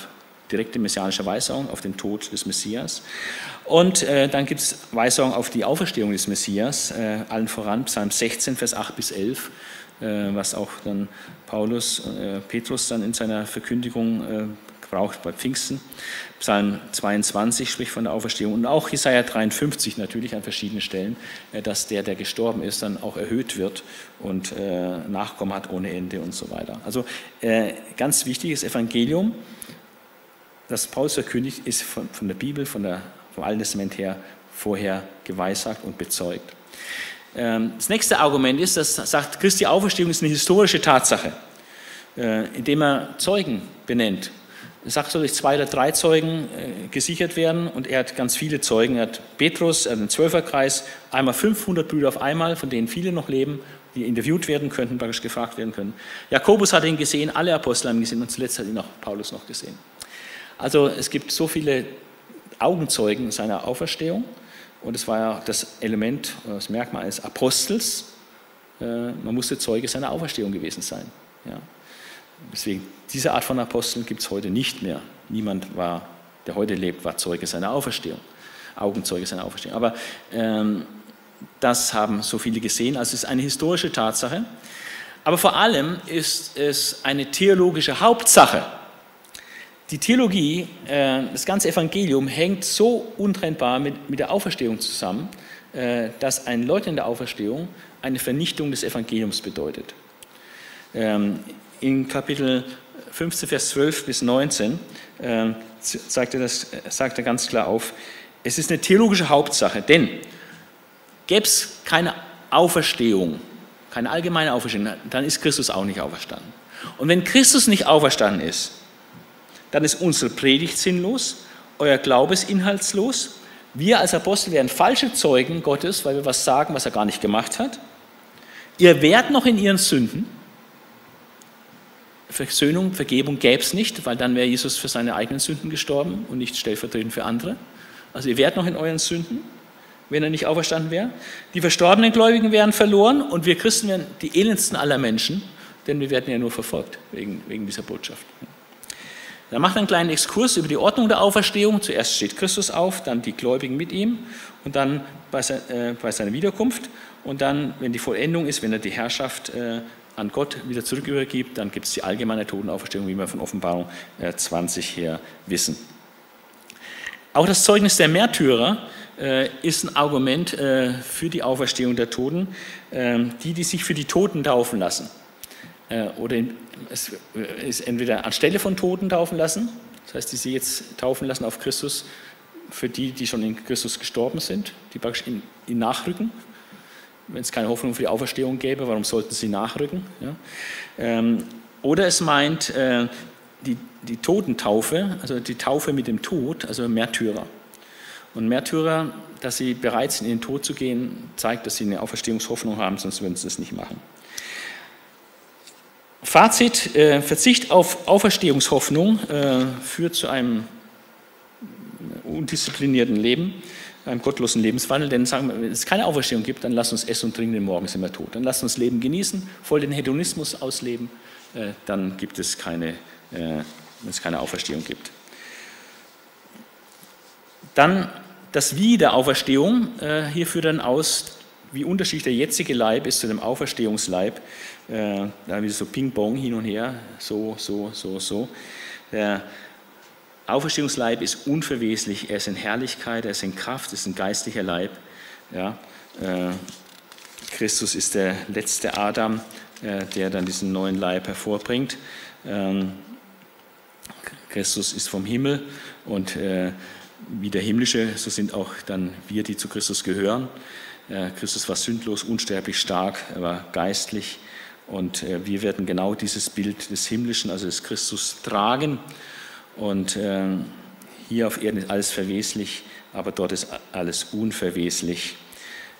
direkte messianische Weisungen auf den Tod des Messias. Und äh, dann gibt es Weisungen auf die Auferstehung des Messias, äh, allen voran Psalm 16, Vers 8 bis 11, äh, was auch dann Paulus, äh, Petrus dann in seiner Verkündigung äh, braucht bei Pfingsten. Psalm 22 spricht von der Auferstehung und auch Jesaja 53 natürlich an verschiedenen Stellen, äh, dass der, der gestorben ist, dann auch erhöht wird und äh, Nachkommen hat ohne Ende und so weiter. Also äh, ganz wichtiges Evangelium, das Paulus verkündigt, ist von, von der Bibel, von der, vom Alten Testament her vorher geweissagt und bezeugt. Ähm, das nächste Argument ist, dass sagt, Christi Auferstehung ist eine historische Tatsache, indem er Zeugen benennt sagt, soll durch zwei oder drei Zeugen äh, gesichert werden und er hat ganz viele Zeugen. Er hat Petrus, er hat einen Zwölferkreis, einmal 500 Brüder auf einmal, von denen viele noch leben, die interviewt werden könnten, praktisch gefragt werden können. Jakobus hat ihn gesehen, alle Apostel haben ihn gesehen und zuletzt hat ihn auch Paulus noch gesehen. Also es gibt so viele Augenzeugen seiner Auferstehung und es war ja das Element, das Merkmal eines Apostels. Äh, man musste Zeuge seiner Auferstehung gewesen sein. Ja. Deswegen, diese Art von Aposteln gibt es heute nicht mehr. Niemand war, der heute lebt, war Zeuge seiner Auferstehung, Augenzeuge seiner Auferstehung. Aber ähm, das haben so viele gesehen. Also es ist eine historische Tatsache. Aber vor allem ist es eine theologische Hauptsache. Die Theologie, äh, das ganze Evangelium hängt so untrennbar mit, mit der Auferstehung zusammen, äh, dass ein Leugnen der Auferstehung eine Vernichtung des Evangeliums bedeutet. Ähm, in Kapitel 15, Vers 12 bis 19 äh, sagt er, das, sagt er ganz klar auf, es ist eine theologische Hauptsache, denn gäbe es keine Auferstehung, keine allgemeine Auferstehung, dann ist Christus auch nicht auferstanden. Und wenn Christus nicht auferstanden ist, dann ist unsere Predigt sinnlos, euer Glaube ist inhaltslos. Wir als Apostel wären falsche Zeugen Gottes, weil wir was sagen, was er gar nicht gemacht hat. Ihr wärt noch in ihren Sünden. Versöhnung, Vergebung gäbe es nicht, weil dann wäre Jesus für seine eigenen Sünden gestorben und nicht stellvertretend für andere. Also ihr wärt noch in euren Sünden wenn er nicht auferstanden wäre. Die verstorbenen Gläubigen wären verloren und wir Christen wären die elendsten aller Menschen, denn wir werden ja nur verfolgt wegen, wegen dieser Botschaft. Er macht einen kleinen Exkurs über die Ordnung der Auferstehung. Zuerst steht Christus auf, dann die Gläubigen mit ihm und dann bei, äh, seiner Wiederkunft. Und dann, wenn die Vollendung ist, wenn er die Herrschaft äh, an Gott wieder zurück übergibt, dann gibt es die allgemeine Totenauferstehung, wie wir von Offenbarung äh, 20 her wissen. Auch das Zeugnis der Märtyrer äh, ist ein Argument äh, für die Auferstehung der Toten. Ähm, die, die sich für die Toten taufen lassen, äh, oder es ist entweder anstelle von Toten taufen lassen, das heißt, die sie jetzt taufen lassen auf Christus, für die, die schon in Christus gestorben sind, die praktisch ihn, ihn nachrücken. Wenn es keine Hoffnung für die Auferstehung gäbe, warum sollten sie nachrücken? Ja? Ähm, oder es meint die, die Totentaufe, also die Taufe mit dem Tod, also Märtyrer. Und Märtyrer, dass sie bereit sind, in den Tod zu gehen, zeigt, dass sie eine Auferstehungshoffnung haben, sonst würden sie es nicht machen. Fazit, äh, Verzicht auf Auferstehungshoffnung äh, führt zu einem undisziplinierten Leben, einem gottlosen Lebenswandel. Denn sagen wir, wenn es keine Auferstehung gibt, dann lass uns essen und trinken, denn morgen sind wir tot. Dann lass uns Leben genießen, voll den Hedonismus ausleben, äh, dann gibt es keine, äh, wenn es keine Auferstehung gibt. Dann das Wie der Auferstehung, äh, hier führt dann aus, wie unterschiedlich der jetzige Leib ist zu dem Auferstehungsleib. Äh, da wieder so Ping-Pong hin und her, so, so, so, so. Der Auferstehungsleib ist unverweslich, er ist in Herrlichkeit, er ist in Kraft, er ist ein geistlicher Leib. Ja, äh, Christus ist der letzte Adam, äh, der dann diesen neuen Leib hervorbringt. Ähm, Christus ist vom Himmel und äh, wie der himmlische, so sind auch dann wir, die zu Christus gehören. Äh, Christus war sündlos, unsterblich stark, er war geistlich und äh, wir werden genau dieses Bild des himmlischen, also des Christus tragen. Und äh, hier auf Erden ist alles verweslich, aber dort ist alles unverweslich.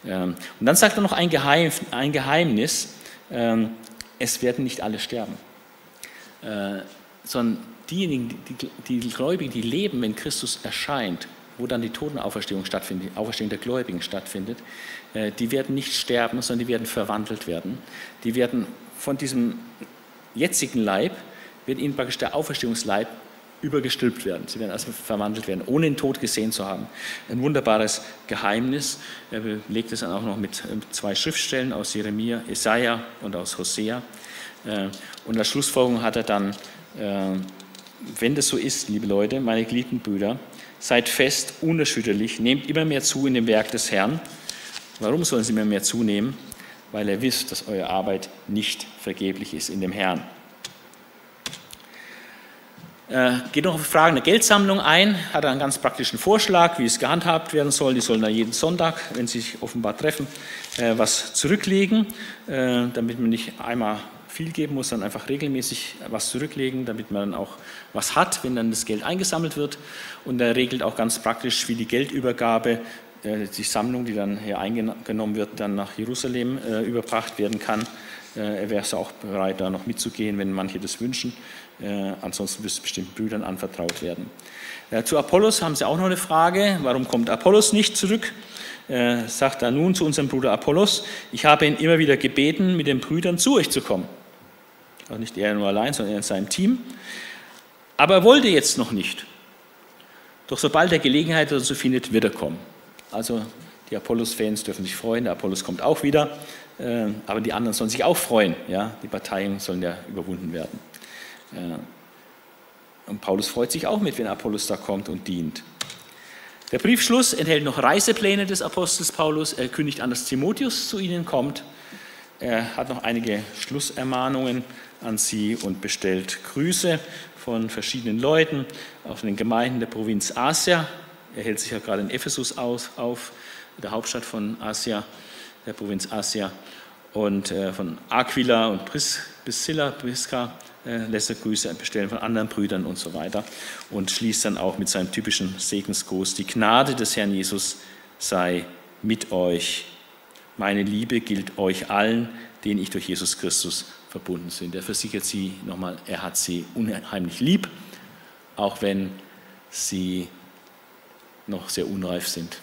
Ähm, und dann sagt er noch ein, Geheim, ein Geheimnis, ähm, es werden nicht alle sterben, sondern diejenigen, die, die Gläubigen, die leben, wenn Christus erscheint, wo dann die Totenauferstehung stattfindet, die Auferstehung der Gläubigen stattfindet, äh, die werden nicht sterben, sondern die werden verwandelt werden. Die werden von diesem jetzigen Leib, wird ihnen praktisch der Auferstehungsleib übergestülpt werden. Sie werden also verwandelt werden, ohne den Tod gesehen zu haben. Ein wunderbares Geheimnis. Er belegt es dann auch noch mit zwei Schriftstellen aus Jeremia, Jesaja und aus Hosea. Äh, und als Schlussfolgerung hat er dann äh, wenn das so ist, liebe Leute, meine geliebten Brüder, seid fest, unerschütterlich, nehmt immer mehr zu in dem Werk des Herrn. Warum sollen sie immer mehr zunehmen? Weil ihr wisst, dass eure Arbeit nicht vergeblich ist in dem Herrn. Äh, geht noch auf Fragen der Geldsammlung ein, hat einen ganz praktischen Vorschlag, wie es gehandhabt werden soll. Die sollen da jeden Sonntag, wenn sie sich offenbar treffen, äh, was zurücklegen, äh, damit man nicht einmal viel geben muss, dann einfach regelmäßig was zurücklegen, damit man dann auch was hat, wenn dann das Geld eingesammelt wird. Und er regelt auch ganz praktisch, wie die Geldübergabe, die Sammlung, die dann hier eingenommen wird, dann nach Jerusalem überbracht werden kann. Er wäre auch bereit, da noch mitzugehen, wenn manche das wünschen. Ansonsten wird es bestimmten Brüdern anvertraut werden. Zu Apollos haben Sie auch noch eine Frage. Warum kommt Apollos nicht zurück? sagt er nun zu unserem Bruder Apollos, ich habe ihn immer wieder gebeten, mit den Brüdern zu euch zu kommen. auch nicht er nur allein, sondern er in seinem Team. Aber er wollte jetzt noch nicht. Doch sobald er Gelegenheit dazu findet, wird er kommen. Also die Apollos-Fans dürfen sich freuen, der Apollos kommt auch wieder, äh, aber die anderen sollen sich auch freuen. Ja? Die Parteien sollen ja überwunden werden. Und Paulus freut sich auch mit, wenn Apollos da kommt und dient. Der Briefschluss enthält noch Reisepläne des Apostels Paulus. Er kündigt an, dass Timotheus zu ihnen kommt. Er hat noch einige Schlussermahnungen an sie und bestellt Grüße von verschiedenen Leuten auf den Gemeinden der Provinz Asia. Er hält sich ja gerade in Ephesus auf, der Hauptstadt von Asia, der Provinz Asia. Und äh, von Aquila und Priscilla, Prisca lässt er Grüße bestellen von anderen Brüdern und so weiter. Und schließt dann auch mit seinem typischen Segensgruß, die Gnade des Herrn Jesus sei mit euch. Meine Liebe gilt euch allen, denen ich durch Jesus Christus verbunden bin. Er versichert sie nochmal, er hat sie unheimlich lieb, auch wenn sie noch sehr unreif sind.